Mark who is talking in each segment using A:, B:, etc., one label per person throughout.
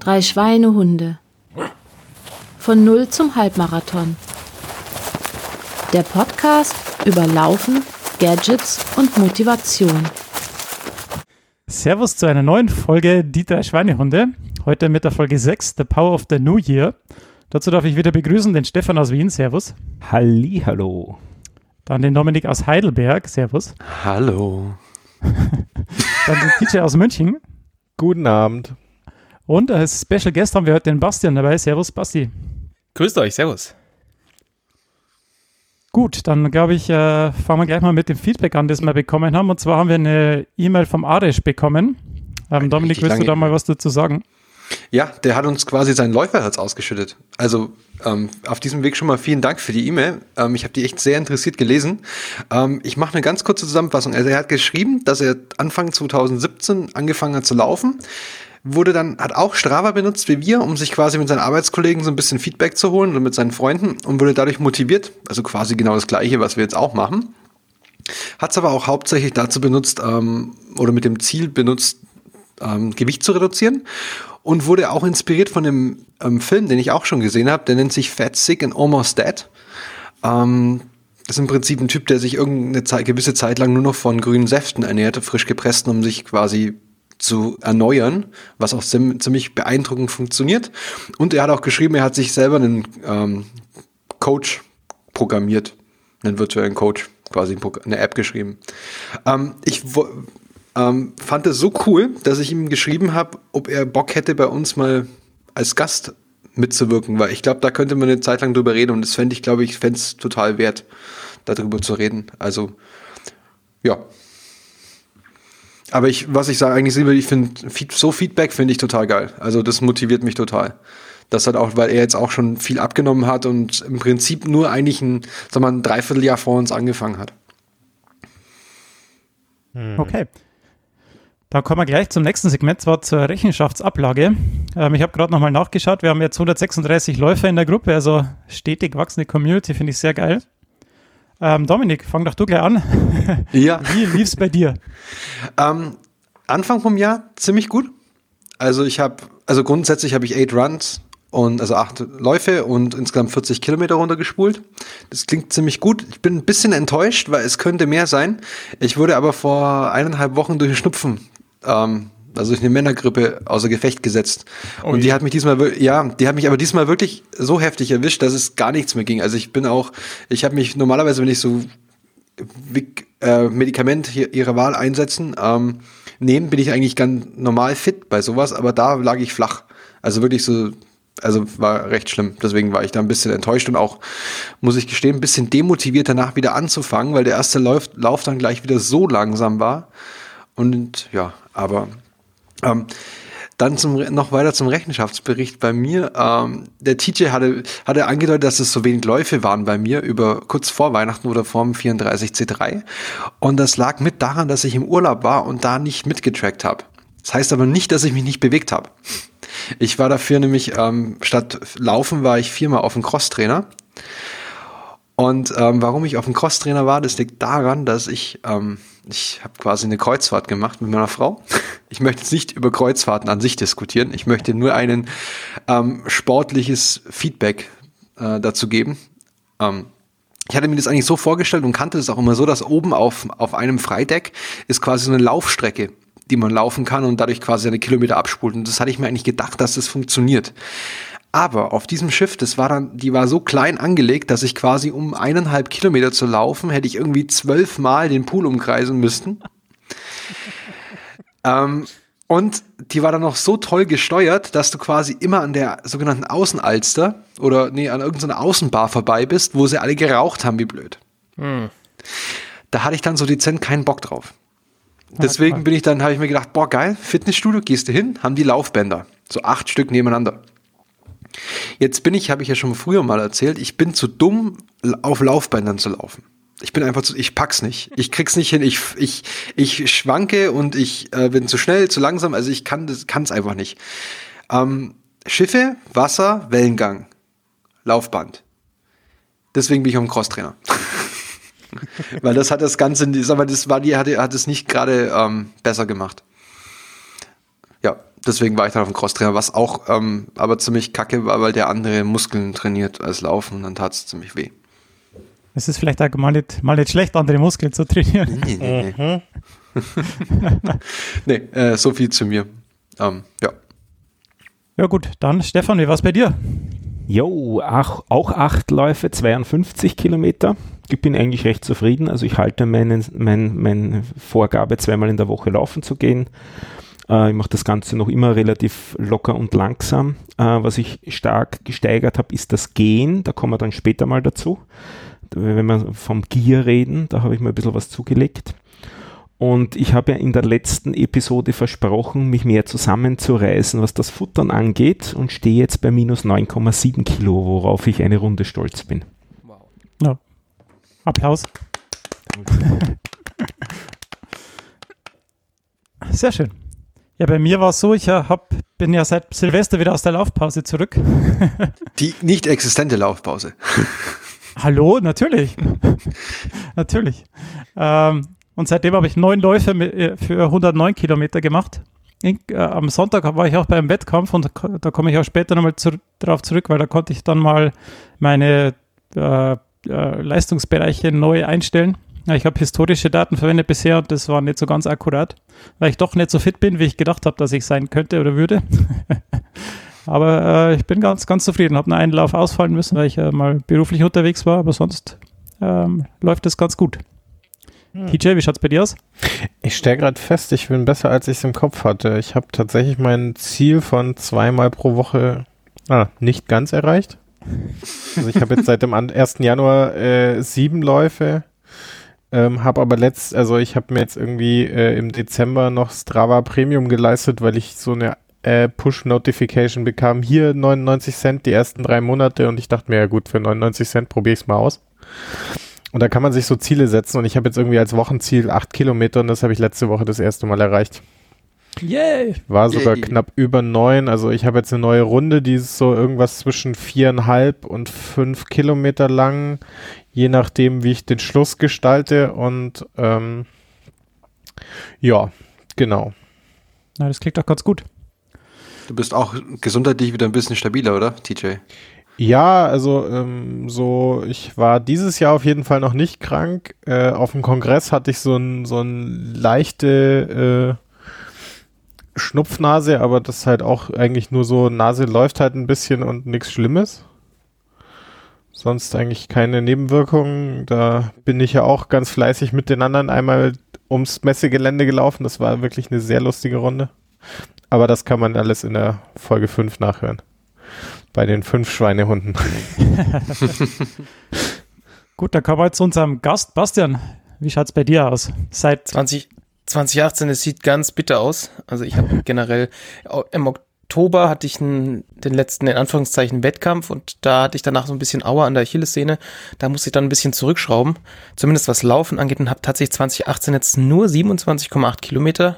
A: Drei Schweinehunde. Von Null zum Halbmarathon. Der Podcast über Laufen, Gadgets und Motivation.
B: Servus zu einer neuen Folge Die drei Schweinehunde. Heute mit der Folge 6, The Power of the New Year. Dazu darf ich wieder begrüßen den Stefan aus Wien. Servus.
C: Hallo.
B: Dann den Dominik aus Heidelberg. Servus.
D: Hallo.
B: Dann den DJ aus München.
C: Guten Abend.
B: Und als Special Guest haben wir heute den Bastian dabei. Servus, Basti.
D: Grüßt euch, servus.
B: Gut, dann glaube ich, äh, fangen wir gleich mal mit dem Feedback an, das wir bekommen haben. Und zwar haben wir eine E-Mail vom Aresh bekommen. Ähm, Dominik, willst du da mal was dazu sagen?
D: Ja, der hat uns quasi sein Läuferherz ausgeschüttet. Also ähm, auf diesem Weg schon mal vielen Dank für die E-Mail. Ähm, ich habe die echt sehr interessiert gelesen. Ähm, ich mache eine ganz kurze Zusammenfassung. Also er hat geschrieben, dass er Anfang 2017 angefangen hat zu laufen wurde dann, hat auch Strava benutzt wie wir, um sich quasi mit seinen Arbeitskollegen so ein bisschen Feedback zu holen und mit seinen Freunden und wurde dadurch motiviert, also quasi genau das gleiche, was wir jetzt auch machen. Hat es aber auch hauptsächlich dazu benutzt ähm, oder mit dem Ziel benutzt, ähm, Gewicht zu reduzieren und wurde auch inspiriert von dem ähm, Film, den ich auch schon gesehen habe, der nennt sich Fat, Sick and Almost Dead. Ähm, das ist im Prinzip ein Typ, der sich irgendeine Zeit, gewisse Zeit lang nur noch von grünen Säften ernährte, frisch gepressten, um sich quasi zu erneuern, was auch ziemlich beeindruckend funktioniert. Und er hat auch geschrieben, er hat sich selber einen ähm, Coach programmiert, einen virtuellen Coach, quasi eine App geschrieben. Ähm, ich ähm, fand es so cool, dass ich ihm geschrieben habe, ob er Bock hätte, bei uns mal als Gast mitzuwirken, weil ich glaube, da könnte man eine Zeit lang drüber reden und das fände ich, glaube ich, fände es total wert, darüber zu reden. Also, ja, aber ich, was ich sage, eigentlich ich finde, so Feedback finde ich total geil. Also das motiviert mich total. Das hat auch, weil er jetzt auch schon viel abgenommen hat und im Prinzip nur eigentlich ein, sag mal, ein Dreivierteljahr vor uns angefangen hat.
B: Hm. Okay. Da kommen wir gleich zum nächsten Segment, zwar zur Rechenschaftsablage. Ähm, ich habe gerade nochmal nachgeschaut. Wir haben jetzt 136 Läufer in der Gruppe, also stetig wachsende Community, finde ich sehr geil. Ähm, Dominik, fang doch du gleich an.
D: Ja.
B: Wie lief es bei dir?
D: Ähm, Anfang vom Jahr ziemlich gut. Also ich habe, also grundsätzlich habe ich eight Runs und also acht Läufe und insgesamt 40 Kilometer runtergespult. Das klingt ziemlich gut. Ich bin ein bisschen enttäuscht, weil es könnte mehr sein. Ich wurde aber vor eineinhalb Wochen durch den Schnupfen ähm, also durch eine Männergrippe außer Gefecht gesetzt. Oh und die hat mich diesmal, ja, die hat mich aber diesmal wirklich so heftig erwischt, dass es gar nichts mehr ging. Also ich bin auch, ich habe mich normalerweise, wenn ich so äh, Medikament hier, ihrer Wahl einsetzen, ähm, nehmen, bin ich eigentlich ganz normal fit bei sowas, aber da lag ich flach. Also wirklich so, also war recht schlimm. Deswegen war ich da ein bisschen enttäuscht und auch, muss ich gestehen, ein bisschen demotiviert danach wieder anzufangen, weil der erste Lauf, Lauf dann gleich wieder so langsam war. Und ja, aber ähm, dann zum, noch weiter zum Rechenschaftsbericht bei mir. Ähm, der TJ hatte, hatte angedeutet, dass es so wenig Läufe waren bei mir über kurz vor Weihnachten oder vor dem 34C3. Und das lag mit daran, dass ich im Urlaub war und da nicht mitgetrackt habe. Das heißt aber nicht, dass ich mich nicht bewegt habe. Ich war dafür nämlich, ähm, statt Laufen war ich viermal auf dem Crosstrainer. Und ähm, warum ich auf dem Crosstrainer war, das liegt daran, dass ich ähm, ich habe quasi eine Kreuzfahrt gemacht mit meiner Frau. Ich möchte jetzt nicht über Kreuzfahrten an sich diskutieren. Ich möchte nur ein ähm, sportliches Feedback äh, dazu geben. Ähm, ich hatte mir das eigentlich so vorgestellt und kannte das auch immer so, dass oben auf, auf einem Freideck ist quasi so eine Laufstrecke, die man laufen kann und dadurch quasi eine Kilometer abspult. Und das hatte ich mir eigentlich gedacht, dass das funktioniert. Aber auf diesem Schiff, das war dann, die war so klein angelegt, dass ich quasi um eineinhalb Kilometer zu laufen, hätte ich irgendwie zwölfmal den Pool umkreisen müssten. ähm, und die war dann noch so toll gesteuert, dass du quasi immer an der sogenannten Außenalster oder nee, an irgendeiner Außenbar vorbei bist, wo sie alle geraucht haben, wie blöd. Hm. Da hatte ich dann so dezent keinen Bock drauf. Deswegen bin ich dann, habe ich mir gedacht, boah, geil, Fitnessstudio, gehst du hin, haben die Laufbänder. So acht Stück nebeneinander. Jetzt bin ich, habe ich ja schon früher mal erzählt, ich bin zu dumm, auf Laufbändern zu laufen. Ich bin einfach zu, ich pack's nicht. Ich krieg's nicht hin. Ich, ich, ich schwanke und ich äh, bin zu schnell, zu langsam. Also ich kann das, kann's einfach nicht. Ähm, Schiffe, Wasser, Wellengang, Laufband. Deswegen bin ich auch ein Crosstrainer. Weil das hat das Ganze, sag mal, das war die, hat, hat es nicht gerade ähm, besser gemacht. Ja, deswegen war ich dann auf dem Crosstrainer, was auch ähm, aber ziemlich kacke war, weil der andere Muskeln trainiert als Laufen und dann tat es ziemlich weh.
B: Es ist vielleicht auch mal nicht, mal nicht schlecht, andere Muskeln zu trainieren.
D: Nee, nee, nee. nee äh, so viel zu mir. Ähm, ja.
B: Ja gut, dann Stefan, wie war es bei dir?
C: Jo, auch, auch acht Läufe, 52 Kilometer. Ich bin eigentlich recht zufrieden. Also ich halte meine, mein, meine Vorgabe, zweimal in der Woche laufen zu gehen. Äh, ich mache das Ganze noch immer relativ locker und langsam. Äh, was ich stark gesteigert habe, ist das Gehen. Da kommen wir dann später mal dazu. Wenn wir vom Gier reden, da habe ich mir ein bisschen was zugelegt. Und ich habe ja in der letzten Episode versprochen, mich mehr zusammenzureißen, was das Futtern angeht und stehe jetzt bei minus 9,7 Kilo, worauf ich eine Runde stolz bin.
B: Wow. Ja. Applaus. Sehr schön. Ja, bei mir war es so, ich hab, bin ja seit Silvester wieder aus der Laufpause zurück.
D: Die nicht existente Laufpause.
B: Hallo, natürlich. natürlich. Ähm, und seitdem habe ich neun Läufe äh, für 109 Kilometer gemacht. In, äh, am Sonntag war ich auch beim Wettkampf und da komme ich auch später nochmal zu, darauf zurück, weil da konnte ich dann mal meine äh, äh, Leistungsbereiche neu einstellen. Ja, ich habe historische Daten verwendet bisher und das war nicht so ganz akkurat, weil ich doch nicht so fit bin, wie ich gedacht habe, dass ich sein könnte oder würde. aber äh, ich bin ganz, ganz zufrieden. Habe nur einen Lauf ausfallen müssen, weil ich äh, mal beruflich unterwegs war, aber sonst ähm, läuft es ganz gut. Hm. TJ, wie schaut es bei dir aus?
E: Ich stelle gerade fest, ich bin besser, als ich es im Kopf hatte. Ich habe tatsächlich mein Ziel von zweimal pro Woche ah, nicht ganz erreicht. Also ich habe jetzt seit dem 1. Januar äh, sieben Läufe, ähm, habe aber letzt, also ich habe mir jetzt irgendwie äh, im Dezember noch Strava Premium geleistet, weil ich so eine äh, Push-Notification bekam. Hier 99 Cent die ersten drei Monate und ich dachte mir, ja gut, für 99 Cent probiere ich es mal aus. Und da kann man sich so Ziele setzen und ich habe jetzt irgendwie als Wochenziel acht Kilometer und das habe ich letzte Woche das erste Mal erreicht.
B: Yay!
E: War sogar Yay. knapp über neun. Also ich habe jetzt eine neue Runde, die ist so irgendwas zwischen viereinhalb und fünf Kilometer lang, je nachdem, wie ich den Schluss gestalte. Und ähm, ja, genau.
B: Na, das klingt doch ganz gut.
D: Du bist auch gesundheitlich wieder ein bisschen stabiler, oder, TJ?
E: Ja, also ähm, so, ich war dieses Jahr auf jeden Fall noch nicht krank. Äh, auf dem Kongress hatte ich so ein so ein leichte äh, Schnupfnase, aber das ist halt auch eigentlich nur so, Nase läuft halt ein bisschen und nichts Schlimmes. Sonst eigentlich keine Nebenwirkungen. Da bin ich ja auch ganz fleißig mit den anderen einmal ums Messegelände gelaufen. Das war wirklich eine sehr lustige Runde. Aber das kann man alles in der Folge 5 nachhören. Bei den fünf Schweinehunden.
B: Gut, dann kommen wir zu unserem Gast. Bastian, wie schaut es bei dir aus?
F: Seit 20, 2018, es sieht ganz bitter aus. Also ich habe generell im Oktober hatte ich den letzten, in Anführungszeichen, Wettkampf und da hatte ich danach so ein bisschen Aua an der Achillessehne. Da musste ich dann ein bisschen zurückschrauben, zumindest was Laufen angeht und habe tatsächlich 2018 jetzt nur 27,8 Kilometer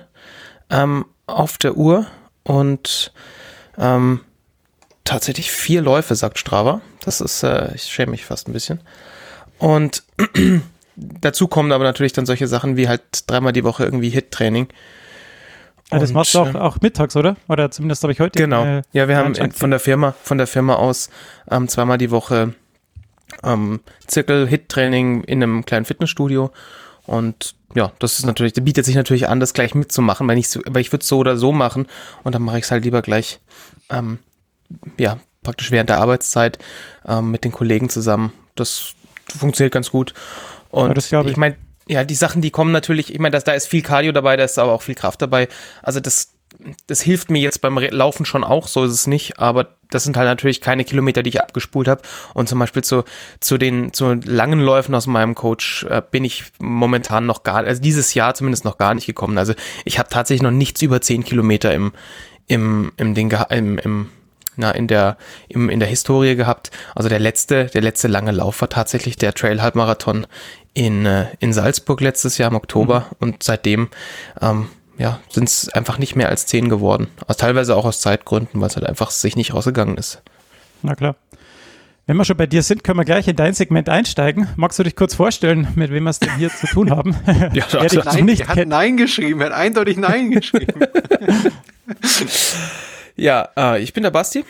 F: ähm, auf der Uhr und ähm, tatsächlich vier Läufe, sagt Strava. Das ist, äh, ich schäme mich fast ein bisschen. Und dazu kommen aber natürlich dann solche Sachen wie halt dreimal die Woche irgendwie Hit-Training.
B: Ja, das machst du auch, auch mittags, oder? Oder zumindest habe ich heute.
F: Genau. Äh, ja, wir haben von der Firma, von der Firma aus ähm, zweimal die Woche ähm, Zirkel-Hit-Training in einem kleinen Fitnessstudio. Und ja, das ist natürlich, das bietet sich natürlich an, das gleich mitzumachen, weil ich weil ich würde es so oder so machen und dann mache ich es halt lieber gleich ähm, ja, praktisch während der Arbeitszeit ähm, mit den Kollegen zusammen. Das funktioniert ganz gut. Und ja, ich, ich meine, ja, die Sachen, die kommen natürlich, ich meine, da ist viel Cardio dabei, da ist aber auch viel Kraft dabei. Also das, das hilft mir jetzt beim Laufen schon auch, so ist es nicht, aber das sind halt natürlich keine Kilometer, die ich abgespult habe. Und zum Beispiel zu, zu den zu langen Läufen aus meinem Coach äh, bin ich momentan noch gar, also dieses Jahr zumindest noch gar nicht gekommen. Also ich habe tatsächlich noch nichts über zehn Kilometer im, im, im, Ding, im, im na, in der, im, in der Historie gehabt. Also der letzte, der letzte lange Lauf war tatsächlich der Trail-Halbmarathon in, äh, in Salzburg letztes Jahr im Oktober mhm. und seitdem, ähm, ja, sind es einfach nicht mehr als zehn geworden. Also teilweise auch aus Zeitgründen, weil es halt einfach sich nicht rausgegangen ist.
B: Na klar. Wenn wir schon bei dir sind, können wir gleich in dein Segment einsteigen. Magst du dich kurz vorstellen, mit wem wir es denn hier zu tun haben?
D: ja, er, hat nein, er hat Nein geschrieben, er hat eindeutig Nein geschrieben.
F: Ja, äh, ich bin der Basti.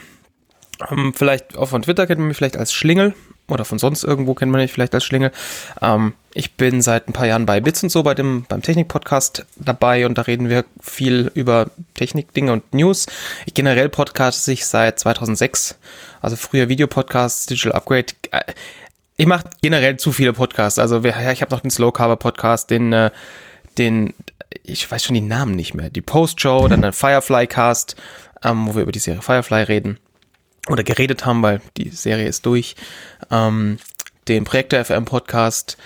F: Ähm, vielleicht auch von Twitter kennt man mich vielleicht als Schlingel oder von sonst irgendwo kennt man mich vielleicht als Schlingel. Ähm, ich bin seit ein paar Jahren bei Bits und so bei dem beim Technik-Podcast dabei und da reden wir viel über Technik-Dinge und News. Ich generell podcast ich seit 2006, also früher Videopodcasts, Digital Upgrade. Äh, ich mache generell zu viele Podcasts. Also ich habe noch den Slow Cover Podcast, den äh, den ich weiß schon die Namen nicht mehr. Die Post Show, dann den Firefly Cast, ähm, wo wir über die Serie Firefly reden oder geredet haben, weil die Serie ist durch. Ähm, den Projektor FM Podcast.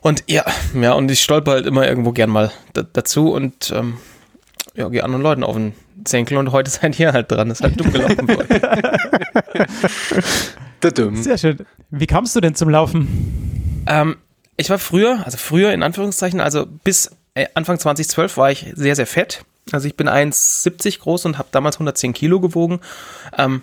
F: Und ja, ja, und ich stolper halt immer irgendwo gern mal da, dazu und ähm, ja, gehe anderen Leuten auf den Senkel und heute seid ihr halt dran. Das ist halt dumm gelaufen
D: Dumm.
B: Sehr schön. Wie kamst du denn zum Laufen?
F: Ähm, ich war früher, also früher in Anführungszeichen, also bis äh, Anfang 2012 war ich sehr, sehr fett. Also ich bin 1,70 groß und habe damals 110 Kilo gewogen. Ähm,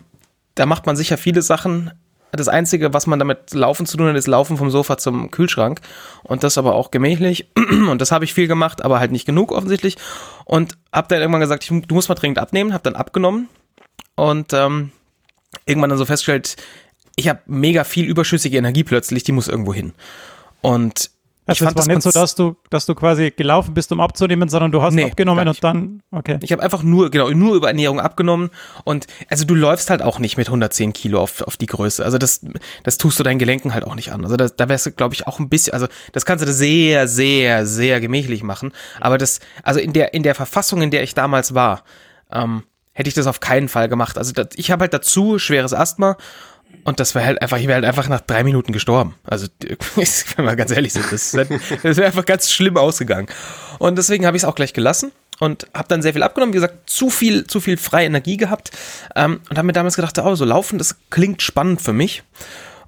F: da macht man sicher viele Sachen. Das Einzige, was man damit Laufen zu tun hat, ist Laufen vom Sofa zum Kühlschrank. Und das aber auch gemächlich. Und das habe ich viel gemacht, aber halt nicht genug offensichtlich. Und habe dann irgendwann gesagt, ich, du musst mal dringend abnehmen. Habe dann abgenommen. Und ähm, irgendwann dann so festgestellt, ich habe mega viel überschüssige Energie plötzlich, die muss irgendwo hin. Und
B: Also es war nicht so, dass du, dass du quasi gelaufen bist, um abzunehmen, sondern du hast
F: Nee,
B: abgenommen und dann, okay.
F: Ich habe einfach nur, genau, nur über Ernährung abgenommen. Und also du läufst halt auch nicht mit 110 Kilo auf, auf die Größe. Also das, das tust du deinen Gelenken halt auch nicht an. Also das, da wärst du, glaube ich, auch ein bisschen, also das kannst du sehr, sehr, sehr gemächlich machen. Aber das, also in der, in der Verfassung, in der ich damals war, ähm, hätte ich das auf keinen Fall gemacht. Also das, ich habe halt dazu schweres Asthma. Und das wäre halt einfach, ich wäre halt einfach nach drei Minuten gestorben. Also, wenn wir ganz ehrlich sind, das, das wäre einfach ganz schlimm ausgegangen. Und deswegen habe ich es auch gleich gelassen und habe dann sehr viel abgenommen. Wie gesagt, zu viel, zu viel freie Energie gehabt. Ähm, und habe mir damals gedacht, oh, so laufen, das klingt spannend für mich.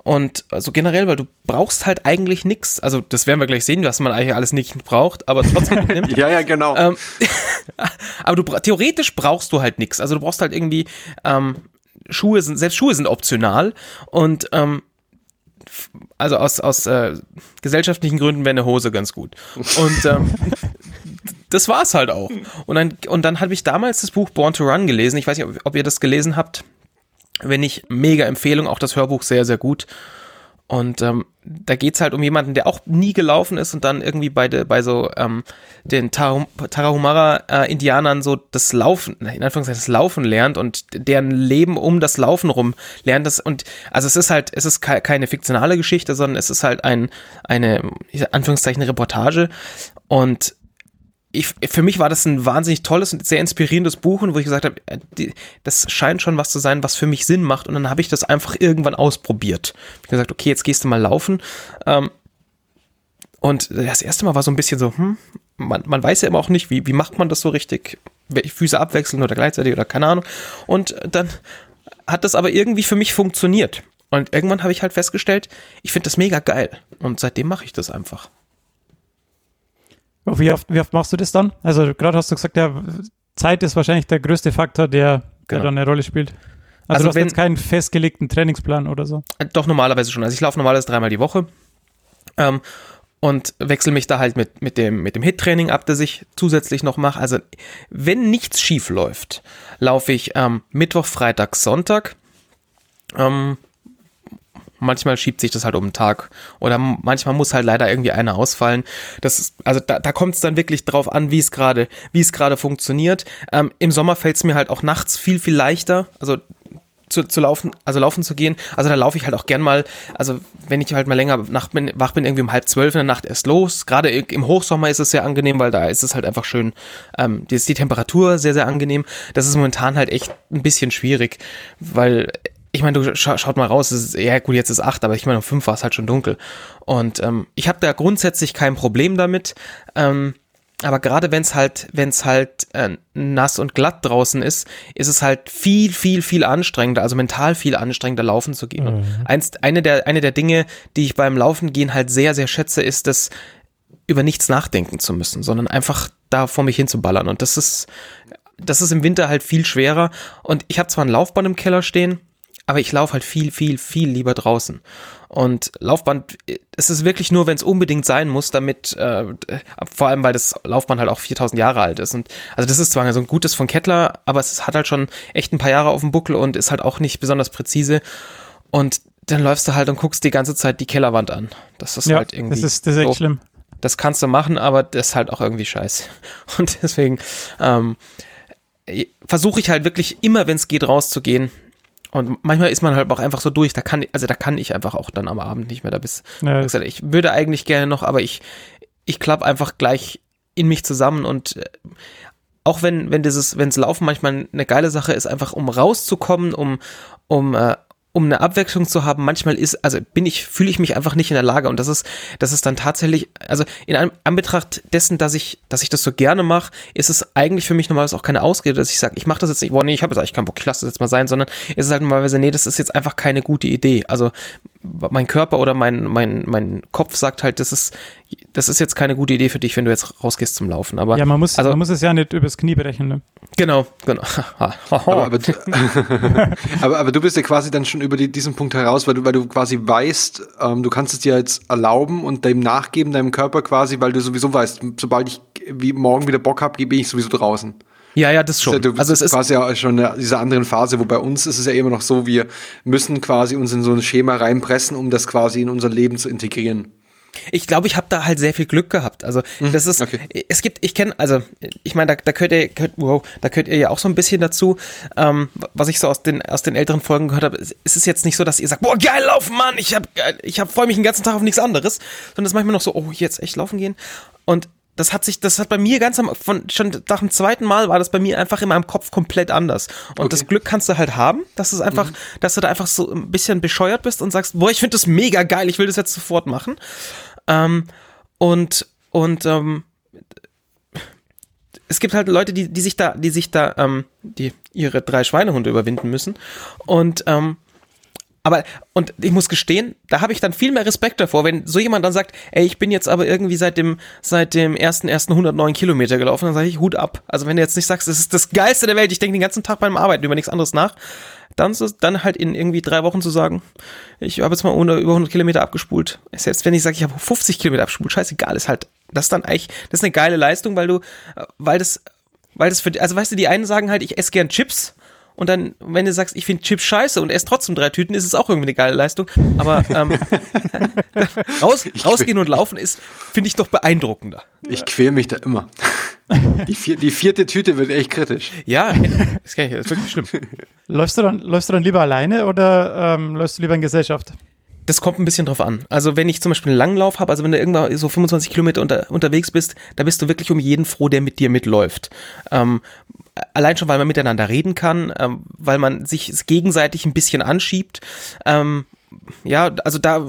F: Und also generell, weil du brauchst halt eigentlich nichts. Also, das werden wir gleich sehen, was man eigentlich alles nicht braucht, aber trotzdem nimmt.
D: Ja, ja, genau.
F: Ähm, aber du theoretisch brauchst du halt nichts. Also du brauchst halt irgendwie ähm, Schuhe sind selbst Schuhe sind optional und ähm, also aus aus äh, gesellschaftlichen Gründen wäre eine Hose ganz gut. Und ähm, das war's halt auch. Und dann und dann habe ich damals das Buch Born to Run gelesen. Ich weiß nicht, ob, ob ihr das gelesen habt. Wenn nicht, mega Empfehlung, auch das Hörbuch sehr, sehr gut. Und ähm, da geht's halt um jemanden, der auch nie gelaufen ist und dann irgendwie bei, de, bei so ähm, den Tarahum- Tarahumara-Indianern so das Laufen, in Anführungszeichen das Laufen lernt und deren Leben um das Laufen rum lernt. Das, und also es ist halt, es ist ke keine fiktionale Geschichte, sondern es ist halt ein, eine, in Anführungszeichen, Reportage. Und ich, für mich war das ein wahnsinnig tolles und sehr inspirierendes Buch, und wo ich gesagt habe, äh, das scheint schon was zu sein, was für mich Sinn macht. Und dann habe ich das einfach irgendwann ausprobiert. Ich habe gesagt, okay, jetzt gehst du mal laufen. Ähm, und das erste Mal war so ein bisschen so, hm, man, man weiß ja immer auch nicht, wie, wie macht man das so richtig? Füße abwechseln oder gleichzeitig oder keine Ahnung. Und dann hat das aber irgendwie für mich funktioniert. Und irgendwann habe ich halt festgestellt, ich finde das mega geil. Und seitdem mache ich das einfach.
B: Wie oft, wie oft machst du das dann? Also gerade hast du gesagt, ja, Zeit ist wahrscheinlich der größte Faktor, der, der
F: Genau.
B: dann eine Rolle spielt. Also,
F: Also
B: du hast
F: wenn-
B: jetzt keinen festgelegten Trainingsplan oder so.
F: Äh, Doch, normalerweise schon. Also ich laufe normalerweise dreimal die Woche. Ähm, und wechsle mich da halt mit, mit dem, mit dem Hit-Training ab, das ich zusätzlich noch mache. Also, wenn nichts schief läuft, laufe ich ähm, Mittwoch, Freitag, Sonntag. Ähm, manchmal schiebt sich das halt um den Tag. Oder manchmal muss halt leider irgendwie einer ausfallen. Das ist, also da, da kommt es dann wirklich drauf an, wie es gerade, wie es gerade funktioniert. Ähm, Im Sommer fällt es mir halt auch nachts viel, viel leichter. Also zu, zu laufen, also laufen zu gehen. Also da laufe ich halt auch gern mal, also wenn ich halt mal länger Nacht bin, wach bin, irgendwie um halb zwölf in der Nacht erst los. Gerade im Hochsommer ist es sehr angenehm, weil da ist es halt einfach schön, ähm, die ist die Temperatur sehr, sehr angenehm. Das ist momentan halt echt ein bisschen schwierig, weil ich meine, du scha schaut mal raus, es ist, ja gut, jetzt ist acht, aber ich meine, um fünf war es halt schon dunkel. Und ähm, ich habe da grundsätzlich kein Problem damit. Ähm, aber gerade wenn es halt, wenn es halt äh, nass und glatt draußen ist, ist es halt viel, viel, viel anstrengender, also mental viel anstrengender, laufen zu gehen. Und eins, eine der, eine der Dinge, die ich beim Laufen gehen halt sehr, sehr schätze, ist das über nichts nachdenken zu müssen, sondern einfach da vor mich hinzuballern. Und das ist, das ist im Winter halt viel schwerer. Und ich habe zwar ein Laufband im Keller stehen, aber ich laufe halt viel, viel, viel lieber draußen. Und Laufband, es ist wirklich nur, wenn es unbedingt sein muss, damit, äh, vor allem, weil das Laufband halt auch 4000 Jahre alt ist. Und also das ist zwar so ein gutes von Kettler, aber es hat halt schon echt ein paar Jahre auf dem Buckel und ist halt auch nicht besonders präzise. Und dann läufst du halt und guckst die ganze Zeit die Kellerwand an. Das ist
B: ja,
F: halt irgendwie.
B: das ist, das ist echt
F: so.
B: schlimm.
F: Das kannst du machen, aber das ist halt auch irgendwie scheiße. Und deswegen ähm, versuche ich halt wirklich immer, wenn es geht, rauszugehen. Und manchmal ist man halt auch einfach so durch. Da kann, also da kann ich einfach auch dann am Abend nicht mehr. Da bis,
B: Ja.
F: ich würde eigentlich gerne noch, aber ich, ich klapp einfach gleich in mich zusammen und äh, auch wenn, wenn dieses, wenns Laufen manchmal eine geile Sache ist, einfach um rauszukommen, um, um, äh, um eine Abwechslung zu haben, manchmal ist, also bin ich, fühle ich mich einfach nicht in der Lage und das ist, das ist dann tatsächlich, also in An- Anbetracht dessen, dass ich, dass ich das so gerne mache, ist es eigentlich für mich normalerweise auch keine Ausrede, dass ich sage, ich mache das jetzt nicht, boah, nee, ich habe jetzt eigentlich keinen Bock, ich lasse das jetzt mal sein, sondern es ist halt normalerweise, nee, das ist jetzt einfach keine gute Idee. Also mein Körper oder mein, mein, mein Kopf sagt halt, das ist, das ist jetzt keine gute Idee für dich, wenn du jetzt rausgehst zum Laufen. Aber
B: Ja, man muss,
F: also-
B: man muss es ja nicht übers Knie berechnen. Ne?
F: genau, genau.
D: Aber, aber, du, aber, aber du bist ja quasi dann schon über die, diesen Punkt heraus, weil du, weil du quasi weißt, ähm, du kannst es dir jetzt erlauben und dem nachgeben, deinem Körper quasi, weil du sowieso weißt, sobald ich wie morgen wieder Bock habe, bin ich sowieso draußen.
F: ja, ja, das schon.
D: Ja, du
F: also es ist
D: quasi ja schon in dieser anderen Phase, wo bei uns ist es ja immer noch so, wir müssen quasi uns in so ein Schema reinpressen, um das quasi in unser Leben zu integrieren.
F: Ich glaube, ich habe da halt sehr viel Glück gehabt. Also das ist,
D: okay.
F: es gibt, ich kenne, also ich meine, da, da könnt ihr, könnt, wow, da könnt ihr ja auch so ein bisschen dazu, ähm, was ich so aus den aus den älteren Folgen gehört habe. Es es ist jetzt nicht so, dass ihr sagt, boah geil laufen, Mann, ich hab, ich hab freue mich den ganzen Tag auf nichts anderes, sondern es ist manchmal noch so, oh jetzt echt laufen gehen und das hat sich, das hat bei mir ganz am, von, schon nach dem zweiten Mal war das bei mir einfach in meinem Kopf komplett anders. Und das Glück kannst du halt haben, dass es einfach, dass du da einfach so ein bisschen bescheuert bist und sagst, boah, ich finde das mega geil, ich will das jetzt sofort machen. Ähm, und und ähm, es gibt halt Leute, die, die sich da, die sich da, ähm, die ihre drei Schweinehunde überwinden müssen. Und ähm, aber, und ich muss gestehen, da habe ich dann viel mehr Respekt davor, wenn so jemand dann sagt, ey, ich bin jetzt aber irgendwie seit dem, seit dem ersten, ersten 109 Kilometer gelaufen, dann sage ich Hut ab. Also wenn du jetzt nicht sagst, das ist das Geilste der Welt, ich denke den ganzen Tag beim Arbeiten über nichts anderes nach, dann, so, dann halt in irgendwie drei Wochen zu sagen, ich habe jetzt mal ohne, über 100 Kilometer abgespult. Selbst wenn ich sage, ich habe 50 Kilometer abgespult, scheißegal, ist halt, das ist dann eigentlich, das ist eine geile Leistung, weil du, äh, weil das, weil das für, also weißt du, die einen sagen halt, ich esse gern Chips. Und dann, wenn du sagst, ich finde Chips scheiße und esse trotzdem drei Tüten, ist es auch irgendwie eine geile Leistung. Aber ähm, raus, rausgehen und laufen ist, finde ich doch beeindruckender.
D: Ich quäl mich da immer. Die, vier, die vierte Tüte wird echt kritisch.
F: Ja, das, kann ich, das ist wirklich schlimm.
B: Läufst du dann, läufst du dann lieber alleine oder ähm, läufst du lieber in Gesellschaft?
F: Das kommt ein bisschen drauf an. Also wenn ich zum Beispiel einen Langlauf habe, also wenn du irgendwann so 25 Kilometer unter, unterwegs bist, da bist du wirklich um jeden froh, der mit dir mitläuft. Ähm, allein schon, weil man miteinander reden kann, ähm, weil man sich gegenseitig ein bisschen anschiebt. Ähm, ja, also da,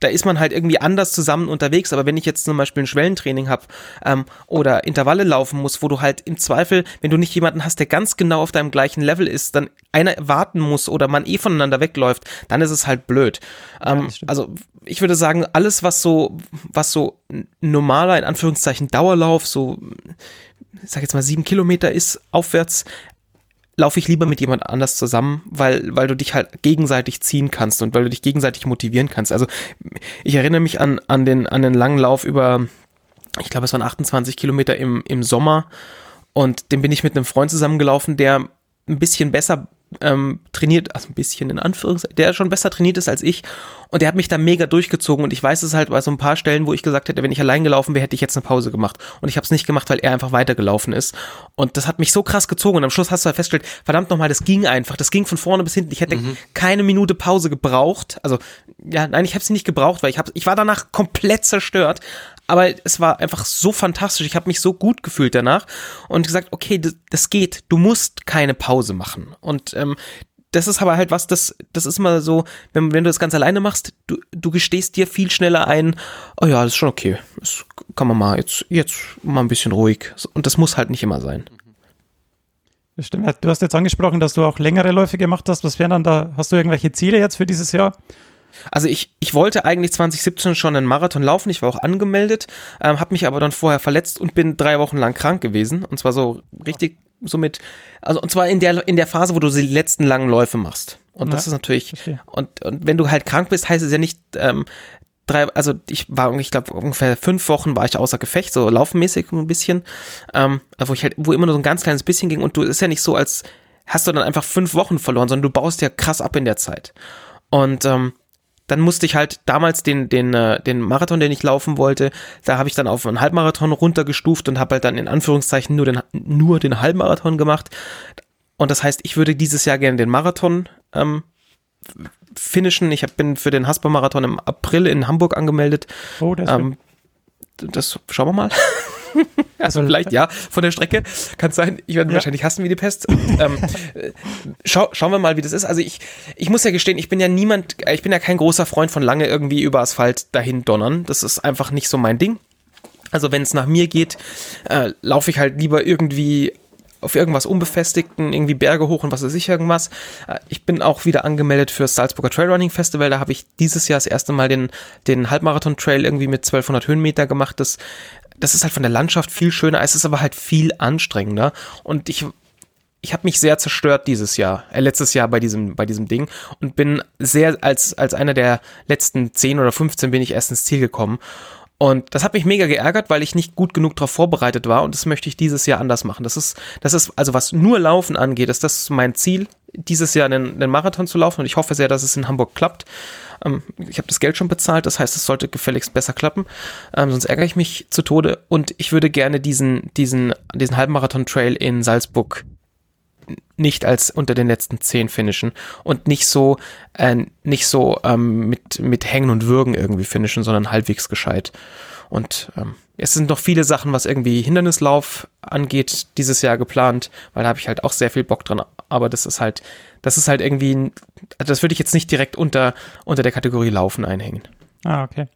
F: da ist man halt irgendwie anders zusammen unterwegs. Aber wenn ich jetzt zum Beispiel ein Schwellentraining habe ähm, oder Intervalle laufen muss, wo du halt im Zweifel, wenn du nicht jemanden hast, der ganz genau auf deinem gleichen Level ist, dann einer warten muss oder man eh voneinander wegläuft, dann ist es halt blöd. Ähm,
B: stimmt.
F: also ich würde sagen, alles, was so, was so normaler, in Anführungszeichen, Dauerlauf, so, ich sag jetzt mal sieben Kilometer ist aufwärts, laufe ich lieber mit jemand anders zusammen, weil, weil du dich halt gegenseitig ziehen kannst und weil du dich gegenseitig motivieren kannst. Also ich erinnere mich an, an, den, an den langen Lauf über, ich glaube, es waren 28 Kilometer im, im Sommer und den bin ich mit einem Freund zusammengelaufen, der ein bisschen besser ähm, trainiert, also ein bisschen in Anführungszeichen, der schon besser trainiert ist als ich. Und der hat mich da mega durchgezogen. Und ich weiß es halt bei so ein paar Stellen, wo ich gesagt hätte, wenn ich allein gelaufen wäre, hätte ich jetzt eine Pause gemacht. Und ich habe es nicht gemacht, weil er einfach weitergelaufen ist. Und das hat mich so krass gezogen. Und am Schluss hast du halt festgestellt, verdammt nochmal, das ging einfach, das ging von vorne bis hinten, ich hätte keine Minute Pause gebraucht, also ja, nein, ich habe sie nicht gebraucht, weil ich hab, ich war danach komplett zerstört, aber es war einfach so fantastisch. Ich habe mich so gut gefühlt danach und gesagt, okay, das, das geht. Du musst keine Pause machen. Und ähm, das ist aber halt was, das, das ist immer so, wenn, wenn du das ganz alleine machst, du, du gestehst dir viel schneller ein, oh ja, das ist schon okay. Das kann man mal jetzt, jetzt mal ein bisschen ruhig. Und das muss halt nicht immer sein.
B: Stimmt. Du hast jetzt angesprochen, dass du auch längere Läufe gemacht hast. Was wären dann da? Hast du irgendwelche Ziele jetzt für dieses Jahr?
F: Also ich, ich wollte eigentlich 2017 schon einen Marathon laufen, ich war auch angemeldet, ähm, habe mich aber dann vorher verletzt und bin drei Wochen lang krank gewesen. Und zwar so richtig, somit, also und zwar in der, in der Phase, wo du die letzten langen Läufe machst. Und das
B: Ja,
F: ist natürlich,
B: verstehe.
F: und, und wenn du halt krank bist, heißt es ja nicht, ähm, drei, also ich war, ich glaube, ungefähr fünf Wochen war ich außer Gefecht, so laufmäßig ein bisschen, ähm, wo ich halt, wo immer nur so ein ganz kleines bisschen ging und du ist ja nicht so, als hast du dann einfach fünf Wochen verloren, sondern du baust ja krass ab in der Zeit. Und ähm, dann musste ich halt damals den, den, äh, den Marathon, den ich laufen wollte, da habe ich dann auf einen Halbmarathon runtergestuft und habe halt dann in Anführungszeichen nur den, nur den Halbmarathon gemacht. Und das heißt, ich würde dieses Jahr gerne den Marathon ähm, finishen. Ich hab, bin für den Haspa-Marathon im April in Hamburg angemeldet.
B: Oh, das
F: Ähm, das schauen wir mal. Also vielleicht ja, von der Strecke. Kann sein, ich werde
B: Ja.
F: wahrscheinlich hassen wie die Pest. Und, ähm, äh, schau, schauen wir mal, wie das ist. Also ich, ich muss ja gestehen, ich bin ja niemand, ich bin ja kein großer Freund von lange irgendwie über Asphalt dahin donnern. Das ist einfach nicht so mein Ding. Also wenn es nach mir geht, äh, laufe ich halt lieber irgendwie auf irgendwas Unbefestigten, irgendwie Berge hoch und was weiß ich irgendwas. Äh, Ich bin auch wieder angemeldet für das Salzburger Trailrunning Festival. Da habe ich dieses Jahr das erste Mal den, den Halbmarathon-Trail irgendwie mit 1200 Höhenmeter gemacht. Das, das ist halt von der Landschaft viel schöner, es ist aber halt viel anstrengender. Und ich, ich habe mich sehr zerstört dieses Jahr, äh, letztes Jahr bei diesem, bei diesem Ding und bin sehr, als, als einer der letzten 10 oder 15 bin ich erst ins Ziel gekommen. Und das hat mich mega geärgert, weil ich nicht gut genug darauf vorbereitet war und das möchte ich dieses Jahr anders machen. Das ist, das ist, also was nur Laufen angeht, ist das mein Ziel, dieses Jahr einen, einen Marathon zu laufen und ich hoffe sehr, dass es in Hamburg klappt. Ähm, ich habe das Geld schon bezahlt, das heißt, es sollte gefälligst besser klappen, ähm, sonst ärgere ich mich zu Tode und ich würde gerne diesen, diesen, diesen Halbmarathon-Trail in Salzburg nicht als unter den letzten zehn finishen und nicht so äh, nicht so ähm, mit mit Hängen und Würgen irgendwie finishen, sondern halbwegs gescheit. Und ähm, es sind noch viele Sachen, was irgendwie Hindernislauf angeht, dieses Jahr geplant, weil da habe ich halt auch sehr viel Bock dran. Aber das ist halt, das ist halt irgendwie, ein- das würde ich jetzt nicht direkt unter unter der Kategorie Laufen einhängen.
B: Ah, okay.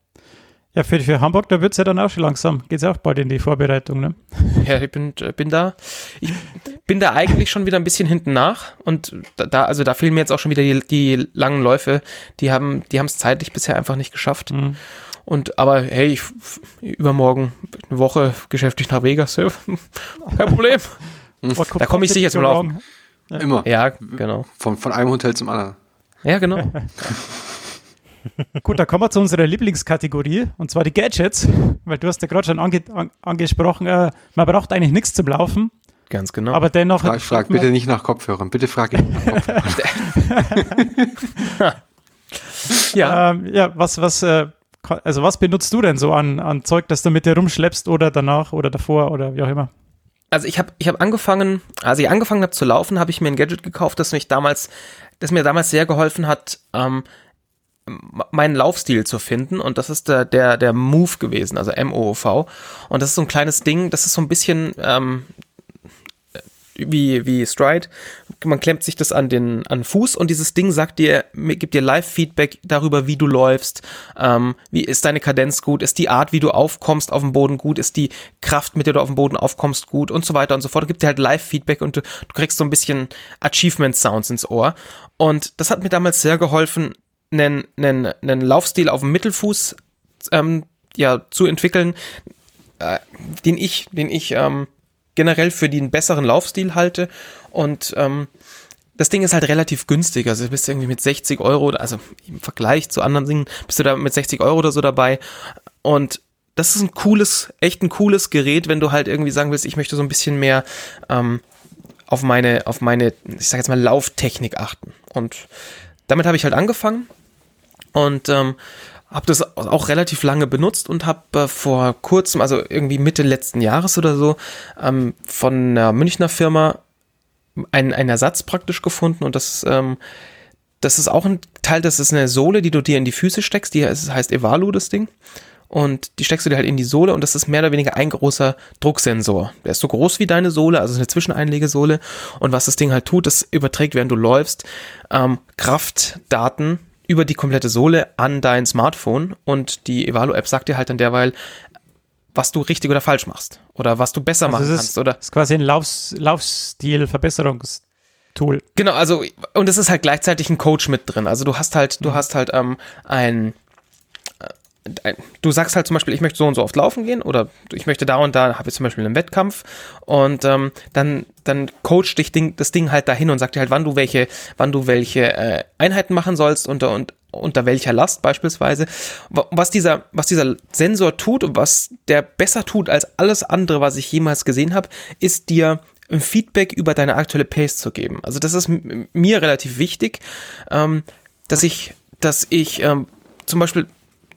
B: Ja, für, für Hamburg, da wird es ja dann auch schon langsam. Geht es ja auch bald in die Vorbereitung, ne?
F: Ja, ich bin, äh, bin da, ich bin da eigentlich schon wieder ein bisschen hinten nach und da- da, also da fehlen mir jetzt auch schon wieder die, die langen Läufe. Die haben, die haben es zeitlich bisher einfach nicht geschafft.
B: Mhm.
F: Und aber hey, ich, übermorgen eine Woche geschäftlich nach Vegas, ja, kein Problem. Da komme ich sicher zum Laufen.
D: Immer.
F: Ja, genau.
D: Von, von einem Hotel zum anderen.
F: Ja, genau.
B: Gut, da kommen wir zu unserer Lieblingskategorie und zwar die Gadgets, weil du hast ja gerade schon ange an, angesprochen, äh, man braucht eigentlich nichts zum Laufen,
F: Ganz genau.
B: aber dennoch.
D: Frag, frag bitte nicht nach Kopfhörern. Bitte frag ihn.
F: ja,
B: Ähm, ja, was, was, äh, also was benutzt du denn so an, an Zeug, das du mit dir rumschleppst oder danach oder davor oder wie auch immer?
F: Also ich habe ich hab angefangen, als ich angefangen habe zu laufen, habe ich mir ein Gadget gekauft, das mich damals, das mir damals sehr geholfen hat, ähm, meinen Laufstil zu finden und das ist der, der, der Move gewesen, also M-O-O-V und das ist so ein kleines Ding, das ist so ein bisschen ähm, wie, wie Stride. Man klemmt sich das an den, an den Fuß und dieses Ding sagt dir, gibt dir Live-Feedback darüber, wie du läufst, ähm, wie ist deine Kadenz gut, ist die Art, wie du aufkommst auf dem Boden gut, ist die Kraft, mit der du auf dem Boden aufkommst gut und so weiter und so fort. Gibt dir halt Live-Feedback und du, du kriegst so ein bisschen Achievement-Sounds ins Ohr. Und das hat mir damals sehr geholfen, einen, einen, einen Laufstil auf dem Mittelfuß ähm, ja, zu entwickeln, äh, den ich, den ich ähm, generell für den besseren Laufstil halte. Und ähm, das Ding ist halt relativ günstig. Also du bist irgendwie mit 60 Euro, also im Vergleich zu anderen Dingen, bist du da mit 60 Euro oder so dabei. Und das ist ein cooles, echt ein cooles Gerät, wenn du halt irgendwie sagen willst, ich möchte so ein bisschen mehr ähm, auf meine, auf meine, ich sag jetzt mal, Lauftechnik achten. Und damit habe ich halt angefangen und ähm, habe das auch relativ lange benutzt und habe äh, vor kurzem, also irgendwie Mitte letzten Jahres oder so, ähm, von einer Münchner Firma einen, einen Ersatz praktisch gefunden und das, ähm, das ist auch ein Teil, das ist eine Sohle, die du dir in die Füße steckst, die heißt, heißt Evalu, das Ding. Und die steckst du dir halt in die Sohle und das ist mehr oder weniger ein großer Drucksensor. Der ist so groß wie deine Sohle, also eine Zwischeneinlegesohle. Und was das Ding halt tut, das überträgt, während du läufst, ähm, Kraftdaten über die komplette Sohle an dein Smartphone und die Evalu-App sagt dir halt dann derweil, was du richtig oder falsch machst oder was du besser machen
B: Also
F: kannst
B: ist,
F: oder
B: ist quasi ein Laufs Laufstil-Verbesserungstool.
F: Genau, also und es ist halt gleichzeitig ein Coach mit drin. Also du hast halt, du hast halt ähm, ein du sagst halt zum Beispiel, ich möchte so und so oft laufen gehen oder ich möchte da und da, habe ich zum Beispiel einen Wettkampf und ähm, dann, dann coacht dich Ding, das Ding halt dahin und sagt dir halt, wann du welche, wann du welche äh, Einheiten machen sollst unter, und, unter welcher Last beispielsweise. Was dieser, was dieser Sensor tut und was der besser tut als alles andere, was ich jemals gesehen habe, ist dir ein Feedback über deine aktuelle Pace zu geben. Also das ist mir relativ wichtig, ähm, dass ich, dass ich ähm, zum Beispiel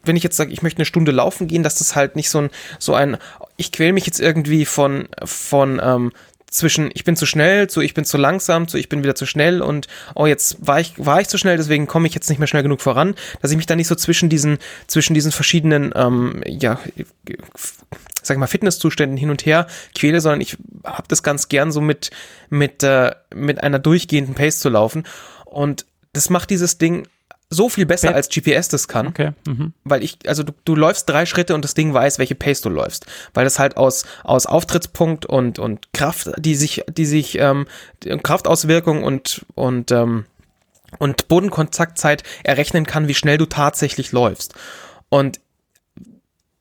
F: wenn ich jetzt sage, ich möchte eine Stunde laufen gehen, dass das halt nicht so ein, so ein, ich quäle mich jetzt irgendwie von, von ähm, zwischen ich bin zu schnell zu ich bin zu langsam zu ich bin wieder zu schnell und oh jetzt war ich war ich zu schnell deswegen komme ich jetzt nicht mehr schnell genug voran dass ich mich da nicht so zwischen diesen zwischen diesen verschiedenen ähm, ja sag ich mal Fitnesszuständen hin und her quäle sondern ich habe das ganz gern so mit mit äh, mit einer durchgehenden Pace zu laufen. Und das macht dieses Ding so viel besser Be als GPS das kann.
B: Okay. Mhm.
F: Weil ich, also du, du läufst drei Schritte und das Ding weiß, welche Pace du läufst. Weil das halt aus, aus Auftrittspunkt und, und Kraft, die sich, die sich, ähm, Kraftauswirkung und, und, ähm, und Bodenkontaktzeit errechnen kann, wie schnell du tatsächlich läufst. Und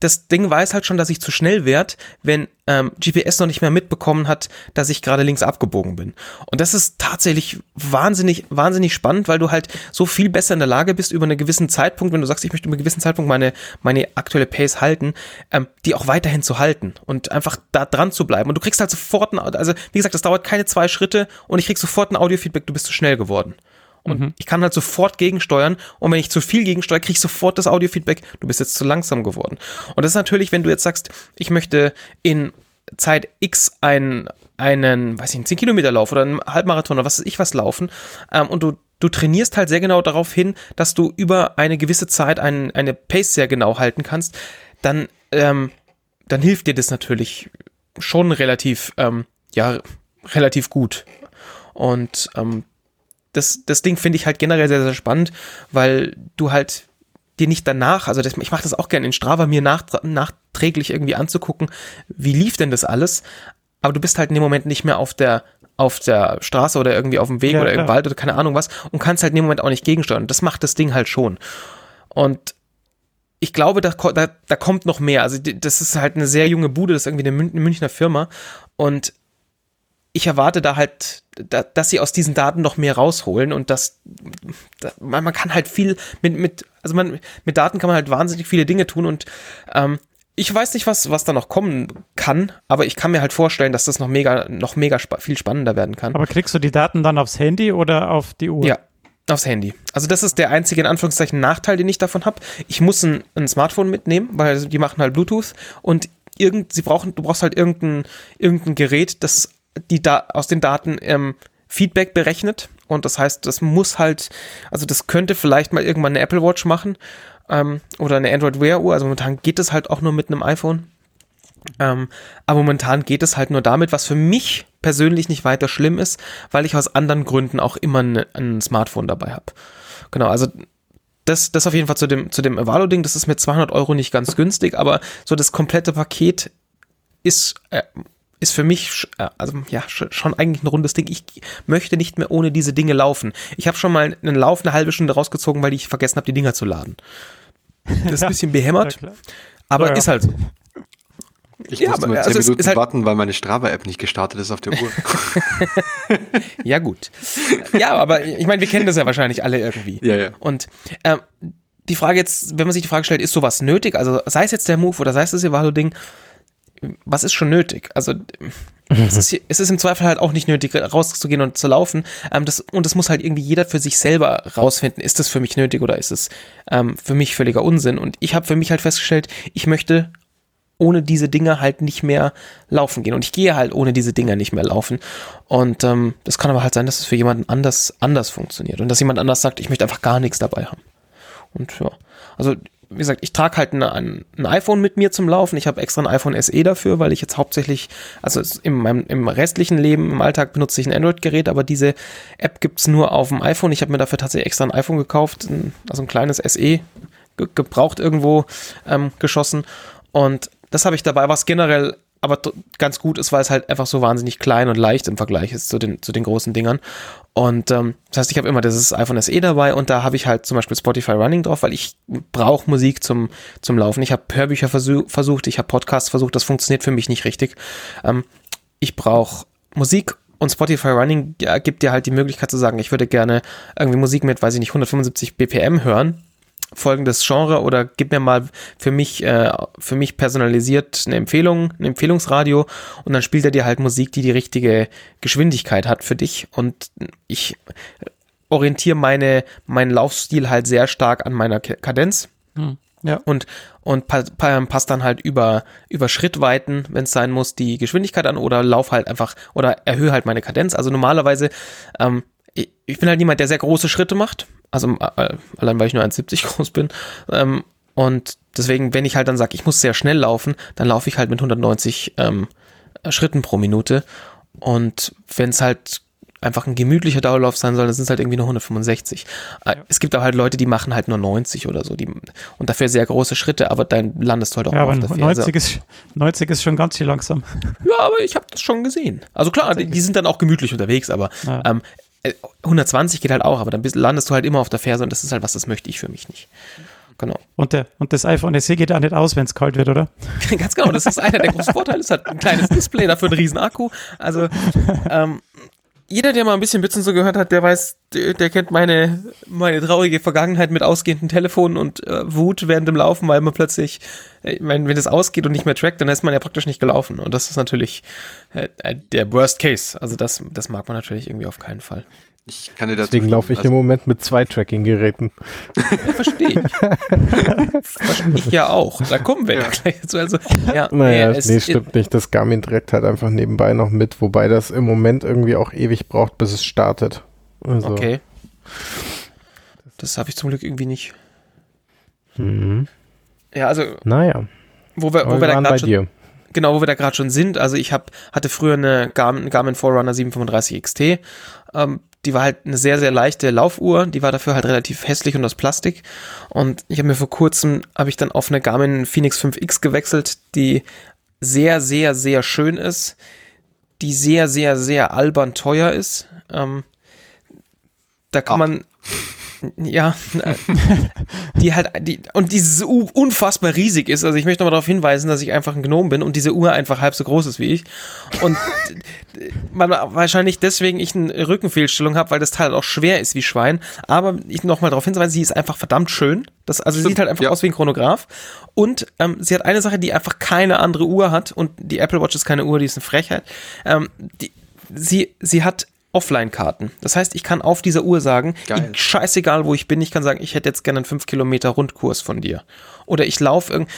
F: das Ding weiß halt schon, dass ich zu schnell werde, wenn ähm, GPS noch nicht mehr mitbekommen hat, dass ich gerade links abgebogen bin. Und das ist tatsächlich wahnsinnig, wahnsinnig spannend, weil du halt so viel besser in der Lage bist, über einen gewissen Zeitpunkt, wenn du sagst, ich möchte über einen gewissen Zeitpunkt meine, meine aktuelle Pace halten, ähm, die auch weiterhin zu halten und einfach da dran zu bleiben. Und du kriegst halt sofort, ein, also wie gesagt, das dauert keine zwei Schritte und ich krieg sofort ein Audiofeedback, du bist zu schnell geworden. Und mhm. ich kann halt sofort gegensteuern. Und wenn ich zu viel gegensteuere, kriege ich sofort das Audiofeedback, du bist jetzt zu langsam geworden. Und das ist natürlich, wenn du jetzt sagst, ich möchte in Zeit X einen, einen, weiß ich, einen 10 Kilometer Lauf oder einen Halbmarathon oder was weiß ich was laufen, ähm, und du du trainierst halt sehr genau darauf hin, dass du über eine gewisse Zeit ein, eine Pace sehr genau halten kannst, dann, ähm, dann hilft dir das natürlich schon relativ, ähm, ja, relativ gut. Und ähm, das, das Ding finde ich halt generell sehr, sehr spannend, weil du halt dir nicht danach, also das, ich mache das auch gerne in Strava, mir nach, nachträglich irgendwie anzugucken, wie lief denn das alles, aber du bist halt in dem Moment nicht mehr auf der auf der Straße oder irgendwie auf dem Weg ja, oder im Wald oder keine Ahnung was und kannst halt in dem Moment auch nicht gegensteuern. Das macht das Ding halt schon. Und ich glaube, da, da, da kommt noch mehr. Also das ist halt eine sehr junge Bude, das ist irgendwie eine Münchner Firma und ich erwarte da halt, da, dass sie aus diesen Daten noch mehr rausholen und dass, da, man, man, kann halt viel mit, mit, also man, mit Daten kann man halt wahnsinnig viele Dinge tun und ähm, ich weiß nicht, was, was da noch kommen kann, aber ich kann mir halt vorstellen, dass das noch mega, noch mega spa viel spannender werden kann.
B: Aber kriegst du die Daten dann aufs Handy oder auf die Uhr?
F: Ja, aufs Handy. Also das ist der einzige, in Anführungszeichen, Nachteil, den ich davon habe. Ich muss ein, ein Smartphone mitnehmen, weil die machen halt Bluetooth und irgend, sie brauchen, du brauchst halt irgendein, irgendein Gerät, das die da aus den Daten ähm, Feedback berechnet. Und das heißt, das muss halt, also das könnte vielleicht mal irgendwann eine Apple Watch machen ähm, oder eine Android Wear Uhr. Also momentan geht es halt auch nur mit einem iPhone. Ähm, aber momentan geht es halt nur damit, was für mich persönlich nicht weiter schlimm ist, weil ich aus anderen Gründen auch immer ein, ein Smartphone dabei habe. Genau, also das, das auf jeden Fall zu dem, zu dem Avalo-Ding, das ist mit 200 Euro nicht ganz günstig, aber so das komplette Paket ist äh, ist für mich äh, also ja schon eigentlich ein rundes Ding. Ich möchte nicht mehr ohne diese Dinge laufen. Ich habe schon mal einen Lauf eine halbe Stunde rausgezogen, weil ich vergessen habe, die Dinger zu laden. Das ist ein bisschen behämmert, ja, aber ja. ist halt so.
D: Ich ja, musste mal 10 also Minuten halt warten, weil meine Strava-App nicht gestartet ist auf der Uhr.
F: ja, gut. Ja, aber ich meine, wir kennen das ja wahrscheinlich alle irgendwie.
D: Ja, ja.
F: Und ähm, die Frage jetzt, wenn man sich die Frage stellt, ist sowas nötig? Also sei es jetzt der Move oder sei es das Evalo-Ding, was ist schon nötig? Also es, ist, es ist im Zweifel halt auch nicht nötig, rauszugehen und zu laufen. Ähm, das, und das muss halt irgendwie jeder für sich selber rausfinden. Ist das für mich nötig oder ist es ähm, für mich völliger Unsinn? Und ich habe für mich halt festgestellt, ich möchte ohne diese Dinger halt nicht mehr laufen gehen. Und ich gehe halt ohne diese Dinger nicht mehr laufen. Und ähm, das kann aber halt sein, dass es für jemanden anders, anders funktioniert. Und dass jemand anders sagt, ich möchte einfach gar nichts dabei haben. Und ja, also wie gesagt, ich trage halt ein, ein, iPhone mit mir zum Laufen. Ich habe extra ein iPhone SE dafür, weil ich jetzt hauptsächlich, also in meinem, im restlichen Leben, im Alltag benutze ich ein Android-Gerät, aber diese App gibt's nur auf dem iPhone. Ich habe mir dafür tatsächlich extra ein iPhone gekauft, also ein kleines SE, ge gebraucht irgendwo ähm, geschossen. Und das habe ich dabei, was generell aber ganz gut ist, weil es halt einfach so wahnsinnig klein und leicht im Vergleich ist zu den, zu den großen Dingern. Und ähm, das heißt, ich habe immer dieses iPhone SE dabei und da habe ich halt zum Beispiel Spotify Running drauf, weil ich brauche Musik zum, zum Laufen. Ich habe Hörbücher versuch, versucht, ich habe Podcasts versucht, das funktioniert für mich nicht richtig. Ähm, ich brauche Musik und Spotify Running gibt dir halt die Möglichkeit zu sagen, ich würde gerne irgendwie Musik mit, weiß ich nicht, 175 BPM hören folgendes Genre oder gib mir mal für mich, äh, für mich personalisiert eine Empfehlung, ein Empfehlungsradio und dann spielt er dir halt Musik, die die richtige Geschwindigkeit hat für dich und ich orientiere meine, meinen Laufstil halt sehr stark an meiner Kadenz.
B: Hm, ja.
F: Und, und pa pa passt dann halt über, über Schrittweiten, wenn es sein muss, die Geschwindigkeit an oder lauf halt einfach oder erhöhe halt meine Kadenz. Also normalerweise, ähm, ich, bin halt niemand, der sehr große Schritte macht. Also äh, allein weil ich nur 1,70 groß bin. Ähm, und deswegen, wenn ich halt dann sage, ich muss sehr schnell laufen, dann laufe ich halt mit 190 ähm, Schritten pro Minute. Und wenn es halt einfach ein gemütlicher Dauerlauf sein soll, dann sind es halt irgendwie nur 165. Äh, ja. Es gibt auch halt Leute, die machen halt nur 90 oder so, die, und dafür sehr große Schritte, aber dann landest du halt auch
B: ja,
F: auf
B: der 90 ist, 90 ist schon ganz schön langsam.
F: Ja, aber ich habe das schon gesehen. Also klar, die, die, sind dann auch gemütlich unterwegs, aber ja. ähm, 120 geht halt auch, aber dann landest du halt immer auf der Ferse und das ist halt was, das möchte ich für mich nicht. Genau.
B: Und, der, und das iPhone SE geht auch nicht aus, wenn es kalt wird, oder?
F: Ganz genau, das ist einer der großen Vorteile. Es hat ein kleines Display, dafür einen riesen Akku. Also ähm, jeder, der mal ein bisschen und so gehört hat, der weiß, der, der, kennt meine, meine traurige Vergangenheit mit ausgehenden Telefonen und äh, Wut während dem Laufen, weil man plötzlich, äh, wenn, wenn das ausgeht und nicht mehr trackt, dann ist man ja praktisch nicht gelaufen. Und das ist natürlich äh, äh, der Worst Case. Also das, das mag man natürlich irgendwie auf keinen Fall.
E: Ich kann dir dazu Deswegen laufe ich also, im Moment mit zwei Tracking-Geräten.
F: Ja, verstehe ich. verstehe ich ja auch. Da kommen wir ja, gleich dazu. Also, ja,
E: naja, nee, nee stimmt nicht. Das Garmin trackt halt einfach nebenbei noch mit, wobei das im Moment irgendwie auch ewig braucht, bis es startet.
F: Also. Okay. Das habe ich zum Glück irgendwie nicht.
E: Mhm.
F: Ja, also.
E: Naja.
F: Wo wir, wo wir, wir da gerade schon, genau, wo wir da gerade schon sind. Also ich hab, hatte früher eine Garmin, Garmin Forerunner 735 XT. Ähm, die war halt eine sehr, sehr leichte Laufuhr, die war dafür halt relativ hässlich und aus Plastik. Und ich habe mir vor kurzem, habe ich dann auf eine Garmin Phoenix 5X gewechselt, die sehr, sehr, sehr schön ist, die sehr, sehr, sehr albern teuer ist. Ähm, da kann ah. man ja, die halt, die, und die unfassbar riesig ist. Also ich möchte nochmal darauf hinweisen, dass ich einfach ein Gnome bin und diese Uhr einfach halb so groß ist wie ich. Und man wahrscheinlich deswegen ich eine Rückenfehlstellung habe, weil das Teil auch schwer ist wie Schwein. Aber ich nochmal darauf hinweisen, sie ist einfach verdammt schön. Das, also sie sieht halt einfach ja. aus wie ein Chronograph. Und ähm, sie hat eine Sache, die einfach keine andere Uhr hat. Und die Apple Watch ist keine Uhr, die ist eine Frechheit. Ähm, die, sie, sie hat Offline-Karten. Das heißt, ich kann auf dieser Uhr sagen, ich, scheißegal wo ich bin, ich kann sagen, ich hätte jetzt gerne einen 5 Kilometer Rundkurs von dir. Oder ich laufe irgend,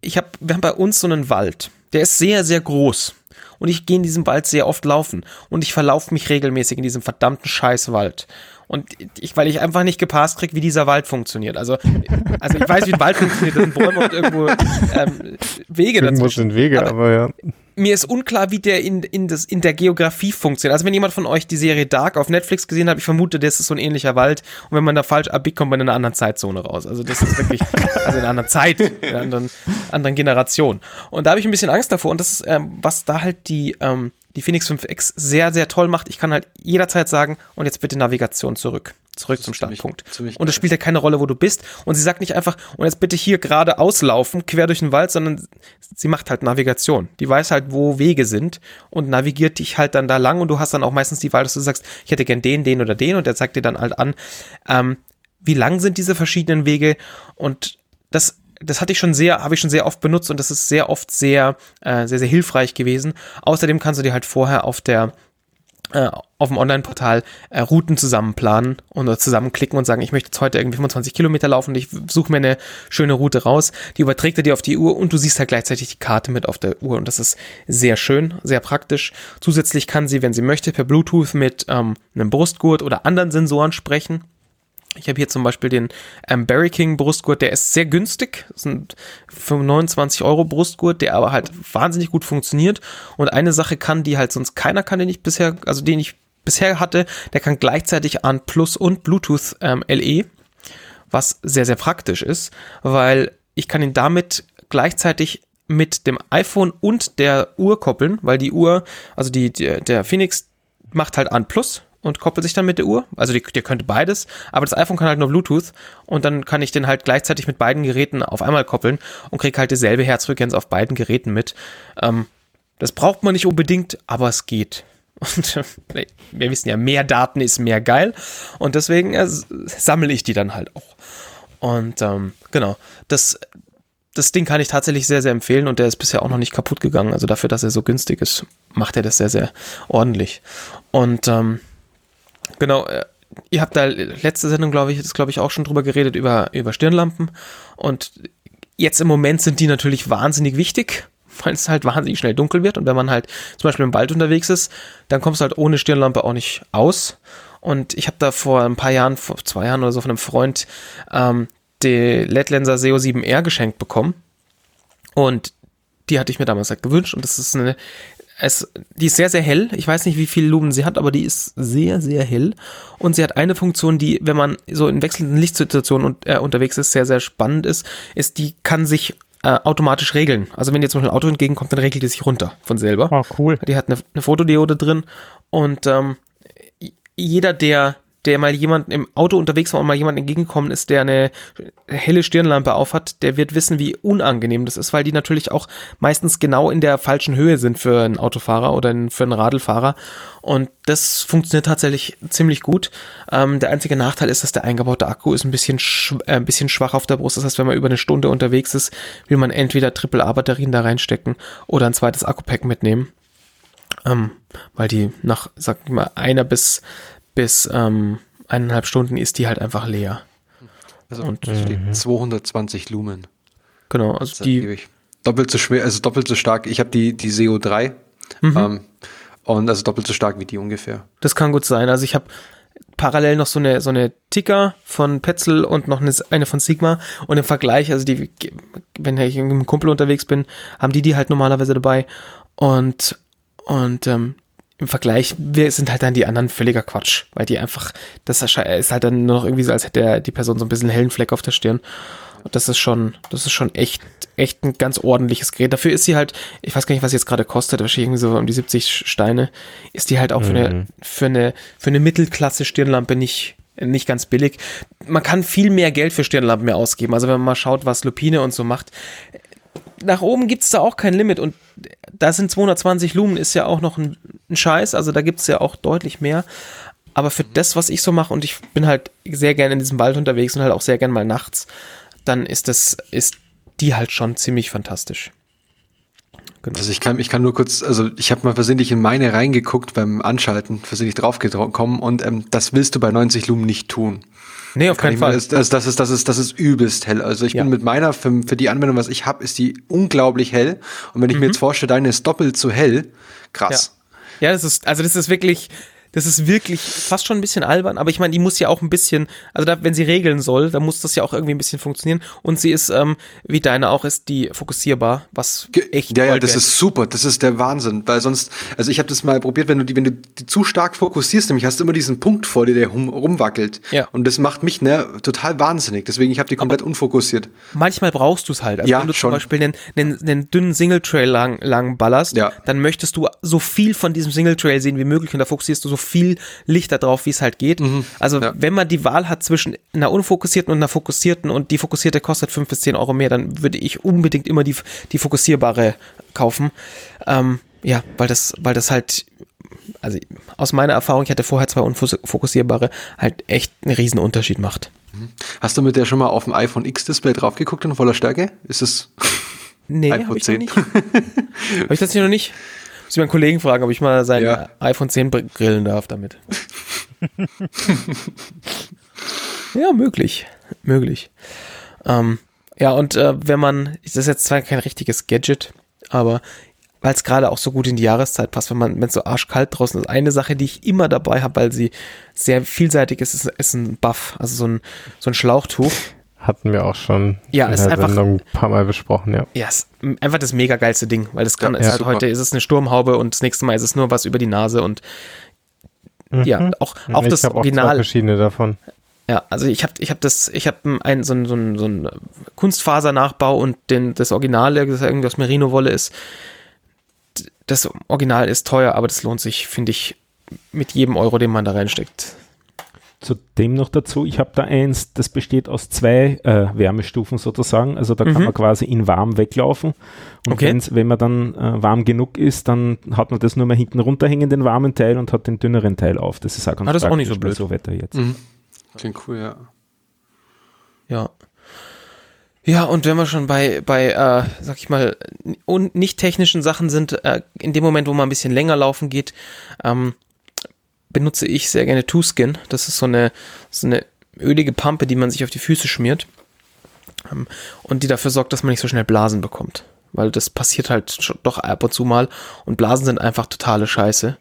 F: ich habe, wir haben bei uns so einen Wald. Der ist sehr, sehr groß. Und ich gehe in diesem Wald sehr oft laufen. Und ich verlaufe mich regelmäßig in diesem verdammten Scheißwald. Und ich, weil ich einfach nicht gepasst kriege, wie dieser Wald funktioniert. Also, also ich weiß, wie ein Wald funktioniert. Das sind Bäume und irgendwo ähm, Wege
E: Irgendwo dazwischen. sind Wege, aber, aber ja
F: mir ist unklar, wie der in, in, das, in der Geografie funktioniert. Also wenn jemand von euch die Serie Dark auf Netflix gesehen hat, ich vermute, das ist so ein ähnlicher Wald. Und wenn man da falsch abbiegt, kommt man in einer anderen Zeitzone raus. Also das ist wirklich, also in einer anderen Zeit, in einer anderen, anderen Generation. Und da habe ich ein bisschen Angst davor. Und das ist, ähm, was da halt die, ähm, die Phoenix 5X sehr, sehr toll macht. Ich kann halt jederzeit sagen, und jetzt bitte Navigation zurück zurück zum Startpunkt. Ziemlich, und es spielt ja keine Rolle, wo du bist. Und sie sagt nicht einfach, und jetzt bitte hier gerade auslaufen, quer durch den Wald, sondern sie macht halt Navigation. Die weiß halt, wo Wege sind und navigiert dich halt dann da lang und du hast dann auch meistens die Wahl, dass du sagst, ich hätte gern den, den oder den und der zeigt dir dann halt an, ähm, wie lang sind diese verschiedenen Wege und das das hatte ich schon sehr, habe ich schon sehr oft benutzt und das ist sehr oft sehr, äh, sehr, sehr hilfreich gewesen. Außerdem kannst du dir halt vorher auf der äh, auf dem Online-Portal äh, Routen zusammenplanen und zusammenklicken und sagen, ich möchte jetzt heute irgendwie 25 Kilometer laufen und ich suche mir eine schöne Route raus. Die überträgt er dir auf die Uhr und du siehst halt gleichzeitig die Karte mit auf der Uhr und das ist sehr schön, sehr praktisch. Zusätzlich kann sie, wenn sie möchte, per Bluetooth mit ähm, einem Brustgurt oder anderen Sensoren sprechen. Ich habe hier zum Beispiel den ähm, Barry King Brustgurt, der ist sehr günstig, das sind 29 Euro Brustgurt, der aber halt wahnsinnig gut funktioniert. Und eine Sache kann, die halt sonst keiner kann, den ich bisher, also den ich bisher hatte, der kann gleichzeitig an Plus und Bluetooth ähm, LE, was sehr, sehr praktisch ist, weil ich kann ihn damit gleichzeitig mit dem iPhone und der Uhr koppeln, weil die Uhr, also die, die der Phoenix macht halt an Plus und koppelt sich dann mit der Uhr. Also die, der könnte beides, aber das iPhone kann halt nur Bluetooth und dann kann ich den halt gleichzeitig mit beiden Geräten auf einmal koppeln und kriege halt dieselbe Herzfrequenz auf beiden Geräten mit. Ähm, das braucht man nicht unbedingt, aber es geht. Und äh, wir wissen ja, mehr Daten ist mehr geil und deswegen äh, sammle ich die dann halt auch. Und ähm, genau, das, das Ding kann ich tatsächlich sehr, sehr empfehlen und der ist bisher auch noch nicht kaputt gegangen. Also dafür, dass er so günstig ist, macht er das sehr, sehr ordentlich. Und ähm, genau, äh, ihr habt da letzte Sendung, glaube ich, ist glaube ich auch schon drüber geredet, über, über Stirnlampen. Und jetzt im Moment sind die natürlich wahnsinnig wichtig, weil es halt wahnsinnig schnell dunkel wird. Und wenn man halt zum Beispiel im Wald unterwegs ist, dann kommst du halt ohne Stirnlampe auch nicht aus. Und ich habe da vor ein paar Jahren, vor zwei Jahren oder so von einem Freund, ähm, die LED-Lenser SEO 7R geschenkt bekommen. Und die hatte ich mir damals halt gewünscht. Und das ist eine, es, die ist sehr, sehr hell. Ich weiß nicht, wie viele Lumen sie hat, aber die ist sehr, sehr hell. Und sie hat eine Funktion, die, wenn man so in wechselnden Lichtsituationen und, äh, unterwegs ist, sehr, sehr spannend ist, ist, die kann sich äh, automatisch regeln. Also wenn dir zum Beispiel ein Auto entgegenkommt, dann regelt die sich runter von selber.
B: Oh, cool.
F: Die hat eine, eine Fotodiode drin und ähm, jeder, der der mal jemand im Auto unterwegs war und mal jemand entgegengekommen ist, der eine helle Stirnlampe aufhat, der wird wissen, wie unangenehm das ist, weil die natürlich auch meistens genau in der falschen Höhe sind für einen Autofahrer oder für einen Radlfahrer. Und das funktioniert tatsächlich ziemlich gut. Ähm, der einzige Nachteil ist, dass der eingebaute Akku ist ein bisschen, sch äh, ein bisschen schwach auf der Brust. Das heißt, wenn man über eine Stunde unterwegs ist, will man entweder AAA-Batterien da reinstecken oder ein zweites Akku-Pack mitnehmen. Ähm, weil die nach, sag ich mal, einer bis bis ähm, eineinhalb Stunden ist die halt einfach leer.
D: Also und steht 220 Lumen.
F: Genau, also die.
D: Doppelt so schwer, also doppelt so stark. Ich habe die, die SEO 3 ähm, und also doppelt so stark wie die ungefähr.
F: Das kann gut sein. Also ich habe parallel noch so eine so eine Ticker von Petzl und noch eine, eine von Sigma und im Vergleich, also die, wenn ich mit einem Kumpel unterwegs bin, haben die die halt normalerweise dabei und und ähm, im Vergleich wir sind halt dann die anderen völliger Quatsch, weil die einfach, das ist halt dann nur noch irgendwie so, als hätte der, die Person so ein bisschen hellen Fleck auf der Stirn. Und das ist schon, das ist schon echt, echt ein ganz ordentliches Gerät. Dafür ist sie halt, ich weiß gar nicht, was sie jetzt gerade kostet, wahrscheinlich irgendwie so um die 70 Steine, ist die halt auch für eine, für eine, für eine Mittelklasse Stirnlampe nicht, nicht ganz billig. Man kann viel mehr Geld für Stirnlampen mehr ausgeben. Also wenn man mal schaut, was Lupine und so macht, nach oben gibt's da auch kein Limit und da sind 220 Lumen ist ja auch noch ein, ein Scheiß, also da gibt's ja auch deutlich mehr. Aber für das, was ich so mache und ich bin halt sehr gerne in diesem Wald unterwegs und halt auch sehr gern mal nachts, dann ist das, ist die halt schon ziemlich fantastisch. Genau.
D: Also ich kann, ich kann nur kurz, also ich habe mal versehentlich in meine reingeguckt beim Anschalten, versehentlich draufgekommen und ähm, das willst du bei 90 Lumen nicht tun.
F: Nee, auf keinen Fall.
D: Das, das, das, ist, das, ist, das ist übelst hell. Also ich
F: Ja.
D: bin mit meiner, für, für die Anwendung, was ich habe, ist die unglaublich hell. Und wenn ich
F: Mhm.
D: mir jetzt vorstelle, deine ist doppelt so hell, krass.
F: Ja, das ist, also das ist wirklich, das ist wirklich fast schon ein bisschen albern, aber ich meine, die muss ja auch ein bisschen, also da, wenn sie regeln soll, dann muss das ja auch irgendwie ein bisschen funktionieren. Und sie ist, ähm, wie deine auch, ist die fokussierbar, was echt
D: ja, ja, das ist super, das ist der Wahnsinn, weil sonst, also ich habe das mal probiert, wenn du die, wenn du die zu stark fokussierst, nämlich hast du immer diesen Punkt vor dir, der rum, rumwackelt.
F: Ja.
D: Und das macht mich ne, total wahnsinnig. Deswegen ich habe die komplett unfokussiert.
F: manchmal brauchst du es halt. Also
D: Ja,
F: wenn du
D: schon.
F: zum Beispiel einen, einen, einen dünnen Single-Trail lang, lang ballerst,
D: Ja.
F: dann möchtest du so viel von diesem Single-Trail sehen wie möglich und da fokussierst du so viel Licht darauf, wie es halt geht. Also
D: Mhm. Ja.
F: wenn man die Wahl hat zwischen einer unfokussierten und einer fokussierten und die fokussierte kostet fünf bis zehn Euro mehr, dann würde ich unbedingt immer die, die fokussierbare kaufen. Ähm, ja, weil das, weil das halt, also aus meiner Erfahrung, ich hatte vorher zwei unfokussierbare, halt echt einen riesen Unterschied macht.
D: Hast du mit der schon mal auf dem iPhone X-Display drauf geguckt in voller Stärke? Ist es
F: Nee, habe ich noch
D: 10?
F: nicht. Habe ich das hier noch nicht? Muss ich meinen Kollegen fragen, ob ich mal sein
D: Ja.
F: iPhone 10 br- grillen darf damit. ja, möglich. Möglich. Ähm, ja, und äh, wenn man, das ist jetzt zwar kein richtiges Gadget, aber weil es gerade auch so gut in die Jahreszeit passt, wenn man, wenn es so arschkalt draußen ist, eine Sache, die ich immer dabei habe, weil sie sehr vielseitig ist, ist, ist ein Buff, also so ein, so ein Schlauchtuch.
E: Hatten wir auch schon
F: Ja,
E: in
F: ist
E: der
F: einfach-
E: Sendung ein paar Mal besprochen, ja.
F: Ja, ist einfach das mega geilste Ding, weil das kann,
D: Ja,
F: es
D: ja,
F: halt
D: super.
F: heute ist es eine Sturmhaube und das nächste Mal ist es nur was über die Nase und ja, auch, auch
E: ich
F: das
E: auch zwei
F: Original.
E: verschiedene davon.
F: Ja, also ich habe ich hab das, ich habe ein, so ein, so so ein Kunstfasernachbau und den, das Original, das irgendwie aus Merino-Wolle ist. Das Original ist teuer, aber das lohnt sich, finde ich, mit jedem Euro, den man da reinsteckt.
C: Zudem noch dazu, ich habe da eins, das besteht aus zwei äh, Wärmestufen sozusagen. Also da kann
F: Mhm.
C: man quasi in warm weglaufen. Und
F: Okay.
C: wenn man dann äh, warm genug ist, dann hat man das nur mehr hinten runterhängen, den warmen Teil, und hat den dünneren Teil auf. Das ist auch ganz
F: Ah, das ist auch nicht so blöd.
C: So Wetter jetzt.
D: Mhm. Klingt cool, ja.
F: Ja. Ja, und wenn wir schon bei, bei äh, sag ich mal, nicht technischen Sachen sind, äh, in dem Moment, wo man ein bisschen länger laufen geht, ähm, benutze ich sehr gerne Two-Skin. Das ist so eine, so eine ölige Pampe, die man sich auf die Füße schmiert ähm, und die dafür sorgt, dass man nicht so schnell Blasen bekommt. Weil das passiert halt schon doch ab und zu mal und Blasen sind einfach totale Scheiße.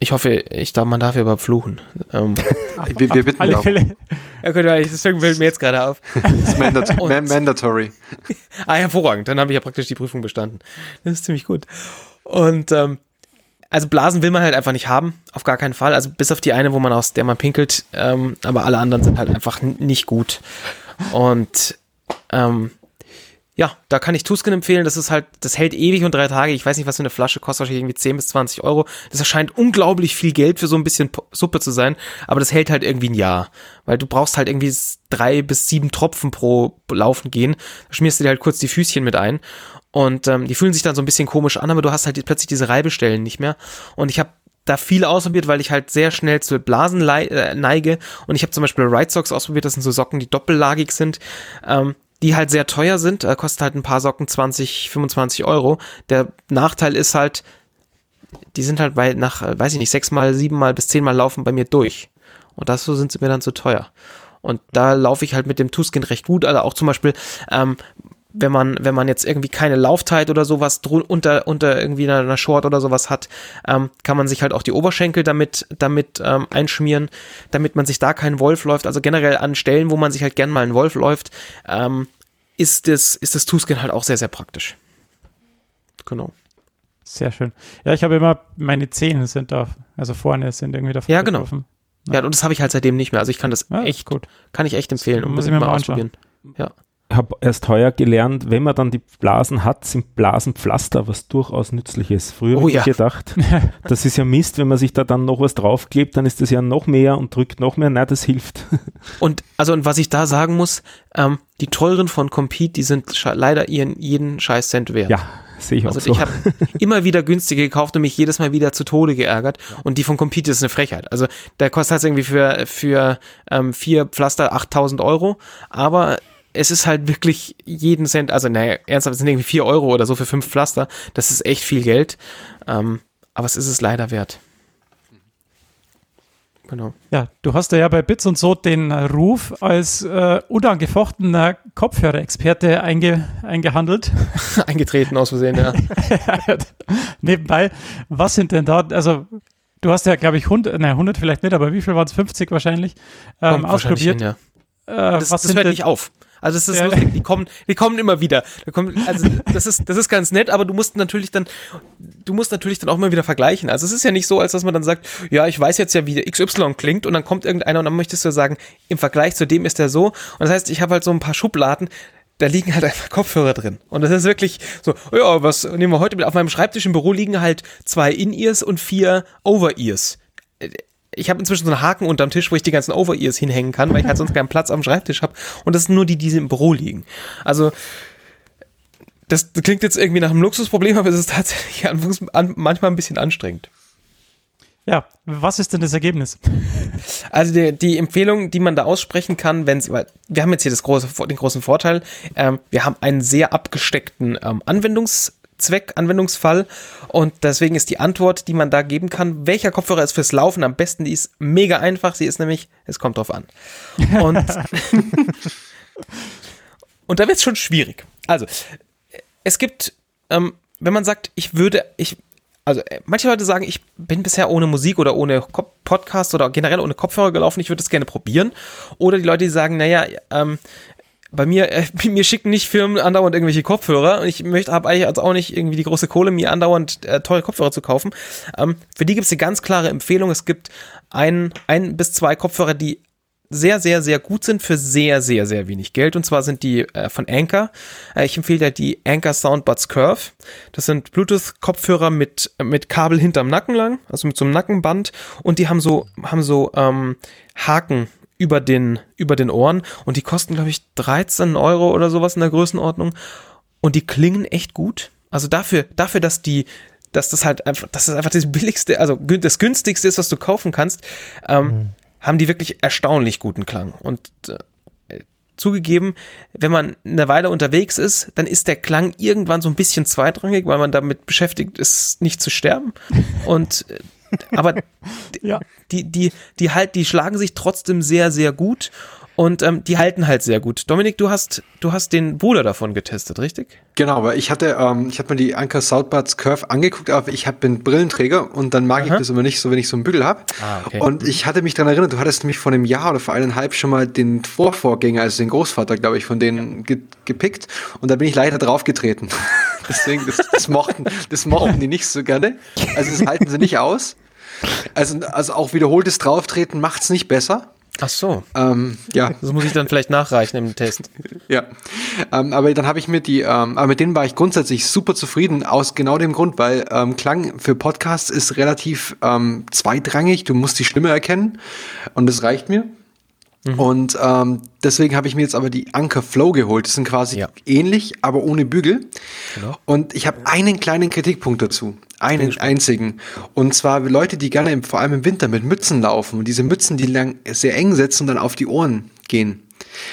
F: Ich hoffe, ich darf, man darf ja überhaupt fluchen. Ähm,
D: Wir, wir bitten
B: Alle. Fälle.
F: ja, gut, das fällt mir jetzt gerade auf.
D: Das ist mandat
F: Und-
D: man mandatory.
F: Ah, hervorragend. Dann habe ich ja praktisch die Prüfung bestanden. Das ist ziemlich gut. Und ähm, also Blasen will man halt einfach nicht haben, auf gar keinen Fall. Also bis auf die eine, wo man aus der man pinkelt, ähm, aber alle anderen sind halt einfach nicht gut. Und ähm, ja, da kann ich Tusken empfehlen. Das ist halt, das hält ewig und drei Tage. Ich weiß nicht, was für eine Flasche kostet, wahrscheinlich irgendwie 10 bis 20 Euro. Das erscheint unglaublich viel Geld für so ein bisschen Suppe zu sein, aber das hält halt irgendwie ein Jahr. Weil du brauchst halt irgendwie drei bis sieben Tropfen pro Laufen gehen. Da schmierst du dir halt kurz die Füßchen mit ein. Und ähm, die fühlen sich dann so ein bisschen komisch an, aber du hast halt plötzlich diese Reibestellen nicht mehr. Und ich habe da viel ausprobiert, weil ich halt sehr schnell zu Blasen äh, neige. Und ich habe zum Beispiel Right Socks ausprobiert, das sind so Socken, die doppellagig sind, ähm, die halt sehr teuer sind. Da kostet halt ein paar Socken 20, 25 Euro. Der Nachteil ist halt, die sind halt bei nach, äh, weiß ich nicht, sechsmal, siebenmal bis zehnmal laufen bei mir durch. Und das so sind sie mir dann zu teuer. Und da laufe ich halt mit dem Tuskin recht gut. Also auch zum Beispiel, ähm, wenn man, wenn man jetzt irgendwie keine Laufzeit oder sowas unter, unter irgendwie einer, Short oder sowas hat, ähm, kann man sich halt auch die Oberschenkel damit, damit ähm, einschmieren, damit man sich da keinen Wolf läuft. Also generell an Stellen, wo man sich halt gern mal einen Wolf läuft, ähm, ist das, ist das Tuskin halt auch sehr, sehr praktisch. Genau.
B: Sehr schön. Ja, ich habe immer, meine Zehen sind da, also vorne sind irgendwie davon
F: Ja, genau.
B: betroffen.
F: Ja, und das habe ich halt seitdem nicht mehr. Also ich kann das
B: Ja, ist
F: echt,
B: gut.
F: kann ich echt empfehlen und
B: Muss ich mir
F: mal
B: mal anschauen.
F: ausprobieren. Ja.
C: Ich habe erst heuer gelernt, wenn man dann die Blasen hat, sind Blasenpflaster was durchaus Nützliches. Früher
F: Oh
C: habe ich
F: ja.
C: gedacht, das ist ja Mist, wenn man sich da dann noch was draufklebt, dann ist das ja noch mehr und drückt noch mehr. Nein, das hilft.
F: Und also und was ich da sagen muss, ähm, die teuren von Compete, die sind leider ihren jeden scheiß Cent wert.
C: Ja, sehe ich auch
F: Also
C: so.
F: ich habe immer wieder günstige gekauft und mich jedes Mal wieder zu Tode geärgert. Und die von Compete ist eine Frechheit. Also der kostet halt irgendwie für, für ähm, vier Pflaster 8000 Euro. Aber es ist halt wirklich jeden Cent, also naja, ernsthaft, es sind irgendwie vier Euro oder so für fünf Pflaster. Das ist echt viel Geld. Ähm, aber es ist es leider wert. Genau.
B: Ja, du hast ja bei Bits und so den Ruf als äh, unangefochtener Kopfhörerexperte einge eingehandelt.
F: Eingetreten aus Versehen, ja.
B: Nebenbei, was sind denn da, also du hast ja, glaube ich, 100, nein, 100 vielleicht nicht, aber wie viel waren es? 50 wahrscheinlich ähm,
F: Kommt wahrscheinlich
B: ausprobiert.
F: hin, ja.
B: Äh,
F: das,
B: was
F: das hört
B: denn,
F: nicht auf. Also das ist
B: Ja.
F: lustig, die kommen, die kommen immer wieder. Da kommen, also das ist, das ist ganz nett, aber du musst natürlich dann, du musst natürlich dann auch mal wieder vergleichen. Also es ist ja nicht so, als dass man dann sagt, ja, ich weiß jetzt ja, wie der XY klingt und dann kommt irgendeiner und dann möchtest du sagen, im Vergleich zu dem ist der so. Und das heißt, ich habe halt so ein paar Schubladen, da liegen halt einfach Kopfhörer drin. Und das ist wirklich so, ja, was nehmen wir heute mit? Auf meinem Schreibtisch im Büro liegen halt zwei In-Ears und vier Over-Ears ich habe inzwischen so einen Haken unterm Tisch, wo ich die ganzen Over-Ears hinhängen kann, weil ich halt sonst keinen Platz am Schreibtisch habe. Und das sind nur die, die im Büro liegen. Also, das klingt jetzt irgendwie nach einem Luxusproblem, aber es ist tatsächlich an, an, manchmal ein bisschen anstrengend.
B: ja, was ist denn das Ergebnis?
F: Also die, die Empfehlung, die man da aussprechen kann, wenn weil wir haben jetzt hier das große, den großen Vorteil, ähm, wir haben einen sehr abgesteckten ähm, Anwendungszweck, Anwendungsfall und deswegen ist die Antwort, die man da geben kann, welcher Kopfhörer ist fürs Laufen am besten, die ist mega einfach, sie ist nämlich, es kommt drauf an. Und, und da wird es schon schwierig. Also, es gibt, ähm, wenn man sagt, ich würde, ich, also äh, manche Leute sagen, ich bin bisher ohne Musik oder ohne Podcast oder generell ohne Kopfhörer gelaufen, ich würde es gerne probieren. Oder die Leute, die sagen, naja, ähm, bei mir, äh, mir schicken nicht Firmen andauernd irgendwelche Kopfhörer und ich möchte, habe eigentlich also auch nicht irgendwie die große Kohle, mir andauernd äh, teure Kopfhörer zu kaufen. Ähm, für die gibt es eine ganz klare Empfehlung. Es gibt ein, ein bis zwei Kopfhörer, die sehr, sehr, sehr gut sind für sehr, sehr, sehr wenig Geld. Und zwar sind die äh, von Anker. Äh, ich empfehle da die Anker Soundbuds Curve. Das sind Bluetooth-Kopfhörer mit, mit Kabel hinterm Nacken lang, also mit so einem Nackenband. Und die haben so, haben so ähm, Haken über den, über den Ohren. Und die kosten, glaube ich, 13 Euro oder sowas in der Größenordnung. Und die klingen echt gut. Also dafür, dafür, dass die, dass das halt einfach, dass das einfach das billigste, also das günstigste ist, was du kaufen kannst, ähm, mhm. haben die wirklich erstaunlich guten Klang. Und äh, zugegeben, wenn man eine Weile unterwegs ist, dann ist der Klang irgendwann so ein bisschen zweitrangig, weil man damit beschäftigt ist, nicht zu sterben. Und äh, aber ja. die, die, die halt, die schlagen sich trotzdem sehr, sehr gut und ähm, die halten halt sehr gut. Dominik, du hast, du hast den Bruder davon getestet, richtig?
D: Genau, weil ich hatte, ähm, ich habe mir die Anker Southbuds Curve angeguckt, aber ich habe einen Brillenträger und dann mag Aha. ich das immer nicht so, wenn ich so einen Bügel habe. Ah, okay. Und ich hatte mich daran erinnert, du hattest mich vor einem Jahr oder vor eineinhalb schon mal den Vorvorgänger, also den Großvater, glaube ich, von denen ge gepickt und da bin ich leider draufgetreten. Deswegen, das, das, mochten, das mochten die nicht so gerne. Also das halten sie nicht aus. Also, also auch wiederholtes Drauftreten macht's nicht besser.
F: Ach so. Ähm, ja. Das muss ich dann vielleicht nachreichen im Test.
D: ja. Ähm, aber dann habe ich mir die, ähm, aber mit denen war ich grundsätzlich super zufrieden, aus genau dem Grund, weil ähm, Klang für Podcasts ist relativ ähm, zweitrangig. Du musst die Stimme erkennen und das reicht mir. Mhm. Und ähm, deswegen habe ich mir jetzt aber die Anker Flow geholt. Die sind quasi ja. ähnlich, aber ohne Bügel. Genau. Und ich habe einen kleinen Kritikpunkt dazu. Einen einzigen. Und zwar Leute, die gerne im, vor allem im Winter mit Mützen laufen und diese Mützen, die lang sehr eng setzen und dann auf die Ohren gehen.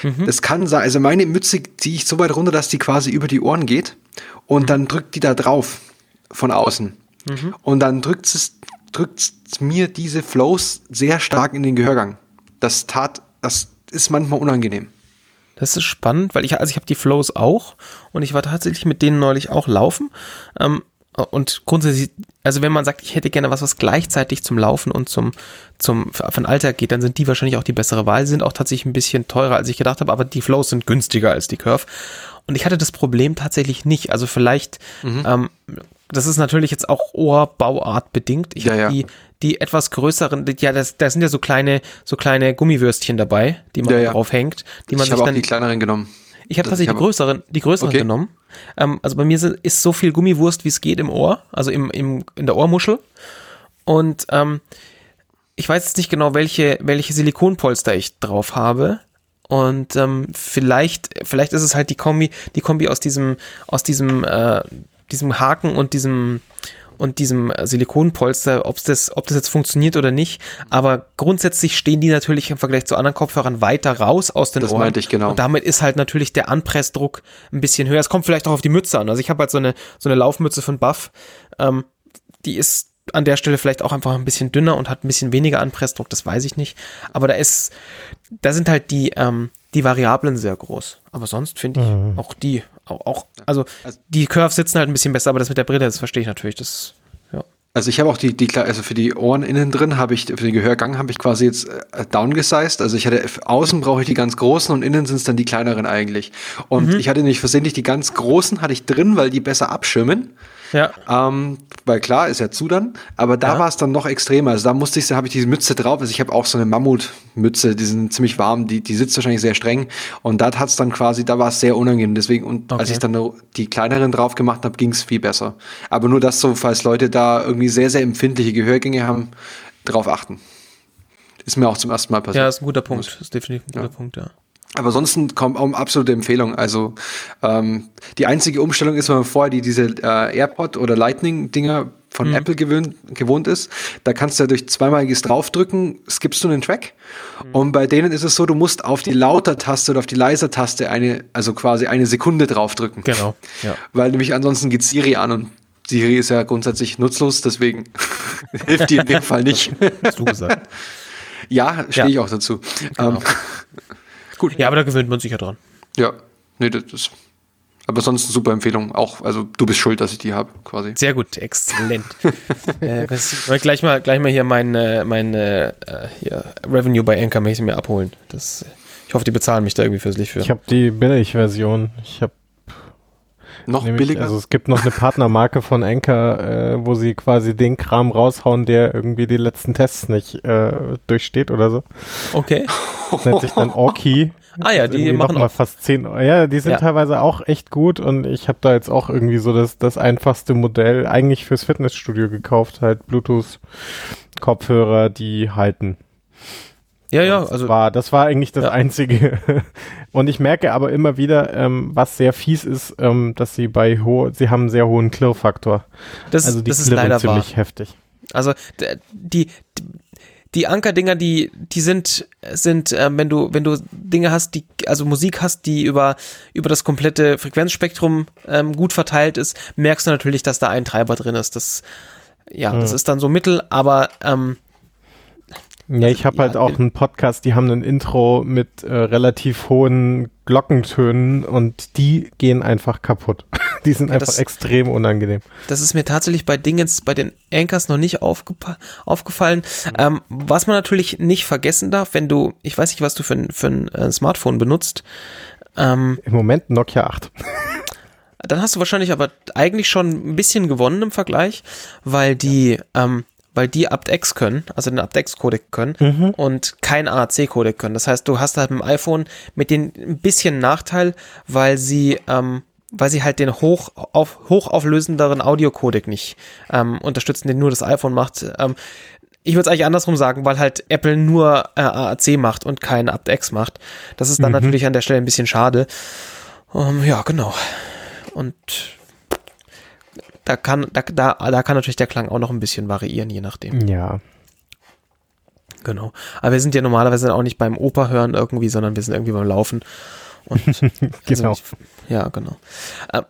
D: Mhm. Das kann sein, also meine Mütze ziehe ich so weit runter, dass die quasi über die Ohren geht und mhm. dann drückt die da drauf von außen. Mhm. Und dann drückt es, drückt mir diese Flows sehr stark in den Gehörgang. Das tat das ist manchmal unangenehm.
F: Das ist spannend, weil ich, also ich habe die Flows auch und ich war tatsächlich mit denen neulich auch laufen. Ähm, und grundsätzlich, also wenn man sagt, ich hätte gerne was, was gleichzeitig zum Laufen und zum, zum, den Alltag geht, dann sind die wahrscheinlich auch die bessere Wahl. Sie sind auch tatsächlich ein bisschen teurer, als ich gedacht habe, aber die Flows sind günstiger als die Curve. Und ich hatte das Problem tatsächlich nicht. Also vielleicht, mhm. ähm, das ist natürlich jetzt auch Ohrbauart bedingt. Ich ja, habe ja. die, die etwas größeren, ja, das, da sind ja so kleine, so kleine Gummiwürstchen dabei, die man ja, ja. draufhängt, die man
D: ich habe auch die kleineren genommen.
F: Ich habe tatsächlich die größeren, die größeren okay. genommen. Ähm, also bei mir ist so viel Gummiwurst, wie es geht im Ohr, also im, im, in der Ohrmuschel. Und ähm, ich weiß jetzt nicht genau, welche, welche Silikonpolster ich drauf habe. Und ähm, vielleicht, vielleicht ist es halt die Kombi, die Kombi aus diesem, aus diesem, äh, diesem Haken und diesem und diesem Silikonpolster, ob das, ob das jetzt funktioniert oder nicht. Aber grundsätzlich stehen die natürlich im Vergleich zu anderen Kopfhörern weiter raus aus den
D: das
F: Ohren.
D: Das meinte ich genau.
F: Und damit ist halt natürlich der Anpressdruck ein bisschen höher. Es kommt vielleicht auch auf die Mütze an. Also ich habe halt so eine, so eine Laufmütze von Buff. Ähm, die ist an der Stelle vielleicht auch einfach ein bisschen dünner und hat ein bisschen weniger Anpressdruck, das weiß ich nicht. Aber da ist, da sind halt die, ähm, die Variablen sehr groß. Aber sonst finde ich mhm. auch die, auch, also, also die Curves sitzen halt ein bisschen besser, aber das mit der Brille, das verstehe ich natürlich. Das, ja.
D: Also ich habe auch die, die, also für die Ohren innen drin habe ich, für den Gehörgang habe ich quasi jetzt äh, downgesized. Also ich hatte, außen brauche ich die ganz großen und innen sind es dann die kleineren eigentlich. Und mhm. ich hatte nicht versehentlich die ganz großen hatte ich drin, weil die besser abschirmen.
F: Ja.
D: Ähm, weil klar, ist ja zu dann, aber da ja. war es dann noch extremer. Also da musste ich, habe ich diese Mütze drauf. Also ich habe auch so eine Mammutmütze, die sind ziemlich warm, die, die sitzt wahrscheinlich sehr streng. Und da hat es dann quasi, da war es sehr unangenehm. Deswegen, und okay. als ich dann die kleineren drauf gemacht habe, ging es viel besser. Aber nur das so, falls Leute da irgendwie sehr, sehr empfindliche Gehörgänge haben, drauf achten. Ist mir auch zum ersten Mal passiert.
F: Ja, ist ein guter Punkt. Ist definitiv ein guter ja. Punkt, ja.
D: Aber ansonsten kommt um, absolute Empfehlung. Also ähm, die einzige Umstellung ist, wenn man vorher die, diese äh, AirPod oder Lightning-Dinger von mhm. Apple gewöhnt, gewohnt ist, da kannst du ja durch zweimaliges draufdrücken, skippst du einen Track. Mhm. Und bei denen ist es so, du musst auf die Lauter-Taste oder auf die Leiser-Taste eine, also quasi eine Sekunde draufdrücken.
F: Genau. Ja.
D: Weil nämlich ansonsten geht Siri an und Siri ist ja grundsätzlich nutzlos, deswegen hilft die in dem Fall nicht. Hast du gesagt. Ja, stehe ja. ich auch dazu. Genau. Ähm,
F: Gut. Ja, aber da gewöhnt man sich ja dran.
D: Ja, nee, das ist. Aber sonst eine super Empfehlung. Auch, also du bist schuld, dass ich die habe, quasi.
F: Sehr gut, exzellent. äh, was, gleich mal, gleich mal hier mein, äh, mein äh, hier, Revenue bei Anchor möchte ich mir abholen. Das, ich hoffe, die bezahlen mich da irgendwie fürs Licht für.
E: Ich habe die Billig-Version. Ich habe
D: Noch
E: Nämlich,
D: billiger?
E: Also es gibt noch eine Partnermarke von Anker, äh, wo sie quasi den Kram raushauen, der irgendwie die letzten Tests nicht äh, durchsteht oder so.
F: Okay.
E: Das nennt sich dann Orki.
F: Ah ja, die machen
E: noch mal
F: auch.
E: fast 10 Euro. Ja, die sind
F: Ja.
E: teilweise auch echt gut und ich habe da jetzt auch irgendwie so das, das einfachste Modell eigentlich fürs Fitnessstudio gekauft, halt Bluetooth-Kopfhörer, die halten.
F: Ja, ja,
E: Das
F: also
E: war, das war eigentlich das
F: Ja.
E: Einzige. Und ich merke aber immer wieder, ähm, was sehr fies ist, ähm, dass sie bei ho sie haben einen sehr hohen Klirrfaktor.
F: das,
E: Also die
F: das ist leider wahr.
E: ziemlich heftig.
F: Also d- die die Ankerdinger, die die sind sind äh, wenn du wenn du Dinge hast, die also Musik hast, die über über das komplette Frequenzspektrum ähm, gut verteilt ist, merkst du natürlich, dass da ein Treiber drin ist. Das ja, das
E: Mhm.
F: ist dann so mittel, aber ähm,
E: Ja, ich habe halt auch einen Podcast, die haben ein Intro mit äh, relativ hohen Glockentönen und die gehen einfach kaputt. die sind
F: Ja,
E: einfach
F: das-
E: extrem unangenehm.
F: Das ist mir tatsächlich bei Dingens, bei den Anchors noch nicht aufgefallen. Ähm, was man natürlich nicht vergessen darf, wenn du, ich weiß nicht, was du für ein, für ein äh, Smartphone benutzt, ähm,
E: Im Moment Nokia 8.
F: dann hast du wahrscheinlich aber eigentlich schon ein bisschen gewonnen im Vergleich, weil die, ähm, weil die aptX können, also den aptX-Codec können und kein AAC-Codec können. Das heißt, du hast halt mit dem iPhone mit den ein bisschen Nachteil, weil sie, ähm, weil sie halt den hoch auf, hochauflösenderen Audio-Codec nicht ähm, unterstützen, den nur das iPhone macht. Ähm, ich würde es eigentlich andersrum sagen, weil halt Apple nur äh, AAC macht und kein aptX macht. Das ist dann natürlich an der Stelle ein bisschen schade. Ähm, ja, genau. Und da kann, da, da, da kann natürlich der Klang auch noch ein bisschen variieren, je nachdem.
E: Ja.
F: Genau. Aber wir sind ja normalerweise auch nicht beim Oper hören irgendwie, sondern wir sind irgendwie beim Laufen. Und
E: Genau.
F: also ich, ja, genau. Äh,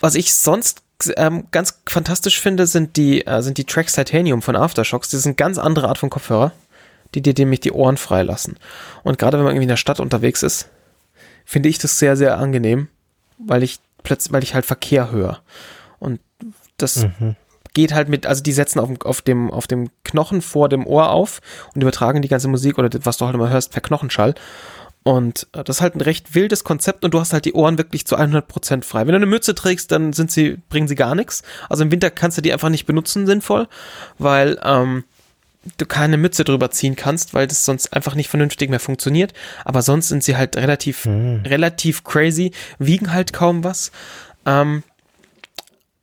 F: was ich sonst ähm, ganz fantastisch finde, sind die, äh, sind die Tracks Titanium von Aftershocks. Das ist eine ganz andere Art von Kopfhörer, die dir nämlich die Ohren freilassen. Und gerade wenn man irgendwie in der Stadt unterwegs ist, finde ich das sehr, sehr angenehm, weil ich plötzlich, weil ich halt Verkehr höre. Und das geht halt mit, also die setzen auf, dem- auf, dem, auf dem Knochen vor dem Ohr auf und übertragen die ganze Musik oder was du halt immer hörst, per Knochenschall. Und äh, das ist halt ein recht wildes Konzept und du hast halt die Ohren wirklich zu 100% frei. Wenn du eine Mütze trägst, dann sind sie, bringen sie gar nichts. Also im Winter kannst du die einfach nicht benutzen sinnvoll, weil ähm, du keine Mütze drüber ziehen kannst, weil das sonst einfach nicht vernünftig mehr funktioniert. Aber sonst sind sie halt relativ, relativ crazy, wiegen halt kaum was. Ähm,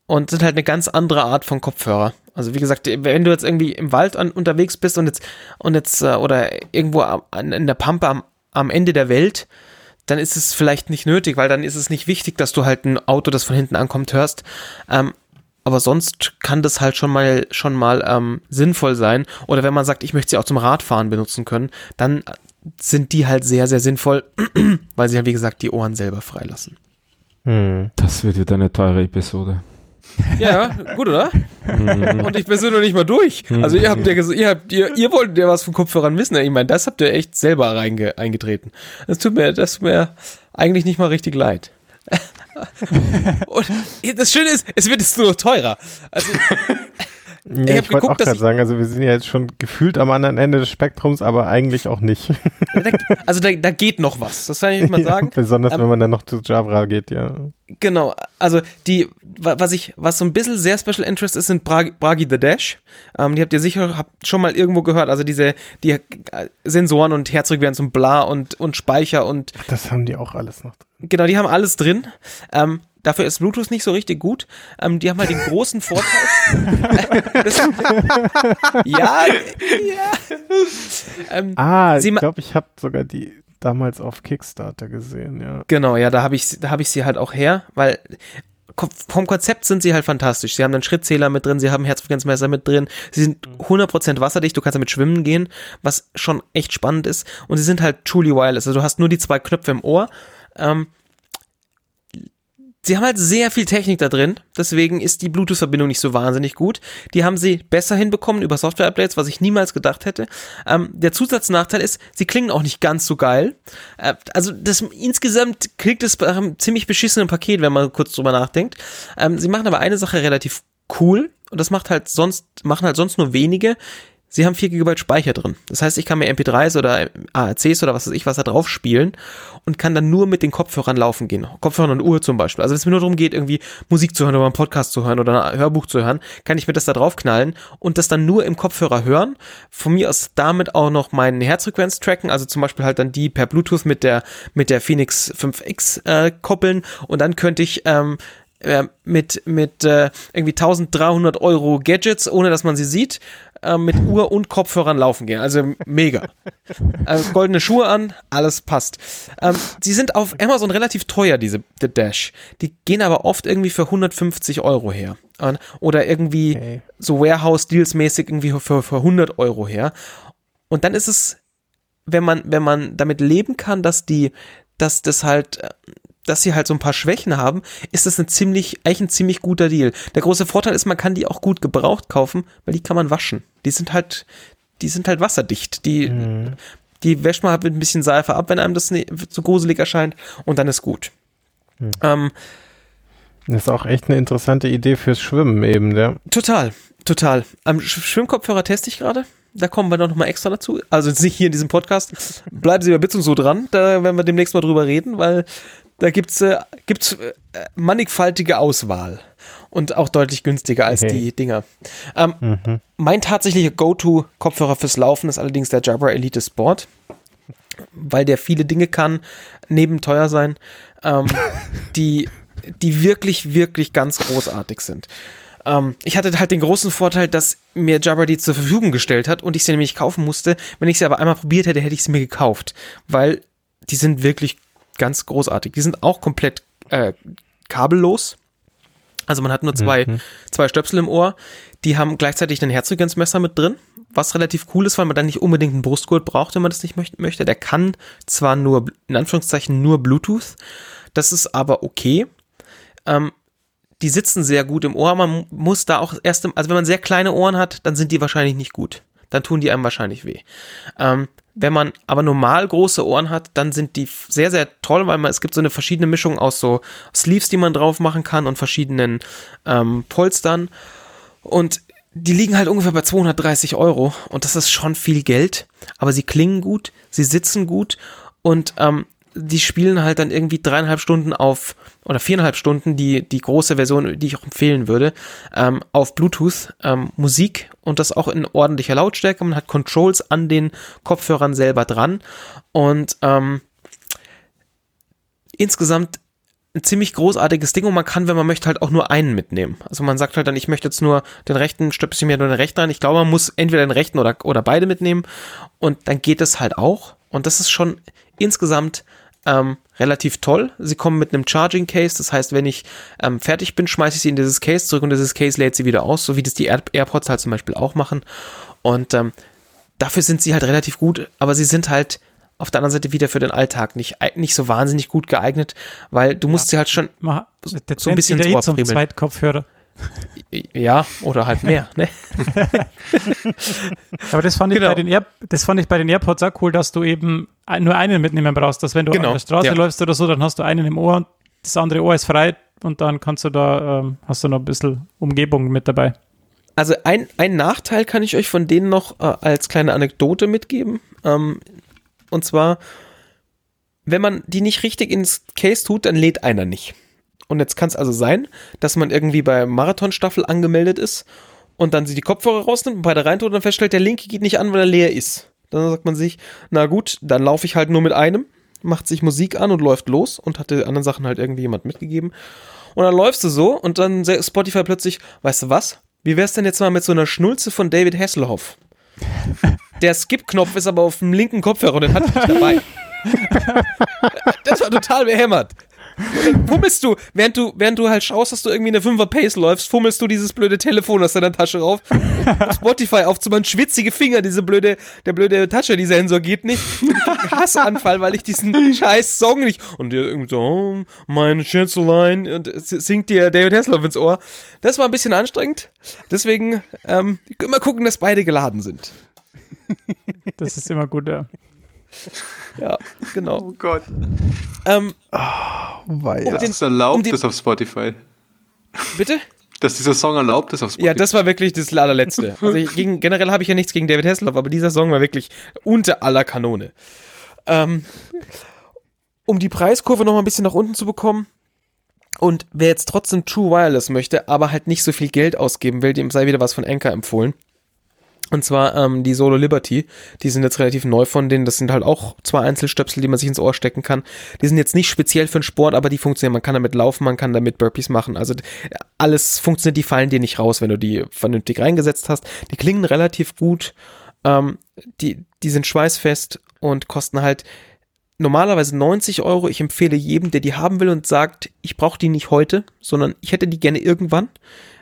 F: und sind halt eine ganz andere Art von Kopfhörer. Also wie gesagt, wenn du jetzt irgendwie im Wald an, unterwegs bist und jetzt und jetzt äh, oder irgendwo an, in der Pampe am, am Ende der Welt, dann ist es vielleicht nicht nötig, weil dann ist es nicht wichtig, dass du halt ein Auto, das von hinten ankommt, hörst. Ähm, aber sonst kann das halt schon mal schon mal ähm, sinnvoll sein. Oder wenn man sagt, ich möchte sie auch zum Radfahren benutzen können, dann sind die halt sehr, sehr sinnvoll, weil sie halt, wie gesagt, die Ohren selber freilassen.
E: Hm.
C: Das wird wieder eine teure Episode.
F: Ja, gut, oder? Und ich bin so noch nicht mal durch. Also ihr habt ja gesagt, ihr habt, ihr, ihr wolltet ja was von Kopfhörern wissen. Ich meine, das habt ihr echt selber reinge, eingetreten. Das tut mir, das tut mir eigentlich nicht mal richtig leid. Und das Schöne ist, es wird jetzt nur noch teurer. Also,
E: Ja,
F: Ich
E: ich, wollte auch gerade sagen, also wir sind ja jetzt schon gefühlt am anderen Ende des Spektrums, aber eigentlich auch nicht.
F: da, also da, da geht noch was. Das kann ich mal sagen.
E: Besonders
F: Ähm,
E: wenn man dann noch zu Jabra geht, ja.
F: Genau, also die, wa- was ich, was so ein bisschen sehr Special Interest ist, sind Bragi, Bragi the Dash. Ähm, die habt ihr sicher habt schon mal irgendwo gehört. Also diese, die äh, Sensoren und Herzog werden zum Bla und, und Speicher und
E: Das haben die auch alles noch. drin.
F: genau, die haben alles drin. Ähm, dafür ist Bluetooth nicht so richtig gut. Ähm, die haben halt den großen Vorteil. das, ja, ja. Ähm,
E: Ah, ich glaube, ich habe sogar die damals auf Kickstarter gesehen, ja.
F: Genau, ja, da habe ich, da hab ich sie halt auch her, weil vom Konzept sind sie halt fantastisch. Sie haben einen Schrittzähler mit drin, sie haben Herzfrequenzmesser mit drin, sie sind 100% wasserdicht, du kannst damit schwimmen gehen, was schon echt spannend ist. Und sie sind halt truly wireless, also du hast nur die zwei Knöpfe im Ohr. Ähm, Sie haben halt sehr viel Technik da drin, deswegen ist die Bluetooth-Verbindung nicht so wahnsinnig gut. Die haben sie besser hinbekommen über Software-Updates, was ich niemals gedacht hätte. Ähm, der Zusatznachteil ist, sie klingen auch nicht ganz so geil. Äh, also das insgesamt klingt es bei einem ziemlich beschissenen Paket, wenn man kurz drüber nachdenkt. Ähm, sie machen aber eine Sache relativ cool und das macht halt sonst machen halt sonst nur wenige. Sie haben 4 GB Speicher drin. Das heißt, ich kann mir MP3s oder ARCs oder was weiß ich was da drauf spielen und kann dann nur mit den Kopfhörern laufen gehen. Kopfhörern und Uhr zum Beispiel. Also wenn es mir nur darum geht, irgendwie Musik zu hören oder einen Podcast zu hören oder ein Hörbuch zu hören, kann ich mir das da drauf knallen und das dann nur im Kopfhörer hören. Von mir aus damit auch noch meine Herzfrequenz tracken, also zum Beispiel halt dann die per Bluetooth mit der, mit der Phoenix 5X äh, koppeln und dann könnte ich ähm, äh, mit, mit äh, irgendwie 1300 Euro Gadgets, ohne dass man sie sieht, äh, mit Uhr und Kopfhörern laufen gehen. Also mega. also goldene Schuhe an, alles passt. Ähm, sie sind auf Amazon relativ teuer, diese The Dash. Die gehen aber oft irgendwie für 150 Euro her. Oder irgendwie okay. so Warehouse-Deals-mäßig irgendwie für, für 100 Euro her. Und dann ist es, wenn man, wenn man damit leben kann, dass die, dass das halt äh, dass sie halt so ein paar Schwächen haben, ist das ein ziemlich, eigentlich ein ziemlich guter Deal. Der große Vorteil ist, man kann die auch gut gebraucht kaufen, weil die kann man waschen. Die sind halt, die sind halt wasserdicht. Die, mhm. die wäscht man halt mit ein bisschen Seife ab, wenn einem das zu gruselig erscheint und dann ist gut.
E: Mhm. Ähm, das ist auch echt eine interessante Idee fürs Schwimmen eben, ja.
F: Total, total. Am Schwimmkopfhörer teste ich gerade. Da kommen wir noch mal extra dazu. Also nicht hier in diesem Podcast. Bleiben Sie Bits und so dran. Da werden wir demnächst mal drüber reden, weil da gibt's äh, gibt's äh, mannigfaltige Auswahl und auch deutlich günstiger als okay. die Dinger. Ähm, mhm. Mein tatsächlicher Go-To-Kopfhörer fürs Laufen ist allerdings der Jabra Elite Sport, weil der viele Dinge kann, neben teuer sein, ähm, die, die wirklich, wirklich ganz großartig sind. Ähm, ich hatte halt den großen Vorteil, dass mir Jabra die zur Verfügung gestellt hat und ich sie nämlich kaufen musste. Wenn ich sie aber einmal probiert hätte, hätte ich sie mir gekauft, weil die sind wirklich ganz großartig. Die sind auch komplett äh, kabellos. Also man hat nur zwei, mhm. zwei Stöpsel im Ohr. Die haben gleichzeitig ein Herzfrequenzmesser mit drin, was relativ cool ist, weil man dann nicht unbedingt einen Brustgurt braucht, wenn man das nicht möchte. Der kann zwar nur, in Anführungszeichen, nur Bluetooth. Das ist aber okay. Ähm, die sitzen sehr gut im Ohr. Man muss da auch erst, also wenn man sehr kleine Ohren hat, dann sind die wahrscheinlich nicht gut. Dann tun die einem wahrscheinlich weh. Ähm, wenn man aber normal große Ohren hat, dann sind die sehr, sehr toll, weil man, es gibt so eine verschiedene Mischung aus so Sleeves, die man drauf machen kann und verschiedenen ähm, Polstern. Und die liegen halt ungefähr bei 230 Euro und das ist schon viel Geld, aber sie klingen gut, sie sitzen gut und ähm, die spielen halt dann irgendwie dreieinhalb Stunden auf, oder viereinhalb Stunden, die, die große Version, die ich auch empfehlen würde, ähm, auf Bluetooth ähm, Musik und das auch in ordentlicher Lautstärke. Man hat Controls an den Kopfhörern selber dran und ähm, insgesamt ein ziemlich großartiges Ding und man kann, wenn man möchte, halt auch nur einen mitnehmen. Also man sagt halt dann, ich möchte jetzt nur den rechten, stöpsel mir nur den rechten rein. Ich glaube, man muss entweder den rechten oder, oder beide mitnehmen und dann geht es halt auch. Und das ist schon insgesamt ähm, relativ toll. Sie kommen mit einem Charging Case, das heißt, wenn ich ähm, fertig bin, schmeiße ich sie in dieses Case zurück und dieses Case lädt sie wieder aus, so wie das die Air AirPods halt zum Beispiel auch machen. Und ähm, dafür sind sie halt relativ gut, aber sie sind halt auf der anderen Seite wieder für den Alltag nicht, nicht so wahnsinnig gut geeignet, weil du musst ja, sie halt schon
B: so, so ein bisschen Ohr zum Zweitkopfhörer.
F: Ja, oder halt mehr. Ne?
B: Aber das fand, genau. ich bei den Air, das fand ich bei den AirPods auch cool, dass du eben nur einen mitnehmen brauchst. Dass wenn du genau. an der Straße ja. läufst oder so, dann hast du einen im Ohr und das andere Ohr ist frei und dann kannst du da, ähm, hast du noch ein bisschen Umgebung mit dabei.
F: Also ein, ein Nachteil kann ich euch von denen noch äh, als kleine Anekdote mitgeben. Ähm, und zwar, wenn man die nicht richtig ins Case tut, dann lädt einer nicht. Und jetzt kann es also sein, dass man irgendwie bei Marathonstaffel angemeldet ist und dann sie die Kopfhörer rausnimmt und bei der reintut und dann feststellt, der linke geht nicht an, weil er leer ist. Dann sagt man sich, na gut, dann laufe ich halt nur mit einem, macht sich Musik an und läuft los und hat die anderen Sachen halt irgendwie jemand mitgegeben. Und dann läufst du so und dann Spotify plötzlich, weißt du was? Wie wär's denn jetzt mal mit so einer Schnulze von David Hasselhoff? Der Skip-Knopf ist aber auf dem linken Kopfhörer und den hat er nicht dabei. das war total behämmert fummelst du, während du, während du halt schaust, dass du irgendwie eine 5er Pace läufst, fummelst du dieses blöde Telefon aus deiner Tasche rauf, um Spotify aufzumachen, schwitzige Finger, diese blöde, der blöde Toucher-Sensor geht nicht. Hassanfall, weil ich diesen scheiß Song nicht, und der irgendwie so, oh, meine Schätzelein, und singt dir David Hasselhoff ins Ohr. Das war ein bisschen anstrengend. Deswegen, ähm, immer gucken, dass beide geladen sind.
B: Das ist immer gut, ja.
F: Ja, genau.
D: Oh Gott.
F: Ähm,
D: oh, um das ist erlaubt, um das auf Spotify.
F: Bitte?
D: dass dieser Song erlaubt ist auf Spotify.
F: Ja, das war wirklich das allerletzte. Also ich, gegen, generell habe ich ja nichts gegen David Hasselhoff, aber dieser Song war wirklich unter aller Kanone. Ähm, um die Preiskurve noch mal ein bisschen nach unten zu bekommen und wer jetzt trotzdem True Wireless möchte, aber halt nicht so viel Geld ausgeben will, dem sei wieder was von Anchor empfohlen. Und zwar ähm, die Solo Liberty. Die sind jetzt relativ neu von denen. Das sind halt auch zwei Einzelstöpsel, die man sich ins Ohr stecken kann. Die sind jetzt nicht speziell für den Sport, aber die funktionieren. Man kann damit laufen, man kann damit Burpees machen. Also alles funktioniert, die fallen dir nicht raus, wenn du die vernünftig reingesetzt hast. Die klingen relativ gut. Ähm, die, die sind schweißfest und kosten halt normalerweise 90 Euro. Ich empfehle jedem, der die haben will und sagt, ich brauche die nicht heute, sondern ich hätte die gerne irgendwann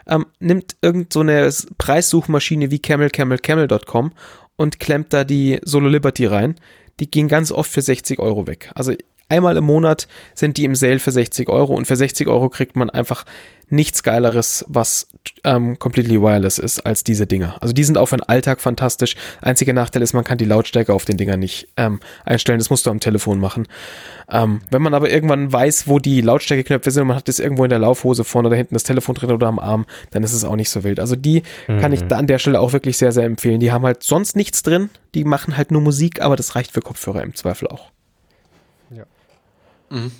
F: ähm, nimmt irgend so eine Preissuchmaschine wie camelcamelcamel.com und klemmt da die Solo Liberty rein. Die gehen ganz oft für 60 Euro weg. Also einmal im Monat sind die im Sale für 60 Euro und für 60 Euro kriegt man einfach nichts Geileres, was ähm, completely wireless ist, als diese Dinger. Also die sind auch für den Alltag fantastisch. Einziger Nachteil ist, man kann die Lautstärke auf den Dingern nicht ähm, einstellen. Das musst du am Telefon machen. Ähm, wenn man aber irgendwann weiß, wo die Lautstärkeknöpfe sind und man hat das irgendwo in der Laufhose vorne oder hinten das Telefon drin oder am Arm, dann ist es auch nicht so wild. Also die mhm. kann ich mhm. da an der Stelle auch wirklich sehr, sehr empfehlen. Die haben halt sonst nichts drin. Die machen halt nur Musik, aber das reicht für Kopfhörer im Zweifel auch. Mhm.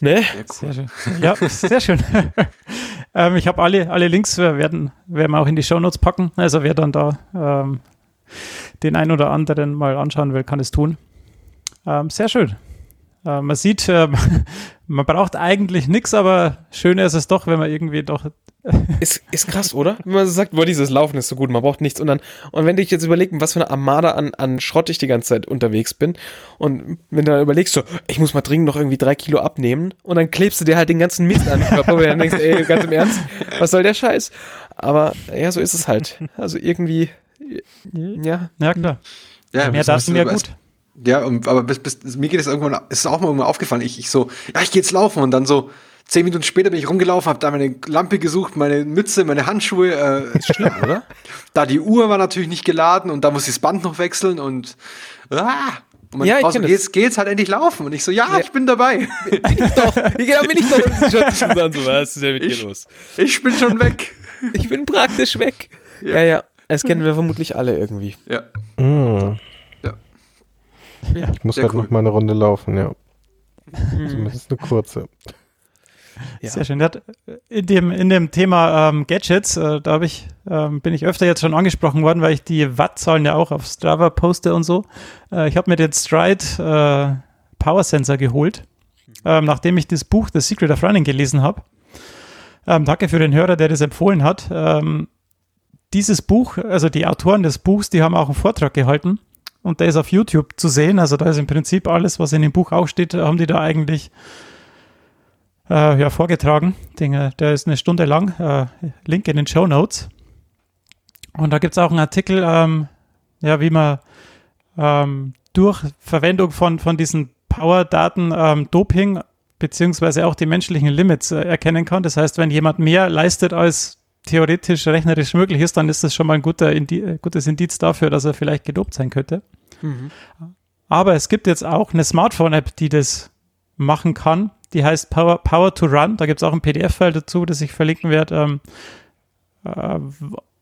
F: Ne?
B: Sehr, cool. sehr schön. Ja, sehr schön. ähm, ich habe alle, alle Links, wir werden, werden wir auch in die Shownotes packen. Also wer dann da ähm, den ein oder anderen mal anschauen will, kann es tun. Ähm, sehr schön. Äh, man sieht, äh, man braucht eigentlich nichts, aber schöner ist es doch, wenn man irgendwie doch
F: ist, ist krass, oder? Wenn man so sagt, boah, dieses Laufen ist so gut, man braucht nichts. Und dann, und wenn du dich jetzt überlegst, was für eine Armada an, an Schrott ich die ganze Zeit unterwegs bin, und wenn du dann überlegst, so, ich muss mal dringend noch irgendwie drei Kilo abnehmen, und dann klebst du dir halt den ganzen Mist an den Körper, und dann denkst, ey, ganz im Ernst, was soll der Scheiß? Aber, ja, so ist es halt. Also irgendwie, ja.
B: Ja, klar.
D: Ja,
B: mehr darfst du mir gut.
D: Ja, aber bis, bis, mir geht es irgendwann, ist auch mal irgendwann aufgefallen, ich, ich so, ja, ich gehe jetzt laufen, und dann so, Zehn Minuten später bin ich rumgelaufen, habe da meine Lampe gesucht, meine Mütze, meine Handschuhe. Äh, ist schlimm, oder? Da die Uhr war natürlich nicht geladen und da muss ich das Band noch wechseln und ah, und meine
F: ja,
D: Frau so, geht's, geht's halt endlich laufen. Und ich so, ja, ja. ich bin dabei.
F: Bin ich doch. Genau, bin ich doch. schon dann so, was ist denn mit
D: ich,
F: dir los?
D: Ich bin schon weg.
F: Ich bin praktisch weg. Ja, ja. ja. Das kennen wir vermutlich alle irgendwie.
D: Ja.
E: Mm.
D: Ja.
E: Ich muss halt cool. noch mal eine Runde laufen, ja.
F: Mhm.
E: Zumindest eine kurze.
B: Ja. Sehr schön. In dem, in dem Thema ähm, Gadgets, äh, da ich, ähm, bin ich öfter jetzt schon angesprochen worden, weil ich die Wattzahlen ja auch auf Strava poste und so. Äh, ich habe mir den Stride äh, Power Sensor geholt, ähm, nachdem ich das Buch The Secret of Running gelesen habe. Ähm, danke für den Hörer, der das empfohlen hat. Ähm, dieses Buch, also die Autoren des Buchs, die haben auch einen Vortrag gehalten und der ist auf YouTube zu sehen. Also da ist im Prinzip alles, was in dem Buch auch steht, haben die da eigentlich äh, ja, vorgetragen. Den, der ist eine Stunde lang. Äh, Link in den Show Notes. Und da gibt es auch einen Artikel, ähm, ja, wie man ähm, durch Verwendung von, von diesen Power-Daten ähm, Doping beziehungsweise auch die menschlichen Limits äh, erkennen kann. Das heißt, wenn jemand mehr leistet als theoretisch rechnerisch möglich ist, dann ist das schon mal ein guter Indi gutes Indiz dafür, dass er vielleicht gedopt sein könnte. Mhm. Aber es gibt jetzt auch eine Smartphone-App, die das machen kann die heißt Power, Power to Run. Da gibt es auch ein PDF-File dazu, das ich verlinken werde, ähm, äh,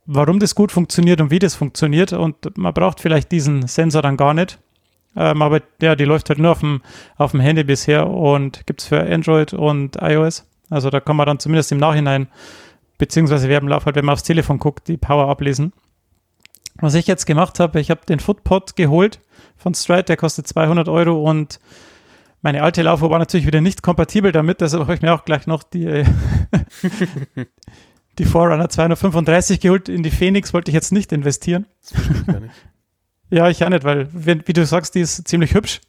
B: warum das gut funktioniert und wie das funktioniert. Und man braucht vielleicht diesen Sensor dann gar nicht. Ähm, aber ja, die läuft halt nur auf dem, auf dem Handy bisher und gibt es für Android und iOS. Also da kann man dann zumindest im Nachhinein, beziehungsweise wir haben Lauf halt, wenn man aufs Telefon guckt, die Power ablesen. Was ich jetzt gemacht habe, ich habe den Footpod geholt von Stride, der kostet 200 Euro und meine alte Laufuhr war natürlich wieder nicht kompatibel damit, deshalb habe ich mir auch gleich noch die, äh, die Forerunner 235 geholt. In die Phoenix wollte ich jetzt nicht investieren. Nicht. Ja, ich auch nicht, weil, wie, wie, du sagst, die ist ziemlich hübsch,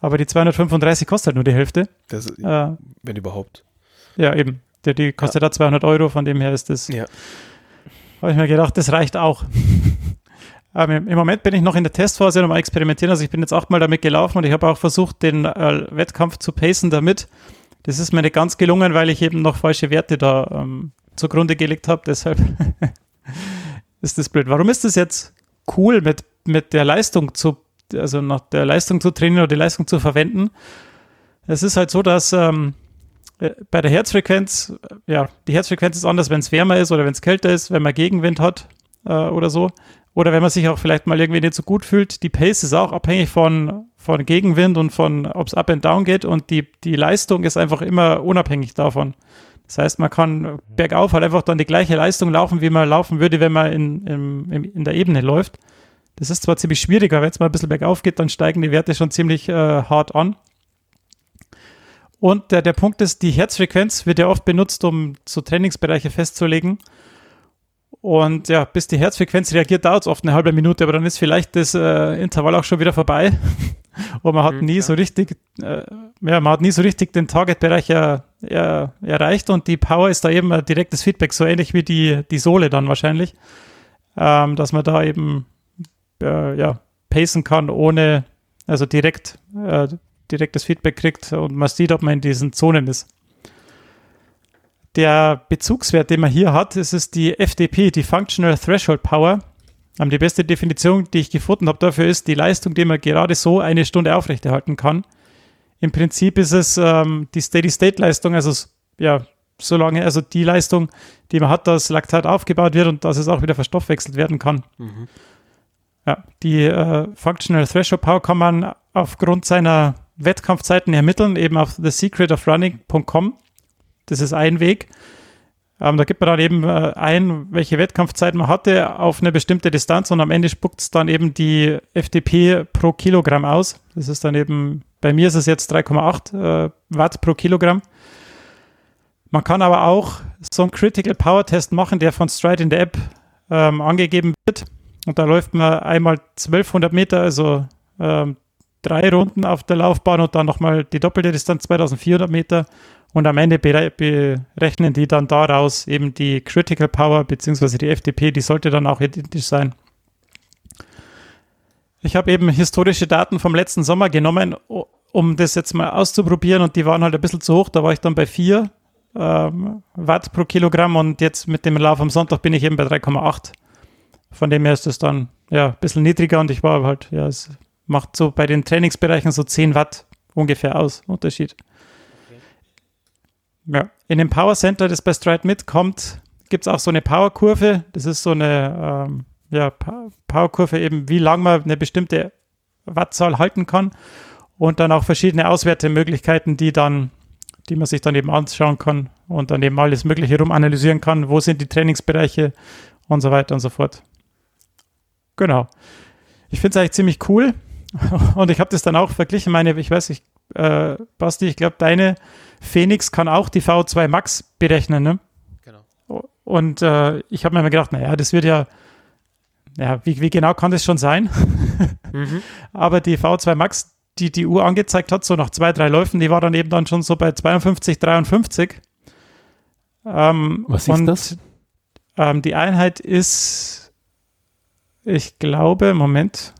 B: aber die 235 kostet halt nur die Hälfte.
F: Das, äh, wenn überhaupt.
B: Ja, eben. Die, die kostet ja. da 200 Euro, von dem her ist das.
F: Ja.
B: Habe ich mir gedacht, das reicht auch. Ähm, Im Moment bin ich noch in der Testphase und mal experimentieren. Also ich bin jetzt achtmal damit gelaufen und ich habe auch versucht, den äh, Wettkampf zu pacen damit. Das ist mir nicht ganz gelungen, weil ich eben noch falsche Werte da ähm, zugrunde gelegt habe. Deshalb ist das blöd. Warum ist das jetzt cool, mit, mit der Leistung zu, also nach der Leistung zu trainieren oder die Leistung zu verwenden? Es ist halt so, dass ähm, äh, bei der Herzfrequenz, äh, ja, die Herzfrequenz ist anders, wenn es wärmer ist oder wenn es kälter ist, wenn man Gegenwind hat äh, oder so. Oder wenn man sich auch vielleicht mal irgendwie nicht so gut fühlt. Die Pace ist auch abhängig von, von Gegenwind und von, ob es up and down geht. Und die, die Leistung ist einfach immer unabhängig davon. Das heißt, man kann bergauf halt einfach dann die gleiche Leistung laufen, wie man laufen würde, wenn man in, in, in der Ebene läuft. Das ist zwar ziemlich schwieriger, wenn es mal ein bisschen bergauf geht, dann steigen die Werte schon ziemlich äh, hart an. Und der, der Punkt ist, die Herzfrequenz wird ja oft benutzt, um so Trainingsbereiche festzulegen. Und ja, bis die Herzfrequenz reagiert, dauert es oft eine halbe Minute, aber dann ist vielleicht das äh, Intervall auch schon wieder vorbei. Und man hat mhm, nie ja. so richtig, äh, ja, man hat nie so richtig den Targetbereich er, er, erreicht und die Power ist da eben ein direktes Feedback, so ähnlich wie die, die Sohle dann wahrscheinlich, ähm, dass man da eben äh, ja, pacen kann, ohne, also direkt, äh, direktes Feedback kriegt und man sieht, ob man in diesen Zonen ist. Der Bezugswert, den man hier hat, ist es die FDP, die Functional Threshold Power. Ähm, die beste Definition, die ich gefunden habe dafür, ist die Leistung, die man gerade so eine Stunde aufrechterhalten kann. Im Prinzip ist es ähm, die Steady-State-Leistung, also ja, solange, also die Leistung, die man hat, dass Laktat aufgebaut wird und dass es auch wieder verstoffwechselt werden kann. Mhm. Ja, die äh, Functional Threshold Power kann man aufgrund seiner Wettkampfzeiten ermitteln, eben auf thesecretofrunning.com. Das ist ein Weg. Ähm, da gibt man dann eben äh, ein, welche Wettkampfzeit man hatte auf eine bestimmte Distanz und am Ende spuckt es dann eben die FDP pro Kilogramm aus. Das ist dann eben, bei mir ist es jetzt 3,8 äh, Watt pro Kilogramm. Man kann aber auch so einen Critical Power Test machen, der von Stride in der App ähm, angegeben wird. Und da läuft man einmal 1200 Meter, also ähm, drei Runden auf der Laufbahn und dann nochmal die doppelte Distanz 2400 Meter. Und am Ende berechnen die dann daraus eben die Critical Power bzw. die FDP, die sollte dann auch identisch sein. Ich habe eben historische Daten vom letzten Sommer genommen, um das jetzt mal auszuprobieren und die waren halt ein bisschen zu hoch. Da war ich dann bei 4 ähm, Watt pro Kilogramm und jetzt mit dem Lauf am Sonntag bin ich eben bei 3,8. Von dem her ist es dann ja ein bisschen niedriger und ich war halt, ja, es macht so bei den Trainingsbereichen so 10 Watt ungefähr aus, Unterschied. Ja, in dem Power Center, das bei Stride mitkommt, gibt es auch so eine Powerkurve. Das ist so eine ähm, ja, Powerkurve eben, wie lange man eine bestimmte Wattzahl halten kann und dann auch verschiedene Auswertemöglichkeiten, die dann, die man sich dann eben anschauen kann und dann eben alles Mögliche rum analysieren kann. Wo sind die Trainingsbereiche und so weiter und so fort. Genau. Ich finde es eigentlich ziemlich cool. Und ich habe das dann auch verglichen. Meine, ich weiß nicht, äh, Basti, ich glaube, deine Phoenix kann auch die V2 Max berechnen, ne? Genau. Und äh, ich habe mir immer gedacht, naja, das wird ja, ja, wie, wie genau kann das schon sein? mhm. Aber die V2 Max, die die Uhr angezeigt hat, so nach zwei, drei Läufen, die war dann eben dann schon so bei 52, 53. Ähm,
C: Was ist das?
B: Ähm, die Einheit ist, ich glaube, Moment.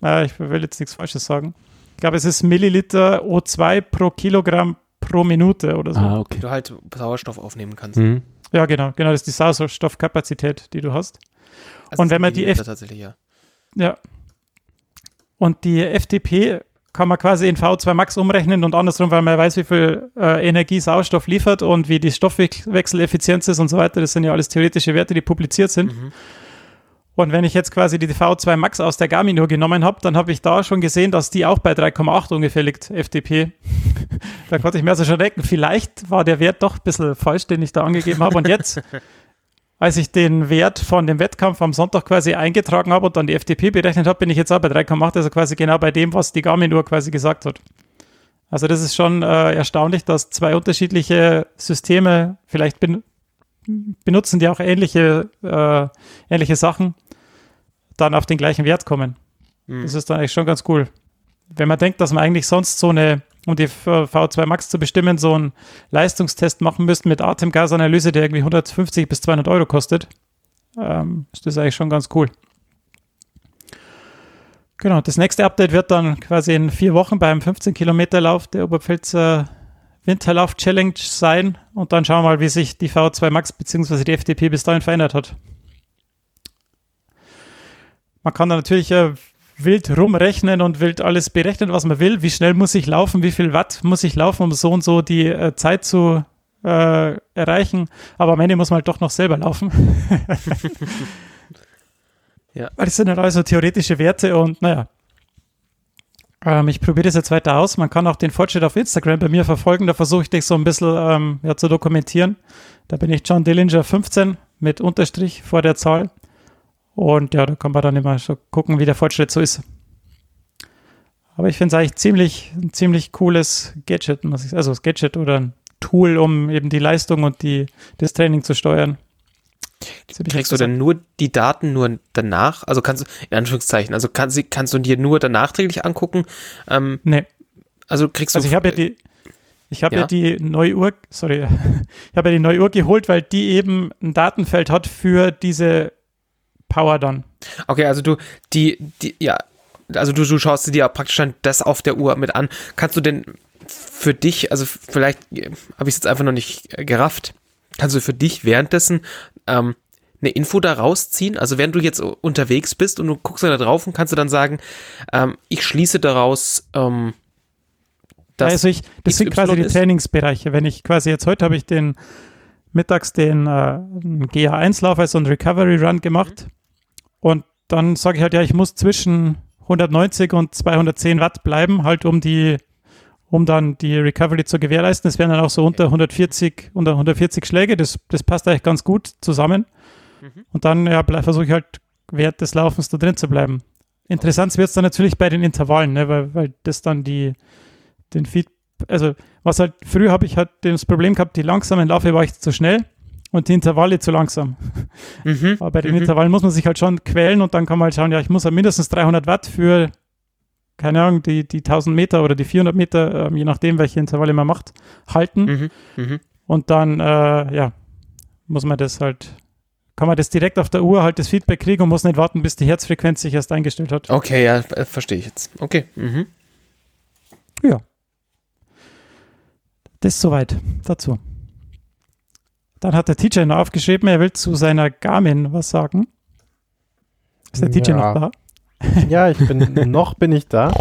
B: Ah, ich will jetzt nichts Falsches sagen. Ich glaube, es ist Milliliter O2 pro Kilogramm pro Minute oder so.
F: Ah, okay. Du halt Sauerstoff aufnehmen kannst. Mhm.
B: Ja, genau. Genau, das ist die Sauerstoffkapazität, die du hast. Also Und wenn man die F tatsächlich, ja. Ja. Und die FDP kann man quasi in V2 Max umrechnen und andersrum, weil man weiß, wie viel äh, Energie Sauerstoff liefert und wie die Stoffwechseleffizienz ist und so weiter. Das sind ja alles theoretische Werte, die publiziert sind. Mhm. Und wenn ich jetzt quasi die V2 Max aus der Garmin nur genommen habe, dann habe ich da schon gesehen, dass die auch bei 3,8 ungefähr liegt, FDP. da konnte ich mir also schon denken, vielleicht war der Wert doch ein bisschen falsch, den ich da angegeben habe. Und jetzt als ich den Wert von dem Wettkampf am Sonntag quasi eingetragen habe und dann die FDP berechnet habe, bin ich jetzt auch bei 3,8, also quasi genau bei dem, was die Garmin-Uhr quasi gesagt hat. Also das ist schon äh, erstaunlich, dass zwei unterschiedliche Systeme vielleicht ben benutzen, die auch ähnliche, äh, ähnliche Sachen, dann auf den gleichen Wert kommen. Mhm. Das ist dann eigentlich schon ganz cool. Wenn man denkt, dass man eigentlich sonst so eine um die V2 Max zu bestimmen, so einen Leistungstest machen müssten mit Atemgasanalyse, der irgendwie 150 bis 200 Euro kostet, ähm, ist das eigentlich schon ganz cool. Genau, das nächste Update wird dann quasi in vier Wochen beim 15 Kilometer Lauf der Oberpfälzer Winterlauf Challenge sein und dann schauen wir mal, wie sich die V2 Max bzw. die FDP bis dahin verändert hat. Man kann da natürlich äh, wild rumrechnen und wild alles berechnen, was man will. Wie schnell muss ich laufen? Wie viel Watt muss ich laufen, um so und so die äh, Zeit zu äh, erreichen? Aber am Ende muss man halt doch noch selber laufen.
F: Ja.
B: Weil das sind halt also theoretische Werte und naja. Ähm, ich probiere das jetzt weiter aus. Man kann auch den Fortschritt auf Instagram bei mir verfolgen. Da versuche ich dich so ein bisschen ähm, ja, zu dokumentieren. Da bin ich John Dillinger 15 mit Unterstrich vor der Zahl. Und ja, da kann man dann immer so gucken, wie der Fortschritt so ist. Aber ich finde es eigentlich ziemlich, ein ziemlich cooles Gadget, muss ich, also das Gadget oder ein Tool, um eben die Leistung und die, das Training zu steuern.
F: Kriegst du denn nur die Daten nur danach? Also kannst du, in Anführungszeichen, also kannst, du- kannst du dir nur dann nachträglich angucken? Ähm,
B: Nee,
F: also kriegst
B: also
F: du.
B: ich habe ja die, ich habe ja.
F: Ja.
B: die neue Uhr, sorry, ich habe ja die neue Uhr geholt, weil die eben ein Datenfeld hat für diese Power dann.
F: Okay, also du, die, die, ja, also du, du schaust dir ja praktisch dann das auf der Uhr mit an. Kannst du denn für dich, also vielleicht äh, habe ich es jetzt einfach noch nicht äh, gerafft, kannst du für dich währenddessen ähm, eine Info da rausziehen? Also wenn du jetzt unterwegs bist und du guckst da drauf und kannst du dann sagen, ähm, ich schließe daraus, ähm, dass
B: also ich, das sind quasi die
F: ist?
B: Trainingsbereiche. Wenn ich quasi jetzt heute habe ich den mittags den äh, GA1-Lauf als so einen Recovery Run gemacht und dann sage ich halt, ja, ich muss zwischen 190 und 210 Watt bleiben, halt um die um dann die Recovery zu gewährleisten. Das wären dann auch so unter 140, unter 140 Schläge. Das, das passt eigentlich ganz gut zusammen. Und dann ja, versuche ich halt während des Laufens da drin zu bleiben. Interessant wird es dann natürlich bei den Intervallen, ne, weil, weil das dann die, den Feed, also was halt, früher habe ich halt das Problem gehabt, die langsamen Läufe war ich zu schnell und die Intervalle zu langsam.
F: Mhm.
B: Aber bei den
F: Mhm.
B: Intervallen muss man sich halt schon quälen und dann kann man halt schauen, ja, ich muss halt mindestens 300 Watt für, keine Ahnung, die, die 1000 Meter oder die 400 Meter, ähm, je nachdem, welche Intervalle man macht, halten.
F: Mhm. Mhm.
B: Und dann, äh, ja, muss man das halt, kann man das direkt auf der Uhr halt das Feedback kriegen und muss nicht warten, bis die Herzfrequenz sich erst eingestellt hat.
F: Okay, ja, äh, verstehe ich jetzt. Okay. Mhm.
B: Ja. Das soweit dazu. Dann hat der TJ noch aufgeschrieben, er will zu seiner Garmin was sagen. Ist der TJ
E: Ja.
B: noch da?
E: Ja, ich bin noch bin ich da.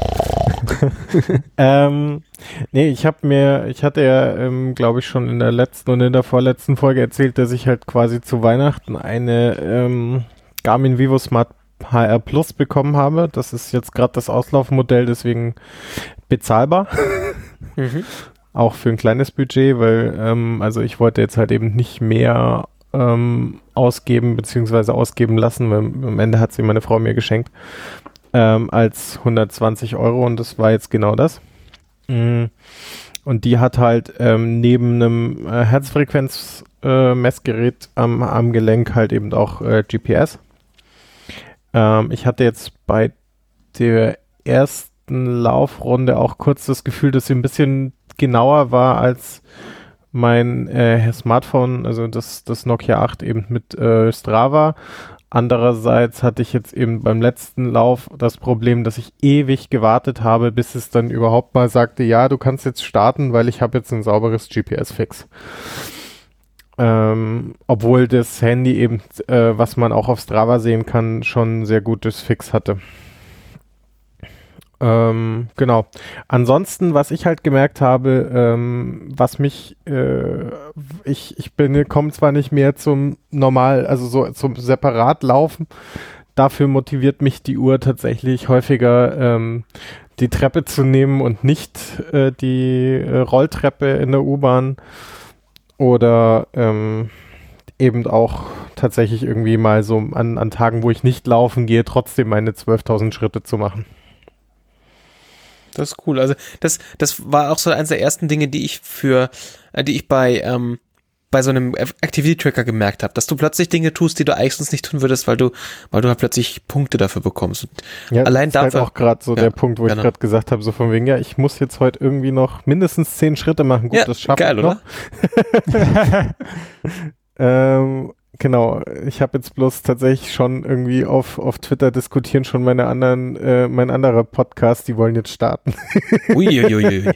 E: ähm, nee, ich habe mir, ich hatte ja, ähm, glaube ich, schon in der letzten und in der vorletzten Folge erzählt, dass ich halt quasi zu Weihnachten eine ähm, Garmin Vivo Smart HR Plus bekommen habe. Das ist jetzt gerade das Auslaufmodell, deswegen bezahlbar.
F: Mhm.
E: auch für ein kleines Budget, weil ähm, also ich wollte jetzt halt eben nicht mehr ähm, ausgeben beziehungsweise ausgeben lassen, weil am Ende hat sie meine Frau mir geschenkt, ähm, als 120 Euro und das war jetzt genau das. Mm. Und die hat halt ähm, neben einem äh, Herzfrequenz-Messgerät am, am Gelenk halt eben auch äh, GPS. Ähm, ich hatte jetzt bei der ersten Laufrunde auch kurz das Gefühl, dass sie ein bisschen genauer war als mein äh, Smartphone, also das, das Nokia 8 eben mit äh, Strava. Andererseits hatte ich jetzt eben beim letzten Lauf das Problem, dass ich ewig gewartet habe, bis es dann überhaupt mal sagte, ja, du kannst jetzt starten, weil ich habe jetzt ein sauberes GPS-Fix. Ähm, obwohl das Handy eben, äh, was man auch auf Strava sehen kann, schon ein sehr gutes Fix hatte. Ähm, genau. Ansonsten, was ich halt gemerkt habe, ähm, was mich, äh, ich, ich bin, komme zwar nicht mehr zum normal, also so zum separat laufen, dafür motiviert mich die Uhr tatsächlich häufiger, ähm, die Treppe zu nehmen und nicht äh, die äh, Rolltreppe in der U-Bahn oder ähm, eben auch tatsächlich irgendwie mal so an, an Tagen, wo ich nicht laufen gehe, trotzdem meine 12.000 Schritte zu machen.
F: Das ist cool. Also das, das war auch so eines der ersten Dinge, die ich für, äh, die ich bei, ähm, bei so einem Activity Tracker gemerkt habe, dass du plötzlich Dinge tust, die du eigentlich sonst nicht tun würdest, weil du, weil du halt plötzlich Punkte dafür bekommst. Und
E: Ja,
F: Allein
E: das ist
F: dafür-
E: halt auch gerade so
F: Ja,
E: der Punkt, wo ich
F: genau.
E: gerade gesagt habe, so von wegen, ja, ich muss jetzt heute irgendwie noch mindestens zehn Schritte machen. Gut,
F: ja,
E: das schaffe
F: geil,
E: ich noch.
F: oder?
E: Ähm, genau, ich habe jetzt bloß tatsächlich schon irgendwie auf, auf Twitter diskutieren schon meine anderen, äh, mein anderer Podcast, die wollen jetzt starten.
F: Uiuiui.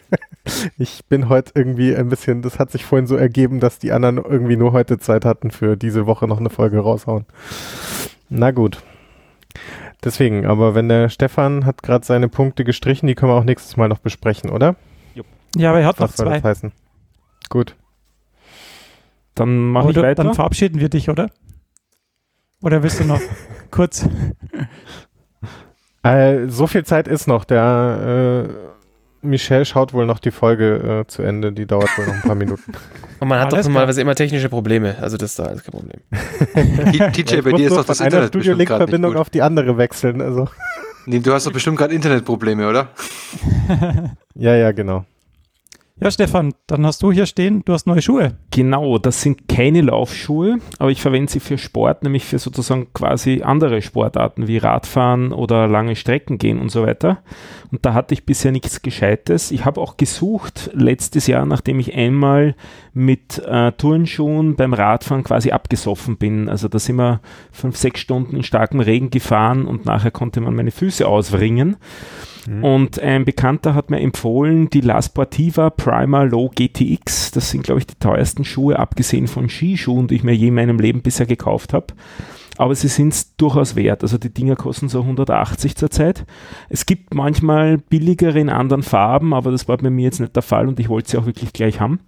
E: Ich bin heute irgendwie ein bisschen, das hat sich vorhin so ergeben, dass die anderen irgendwie nur heute Zeit hatten für diese Woche noch eine Folge raushauen. Na gut. Deswegen, aber wenn der Stefan hat gerade seine Punkte gestrichen, die können wir auch nächstes Mal noch besprechen, oder?
B: Ja, aber er hat noch
E: Was soll
B: zwei.
E: das heißen? Gut.
C: Dann mache ich weiter.
B: dann verabschieden wir dich, oder? Oder willst du noch kurz?
E: Äh, so viel Zeit ist noch. Der äh, Michel schaut wohl noch die Folge äh, zu Ende. Die dauert wohl noch ein paar Minuten.
F: Und man hat
B: Alles
F: doch normalerweise immer technische Probleme. Also das ist da alles kein Problem.
D: TJ,
E: Ich
D: bei dir ist doch das Internet bestimmt gerade nicht
E: Studio-Link-Verbindung
D: gut.
E: auf die andere wechseln. Also.
D: Nee, du hast doch bestimmt gerade Internetprobleme, oder?
E: Ja, ja, genau.
B: Ja, Stefan, dann hast du hier stehen, du hast neue Schuhe.
C: Genau, das sind keine Laufschuhe, aber ich verwende sie für Sport, nämlich für sozusagen quasi andere Sportarten wie Radfahren oder lange Strecken gehen und so weiter. Und da hatte ich bisher nichts Gescheites. Ich habe auch gesucht letztes Jahr, nachdem ich einmal mit äh, Turnschuhen beim Radfahren quasi abgesoffen bin. Also da sind wir fünf, sechs Stunden in starkem Regen gefahren und nachher konnte man meine Füße auswringen. Und ein Bekannter hat mir empfohlen, die La Sportiva Primer Low GTX. Das sind, glaube ich, die teuersten Schuhe, abgesehen von Skischuhen, die ich mir je in meinem Leben bisher gekauft habe. Aber sie sind es durchaus wert. Also die Dinger kosten so 180 zurzeit. Es gibt manchmal billigere in anderen Farben, aber das war bei mir jetzt nicht der Fall und ich wollte sie auch wirklich gleich haben.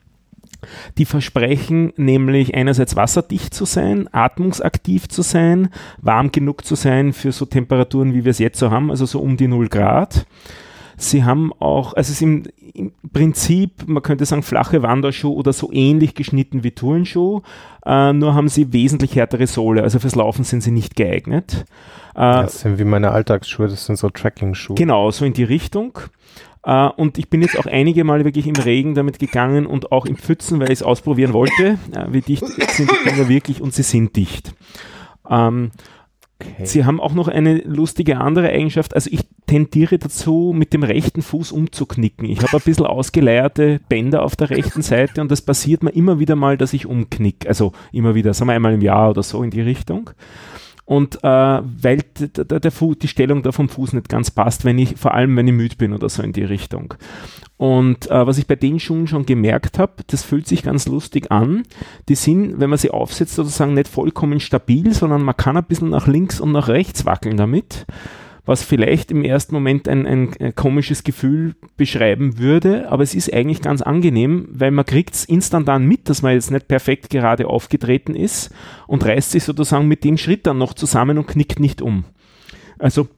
C: Die versprechen nämlich einerseits wasserdicht zu sein, atmungsaktiv zu sein, warm genug zu sein für so Temperaturen, wie wir es jetzt so haben, also so um die 0 Grad. Sie haben auch, also es ist im, im Prinzip, man könnte sagen, flache Wanderschuh oder so ähnlich geschnitten wie Turnschuh, äh, nur haben sie wesentlich härtere Sohle, also fürs Laufen sind sie nicht geeignet. Äh,
E: Das sind wie meine Alltagsschuhe, das sind so Tracking-Schuhe.
C: Genau, so in die Richtung. Äh, und ich bin jetzt auch einige Male wirklich im Regen damit gegangen und auch im Pfützen, weil ich es ausprobieren wollte, äh, wie dicht sind die Dinger wirklich und sie sind dicht. Ähm,
E: Okay.
C: Sie haben auch noch eine lustige andere Eigenschaft. Also ich tendiere dazu, mit dem rechten Fuß umzuknicken. Ich habe ein bisschen ausgeleierte Bänder auf der rechten Seite und das passiert mir immer wieder mal, dass ich umknick. Also immer wieder, sagen wir einmal im Jahr oder so in die Richtung. Und äh, weil der Fu die Stellung da vom Fuß nicht ganz passt, wenn ich, vor allem wenn ich müde bin oder so in die Richtung. Und äh, was ich bei den Schuhen schon gemerkt habe, das fühlt sich ganz lustig an. Die sind, wenn man sie aufsetzt, sozusagen nicht vollkommen stabil, sondern man kann ein bisschen nach links und nach rechts wackeln damit. Was vielleicht im ersten Moment ein, ein, komisches Gefühl beschreiben würde, aber es ist eigentlich ganz angenehm, weil man kriegt es instantan mit, dass man jetzt nicht perfekt gerade aufgetreten ist und reißt sich sozusagen mit dem Schritt dann noch zusammen und knickt nicht um. Also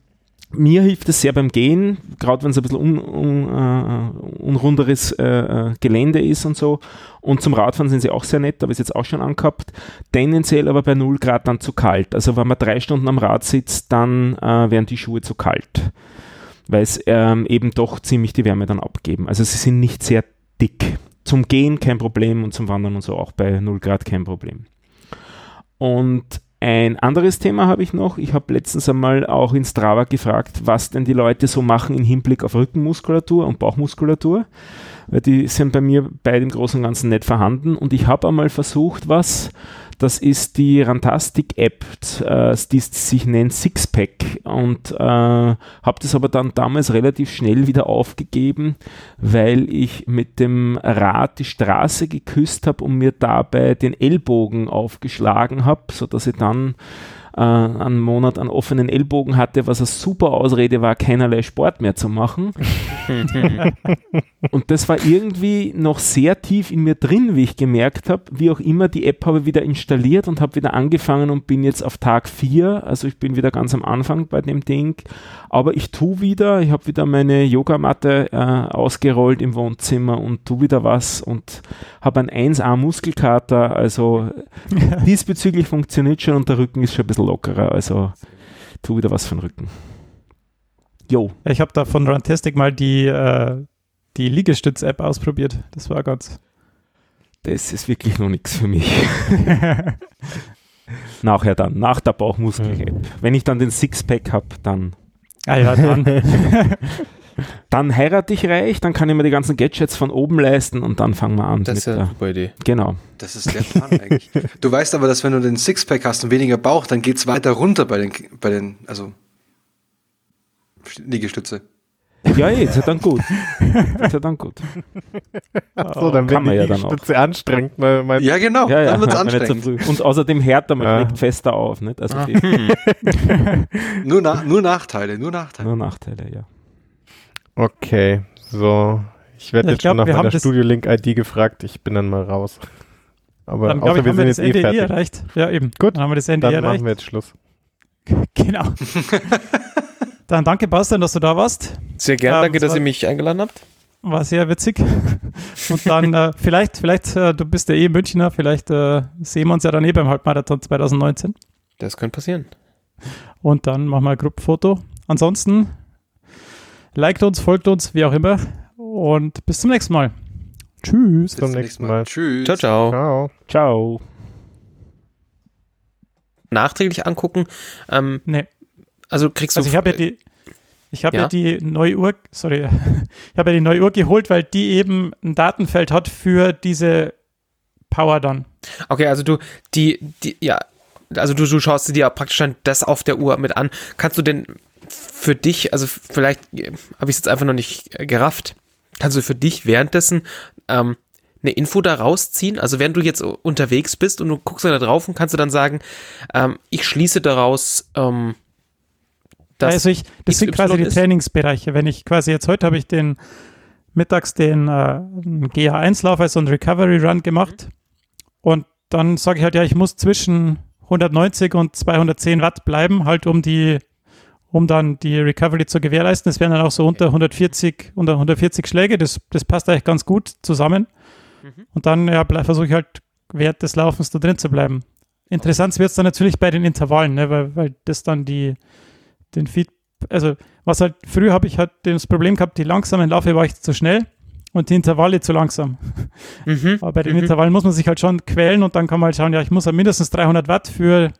C: mir hilft es sehr beim Gehen, gerade wenn es ein bisschen un, un, äh, unrunderes äh, Gelände ist und so. Und zum Radfahren sind sie auch sehr nett, habe ich jetzt auch schon angehabt. Tendenziell aber bei 0 Grad dann zu kalt. Also wenn man drei Stunden am Rad sitzt, dann äh, werden die Schuhe zu kalt. Weil es ähm, eben doch ziemlich die Wärme dann abgeben. Also sie sind nicht sehr dick. Zum Gehen kein Problem und zum Wandern und so auch bei 0 Grad kein Problem. Und ein anderes Thema habe ich noch. Ich habe letztens einmal auch in Strava gefragt, was denn die Leute so machen im Hinblick auf Rückenmuskulatur und Bauchmuskulatur. Weil die sind bei mir beide im Großen und Ganzen nicht vorhanden. Und ich habe einmal versucht, was. Das ist die Rantastic-App, äh, die sich nennt Sixpack. Und äh, habe das aber dann damals relativ schnell wieder aufgegeben, weil ich mit dem Rad die Straße geküsst habe und mir dabei den Ellbogen aufgeschlagen habe, sodass ich dann äh, einen Monat einen offenen Ellbogen hatte, was eine super Ausrede war, keinerlei Sport mehr zu machen. und das war irgendwie noch sehr tief in mir drin, wie ich gemerkt habe. Wie auch immer, die App habe ich wieder installiert und habe wieder angefangen und bin jetzt auf Tag 4. Also ich bin wieder ganz am Anfang bei dem Ding. Aber ich tue wieder, ich habe wieder meine Yogamatte äh, ausgerollt im Wohnzimmer und tue wieder was und habe einen 1A Muskelkater. Also diesbezüglich funktioniert schon und der Rücken ist schon ein bisschen lockerer. Also tu wieder was für den Rücken. Jo.
B: Ich habe da von Runtastic mal die, äh, die Liegestütz-App ausprobiert. Das war ganz.
C: Das ist wirklich noch nichts für mich. Nachher dann, nach der Bauchmuskel-App. Wenn ich dann den Sixpack habe, dann,
B: Ah ja, dann.
C: dann heirate ich reich, dann kann ich mir die ganzen Gadgets von oben leisten und dann fangen wir an.
F: Das
C: mit
F: ist ja eine super Idee.
C: genau.
D: Das ist der Plan eigentlich. Du weißt aber, dass wenn du den Sixpack hast und weniger Bauch, dann geht's weiter runter bei den, bei den, also Liegestütze.
C: Ja, eh, ist ja dann gut. ist ja dann gut.
E: Achso, dann
C: kann
E: wird
C: man
E: die
C: ja dann auch.
E: Spitze anstrengend. Mein
D: Ja, genau.
C: Ja, ja,
D: Dann
C: nicht so
D: anstrengend.
C: früh. Und außerdem härter, man
E: Ja.
C: schlägt fester auf. Nicht? Also
F: Ah.
D: Nur, na, nur Nachteile, nur Nachteile.
C: nur Nachteile, ja.
E: Okay, so. Ich werde
B: Ja,
E: jetzt schon
B: glaub,
E: nach
B: wir haben
E: meiner Studio-Link-ID gefragt. Ich bin dann mal raus. Aber
B: Dann
E: außer
B: ich,
E: wir
B: haben wir
E: sind
B: das
E: jetzt eh
B: Ende eh
E: fertig.
B: erreicht. Ja, eben.
E: Gut.
B: Dann haben wir das Ende eh
E: Dann
B: erreicht.
E: machen wir jetzt Schluss.
B: Genau. Dann danke, Bastian, dass du da warst.
F: Sehr gern,
B: Ähm,
F: danke, dass
B: war-
F: ihr mich eingeladen habt.
B: War sehr witzig. Und dann äh, vielleicht, vielleicht, äh, du bist ja eh Münchner, vielleicht äh, sehen wir uns ja dann eh beim Halbmarathon 2019.
F: Das könnte passieren.
B: Und dann machen wir ein Gruppenfoto. Ansonsten liked uns, folgt uns, wie auch immer. Und bis zum nächsten Mal. Tschüss.
D: Bis
E: zum nächsten Mal.
D: Tschüss.
F: Ciao, ciao.
E: Ciao.
C: Ciao.
F: Nachträglich angucken. Ähm,
B: Nee.
F: also kriegst du.
B: Also ich habe ja die, ich habe ja.
F: Ja?
B: die neue Uhr, sorry, ich habe ja die neue Uhr geholt, weil die eben ein Datenfeld hat für diese Power dann.
F: Okay, also du, die, die, ja, also du, du schaust dir ja praktisch dann das auf der Uhr mit an. Kannst du denn für dich, also vielleicht äh, habe ich es jetzt einfach noch nicht äh, gerafft, kannst du für dich währenddessen ähm, eine Info da rausziehen? Also während du jetzt unterwegs bist und du guckst dann da drauf und kannst du dann sagen, ähm, ich schließe daraus, ähm, dass
B: also ich, das sind
F: XY
B: quasi die
F: ist.
B: Trainingsbereiche. Wenn ich quasi jetzt heute habe ich den mittags den äh, GH1-Lauf, also einen Recovery Run gemacht. Und dann sage ich halt, ja, ich muss zwischen 190 und 210 Watt bleiben, halt um die, um dann die Recovery zu gewährleisten. Das wären dann auch so unter 140, unter 140 Schläge. Das, das passt eigentlich ganz gut zusammen.
F: Mhm.
B: Und dann ja, versuche ich halt während des Laufens da drin zu bleiben. Interessant wird es dann natürlich bei den Intervallen, ne, weil, weil das dann die, den Feed, also was halt, früher habe ich halt das Problem gehabt, die langsamen Laufe war ich zu schnell und die Intervalle zu langsam.
F: Mhm.
B: Aber bei den
F: Mhm.
B: Intervallen muss man sich halt schon quälen und dann kann man halt schauen, ja, ich muss halt mindestens 300 Watt für,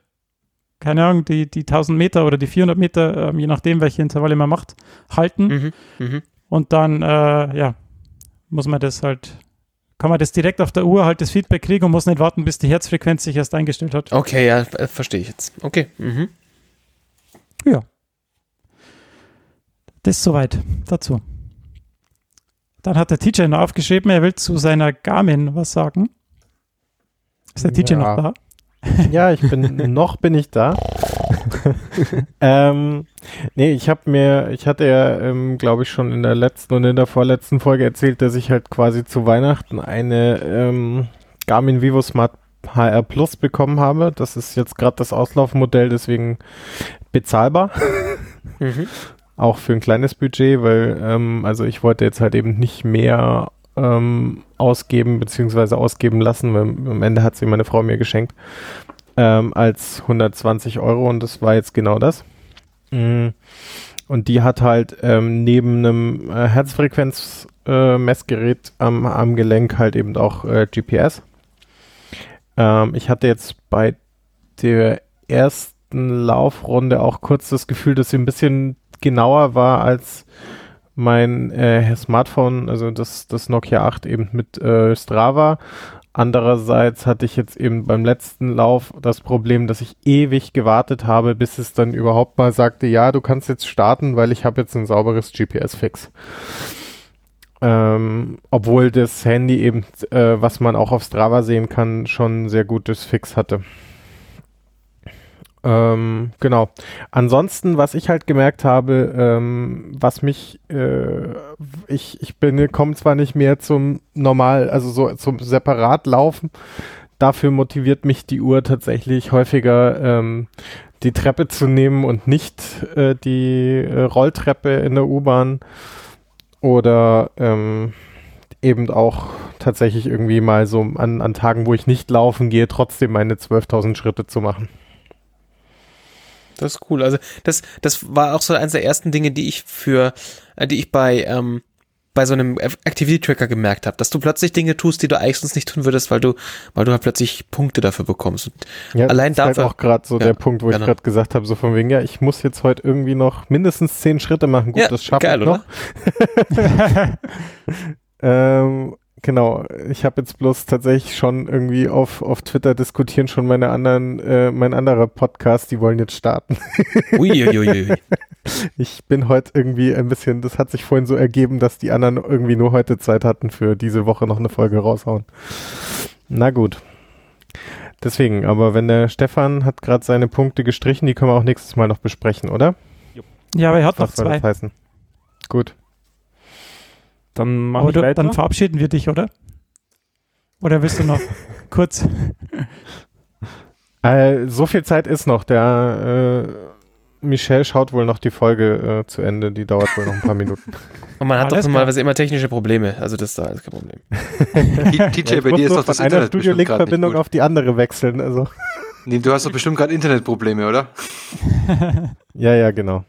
B: keine Ahnung, die, die 1000 Meter oder die 400 Meter, ähm, je nachdem, welche Intervalle man macht, halten.
F: Mhm. Mhm.
B: Und dann, äh, ja, muss man das halt, kann man das direkt auf der Uhr halt das Feedback kriegen und muss nicht warten, bis die Herzfrequenz sich erst eingestellt hat.
F: Okay, ja, verstehe ich jetzt. Okay. Mhm.
B: Ja. Das soweit dazu. Dann hat der TJ noch aufgeschrieben, er will zu seiner Garmin was sagen. Ist der TJ
E: Ja.
B: noch da?
E: Ja, ich bin, noch bin ich da. ähm, nee, ich habe mir, ich hatte ja, ähm, glaube ich, schon in der letzten und in der vorletzten Folge erzählt, dass ich halt quasi zu Weihnachten eine ähm, Garmin Vivo Smart HR Plus bekommen habe. Das ist jetzt gerade das Auslaufmodell, deswegen bezahlbar.
F: Mhm.
E: auch für ein kleines Budget, weil ähm, also ich wollte jetzt halt eben nicht mehr ähm, ausgeben beziehungsweise ausgeben lassen, weil am Ende hat sie meine Frau mir geschenkt, ähm, als 120 Euro und das war jetzt genau das. Mm. Und die hat halt ähm, neben einem äh, Herzfrequenz-Messgerät am, am Gelenk halt eben auch äh, GPS. Ähm, ich hatte jetzt bei der ersten Laufrunde auch kurz das Gefühl, dass sie ein bisschen genauer war als mein äh, Smartphone, also das, das Nokia 8 eben mit äh, Strava. Andererseits hatte ich jetzt eben beim letzten Lauf das Problem, dass ich ewig gewartet habe, bis es dann überhaupt mal sagte, ja, du kannst jetzt starten, weil ich habe jetzt ein sauberes GPS-Fix. Ähm, obwohl das Handy eben, äh, was man auch auf Strava sehen kann, schon ein sehr gutes Fix hatte. Ähm, genau. Ansonsten, was ich halt gemerkt habe, ähm, was mich, äh, ich, ich bin, komme zwar nicht mehr zum normal, also so zum separat laufen, dafür motiviert mich die Uhr tatsächlich häufiger, ähm, die Treppe zu nehmen und nicht äh, die äh, Rolltreppe in der U-Bahn oder ähm, eben auch tatsächlich irgendwie mal so an, an Tagen, wo ich nicht laufen gehe, trotzdem meine 12.000 Schritte zu machen.
F: Das ist cool. Also das, das war auch so eines der ersten Dinge, die ich für, äh, die ich bei, ähm, bei so einem Activity-Tracker gemerkt habe, dass du plötzlich Dinge tust, die du eigentlich sonst nicht tun würdest, weil du, weil du halt plötzlich Punkte dafür bekommst. Und
E: Ja,
F: Allein
E: das ist
F: dafür-
E: halt auch gerade so
F: Ja,
E: der Punkt, wo ich
F: genau.
E: gerade gesagt habe, so von wegen, ja, ich muss jetzt heute irgendwie noch mindestens zehn Schritte machen. Gut,
F: Ja,
E: das schaffe ich noch. ähm, genau, ich habe jetzt bloß tatsächlich schon irgendwie auf, auf Twitter diskutieren schon meine anderen, äh, mein anderer Podcast, die wollen jetzt starten.
F: Uiuiui.
E: Ich bin heute irgendwie ein bisschen, das hat sich vorhin so ergeben, dass die anderen irgendwie nur heute Zeit hatten für diese Woche noch eine Folge raushauen. Na gut. Deswegen, aber wenn der Stefan hat gerade seine Punkte gestrichen, die können wir auch nächstes Mal noch besprechen, oder?
B: Ja, aber er hat noch
E: Was soll das
B: zwei.
E: heißen? Gut.
C: Dann mache
B: Aber
C: ich
B: du,
C: weiter.
B: dann verabschieden wir dich, oder? Oder willst du noch kurz?
E: Äh, so viel Zeit ist noch. Der äh, Michel schaut wohl noch die Folge äh, zu Ende. Die dauert wohl noch ein paar Minuten.
F: Und man hat
B: Alles
F: doch normalerweise immer technische Probleme. Also das ist da alles kein Problem.
E: Ich
D: bei
E: muss
D: dir ist doch das
E: von einer
D: Internet bestimmt
E: Studio Link
D: gerade nicht
E: Verbindung
D: gut.
E: auf die andere wechseln. Also
D: Nee, du hast doch bestimmt gerade Internetprobleme, oder?
E: ja, ja, genau.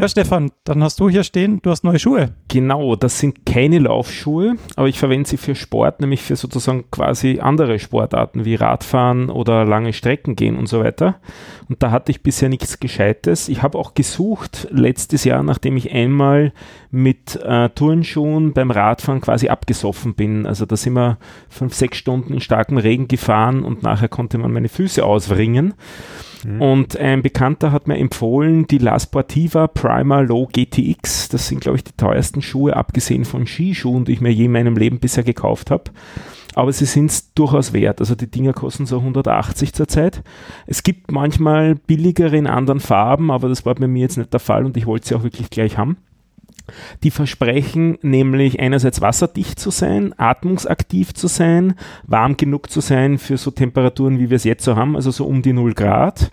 B: Ja, Stefan, dann hast du hier stehen, du hast neue Schuhe.
C: Genau, das sind keine Laufschuhe, aber ich verwende sie für Sport, nämlich für sozusagen quasi andere Sportarten wie Radfahren oder lange Strecken gehen und so weiter. Und da hatte ich bisher nichts Gescheites. Ich habe auch gesucht letztes Jahr, nachdem ich einmal mit äh, Turnschuhen beim Radfahren quasi abgesoffen bin. Also da sind wir fünf, sechs Stunden in starkem Regen gefahren und nachher konnte man meine Füße auswringen. Und ein Bekannter hat mir empfohlen, die La Sportiva Prima Low GTX. Das sind, glaube ich, die teuersten Schuhe, abgesehen von Skischuhen, die ich mir je in meinem Leben bisher gekauft habe. Aber sie sind es durchaus wert. Also die Dinger kosten so 180 zurzeit. Es gibt manchmal billigere in anderen Farben, aber das war bei mir jetzt nicht der Fall und ich wollte sie auch wirklich gleich haben. Die versprechen nämlich einerseits wasserdicht zu sein, atmungsaktiv zu sein, warm genug zu sein für so Temperaturen, wie wir es jetzt so haben, also so um die 0 Grad.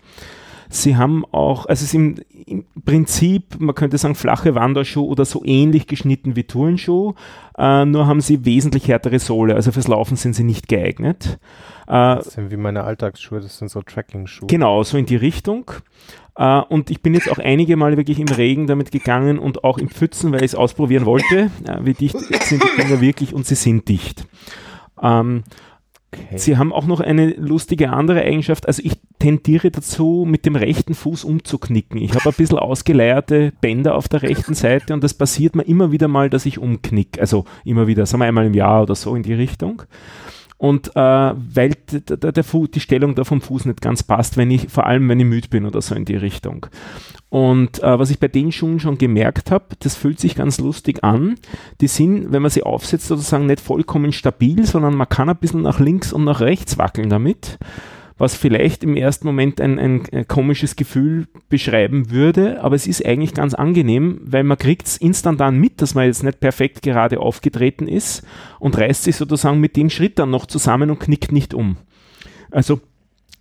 C: Sie haben auch, also es ist im, im Prinzip, man könnte sagen, flache Wanderschuh oder so ähnlich geschnitten wie Turnschuh, äh, nur haben sie wesentlich härtere Sohle, also fürs Laufen sind sie nicht geeignet. Äh,
E: Das sind wie meine Alltagsschuhe, das sind so Tracking-Schuhe.
C: Genau, so in die Richtung. Äh, und ich bin jetzt auch einige Male wirklich im Regen damit gegangen und auch im Pfützen, weil ich es ausprobieren wollte. Äh, wie dicht sind die Dinger wirklich und sie sind dicht. Ähm,
E: Okay.
C: Sie haben auch noch eine lustige andere Eigenschaft. Also ich tendiere dazu, mit dem rechten Fuß umzuknicken. Ich habe ein bisschen ausgeleierte Bänder auf der rechten Seite und das passiert mir immer wieder mal, dass ich umknick. Also immer wieder, sagen wir einmal im Jahr oder so in die Richtung. Und äh, weil d- d- der Fu die Stellung da vom Fuß nicht ganz passt, wenn ich, vor allem wenn ich müde bin oder so in die Richtung. Und äh, was ich bei den Schuhen schon gemerkt habe, das fühlt sich ganz lustig an. Die sind, wenn man sie aufsetzt, sozusagen nicht vollkommen stabil, sondern man kann ein bisschen nach links und nach rechts wackeln damit. Was vielleicht im ersten Moment ein, ein, komisches Gefühl beschreiben würde, aber es ist eigentlich ganz angenehm, weil man kriegt es instantan mit, dass man jetzt nicht perfekt gerade aufgetreten ist und reißt sich sozusagen mit den Schritt dann noch zusammen und knickt nicht um. Also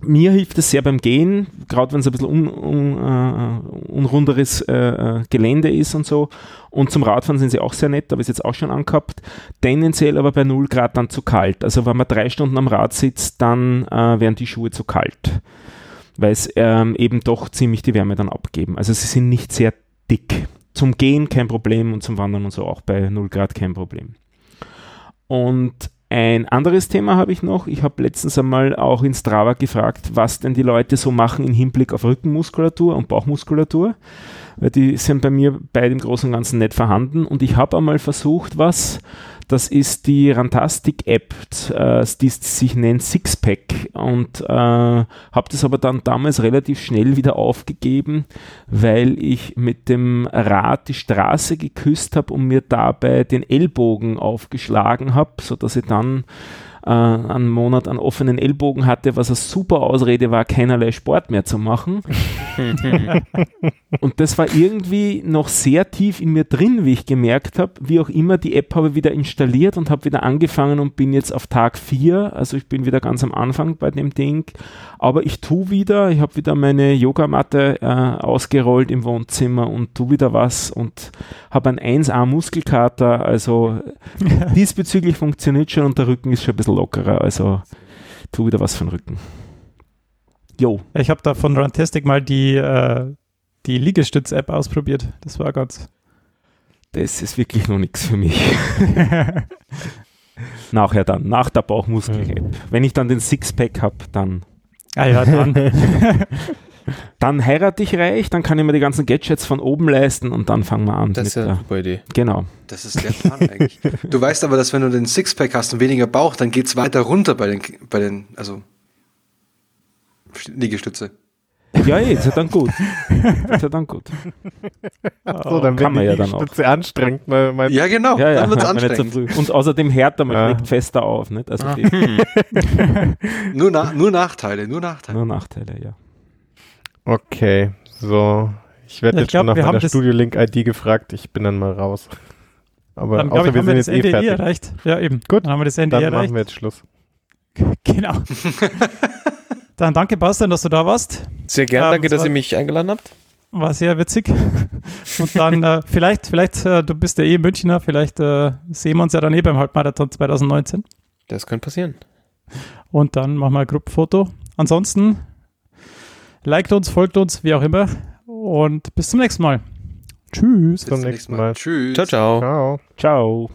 C: mir hilft es sehr beim Gehen, gerade wenn es ein bisschen un, un, äh, unrunderes äh, Gelände ist und so. Und zum Radfahren sind sie auch sehr nett, habe ich jetzt auch schon angehabt. Tendenziell aber bei 0 Grad dann zu kalt. Also wenn man drei Stunden am Rad sitzt, dann äh, werden die Schuhe zu kalt. Weil es ähm, eben doch ziemlich die Wärme dann abgeben. Also sie sind nicht sehr dick. Zum Gehen kein Problem und zum Wandern und so auch bei 0 Grad kein Problem. Und ein anderes Thema habe ich noch. Ich habe letztens einmal auch in Strava gefragt, was denn die Leute so machen im Hinblick auf Rückenmuskulatur und Bauchmuskulatur, weil die sind bei mir bei dem Großen und Ganzen nicht vorhanden. Und ich habe einmal versucht, was, das ist die Rantastic-App, äh, die sich nennt Sixpack. Und äh, habe das aber dann damals relativ schnell wieder aufgegeben, weil ich mit dem Rad die Straße geküsst habe und mir dabei den Ellbogen aufgeschlagen habe, sodass ich dann äh, einen Monat einen offenen Ellbogen hatte, was eine super Ausrede war, keinerlei Sport mehr zu machen. Und das war irgendwie noch sehr tief in mir drin, wie ich gemerkt habe. Wie auch immer, die App habe ich wieder installiert und habe wieder angefangen und bin jetzt auf Tag 4. Also ich bin wieder ganz am Anfang bei dem Ding. Aber ich tue wieder, ich habe wieder meine Yogamatte äh, ausgerollt im Wohnzimmer und tue wieder was und habe einen 1A Muskelkater. Also diesbezüglich funktioniert schon und der Rücken ist schon ein bisschen lockerer. Also tu wieder was für den Rücken. Jo.
B: Ich habe da von Runtastic mal die, äh, die Liegestütz-App ausprobiert. Das war ganz.
C: Das ist wirklich noch nichts für mich. Nachher dann, nach der Bauchmuskel-App. Wenn ich dann den Sixpack habe, dann,
B: ah ja, dann.
C: dann heirate ich reich, dann kann ich mir die ganzen Gadgets von oben leisten und dann fangen wir an.
F: Das ist ja eine
C: der,
F: super Idee.
C: genau.
D: Das ist der Plan eigentlich. Du weißt aber, dass wenn du den Sixpack hast und weniger Bauch, dann geht's weiter runter bei den, bei den, also Liegestütze.
C: Ja, eh, ist ja dann gut. ist ja dann gut.
E: So, dann
C: Kann man
E: die
C: ja dann auch.
E: Anstrengend. Weil mein
D: Ja, genau.
C: Ja, ja,
D: dann wird's
C: so
D: anstrengend.
C: Und außerdem härter, man
E: Ja.
C: schlägt fester auf. Nicht? Also
F: Ah.
D: Nur, na, nur Nachteile, nur Nachteile.
C: nur Nachteile, ja.
E: Okay, so. Ich werde
B: Ja,
E: jetzt
B: ich glaub,
E: schon nach
B: wir haben
E: meiner Studio-Link-ID gefragt. Ich bin dann mal raus. Aber
B: Dann
E: außer
B: ich,
E: wir
B: haben wir
E: sind
B: das
E: jetzt eh
B: Ende eh
E: fertig.
B: erreicht. Ja, eben.
E: Gut.
B: Dann haben wir das Ende
E: Dann
B: erreicht.
E: machen wir jetzt Schluss.
B: Genau. Dann danke, Bastian, dass du da warst.
F: Sehr gern,
B: Ähm,
F: danke, dass ihr mich eingeladen habt.
B: War sehr witzig. Und dann äh, vielleicht, vielleicht, äh, du bist ja eh Münchner, vielleicht äh, sehen wir uns ja dann eh beim Halbmarathon 2019.
F: Das könnte passieren.
B: Und dann machen wir ein Gruppenfoto. Ansonsten liked uns, folgt uns, wie auch immer. Und bis zum nächsten Mal. Tschüss.
E: Bis zum nächsten Mal.
D: Tschüss.
F: Ciao, ciao.
E: Ciao.
C: Ciao.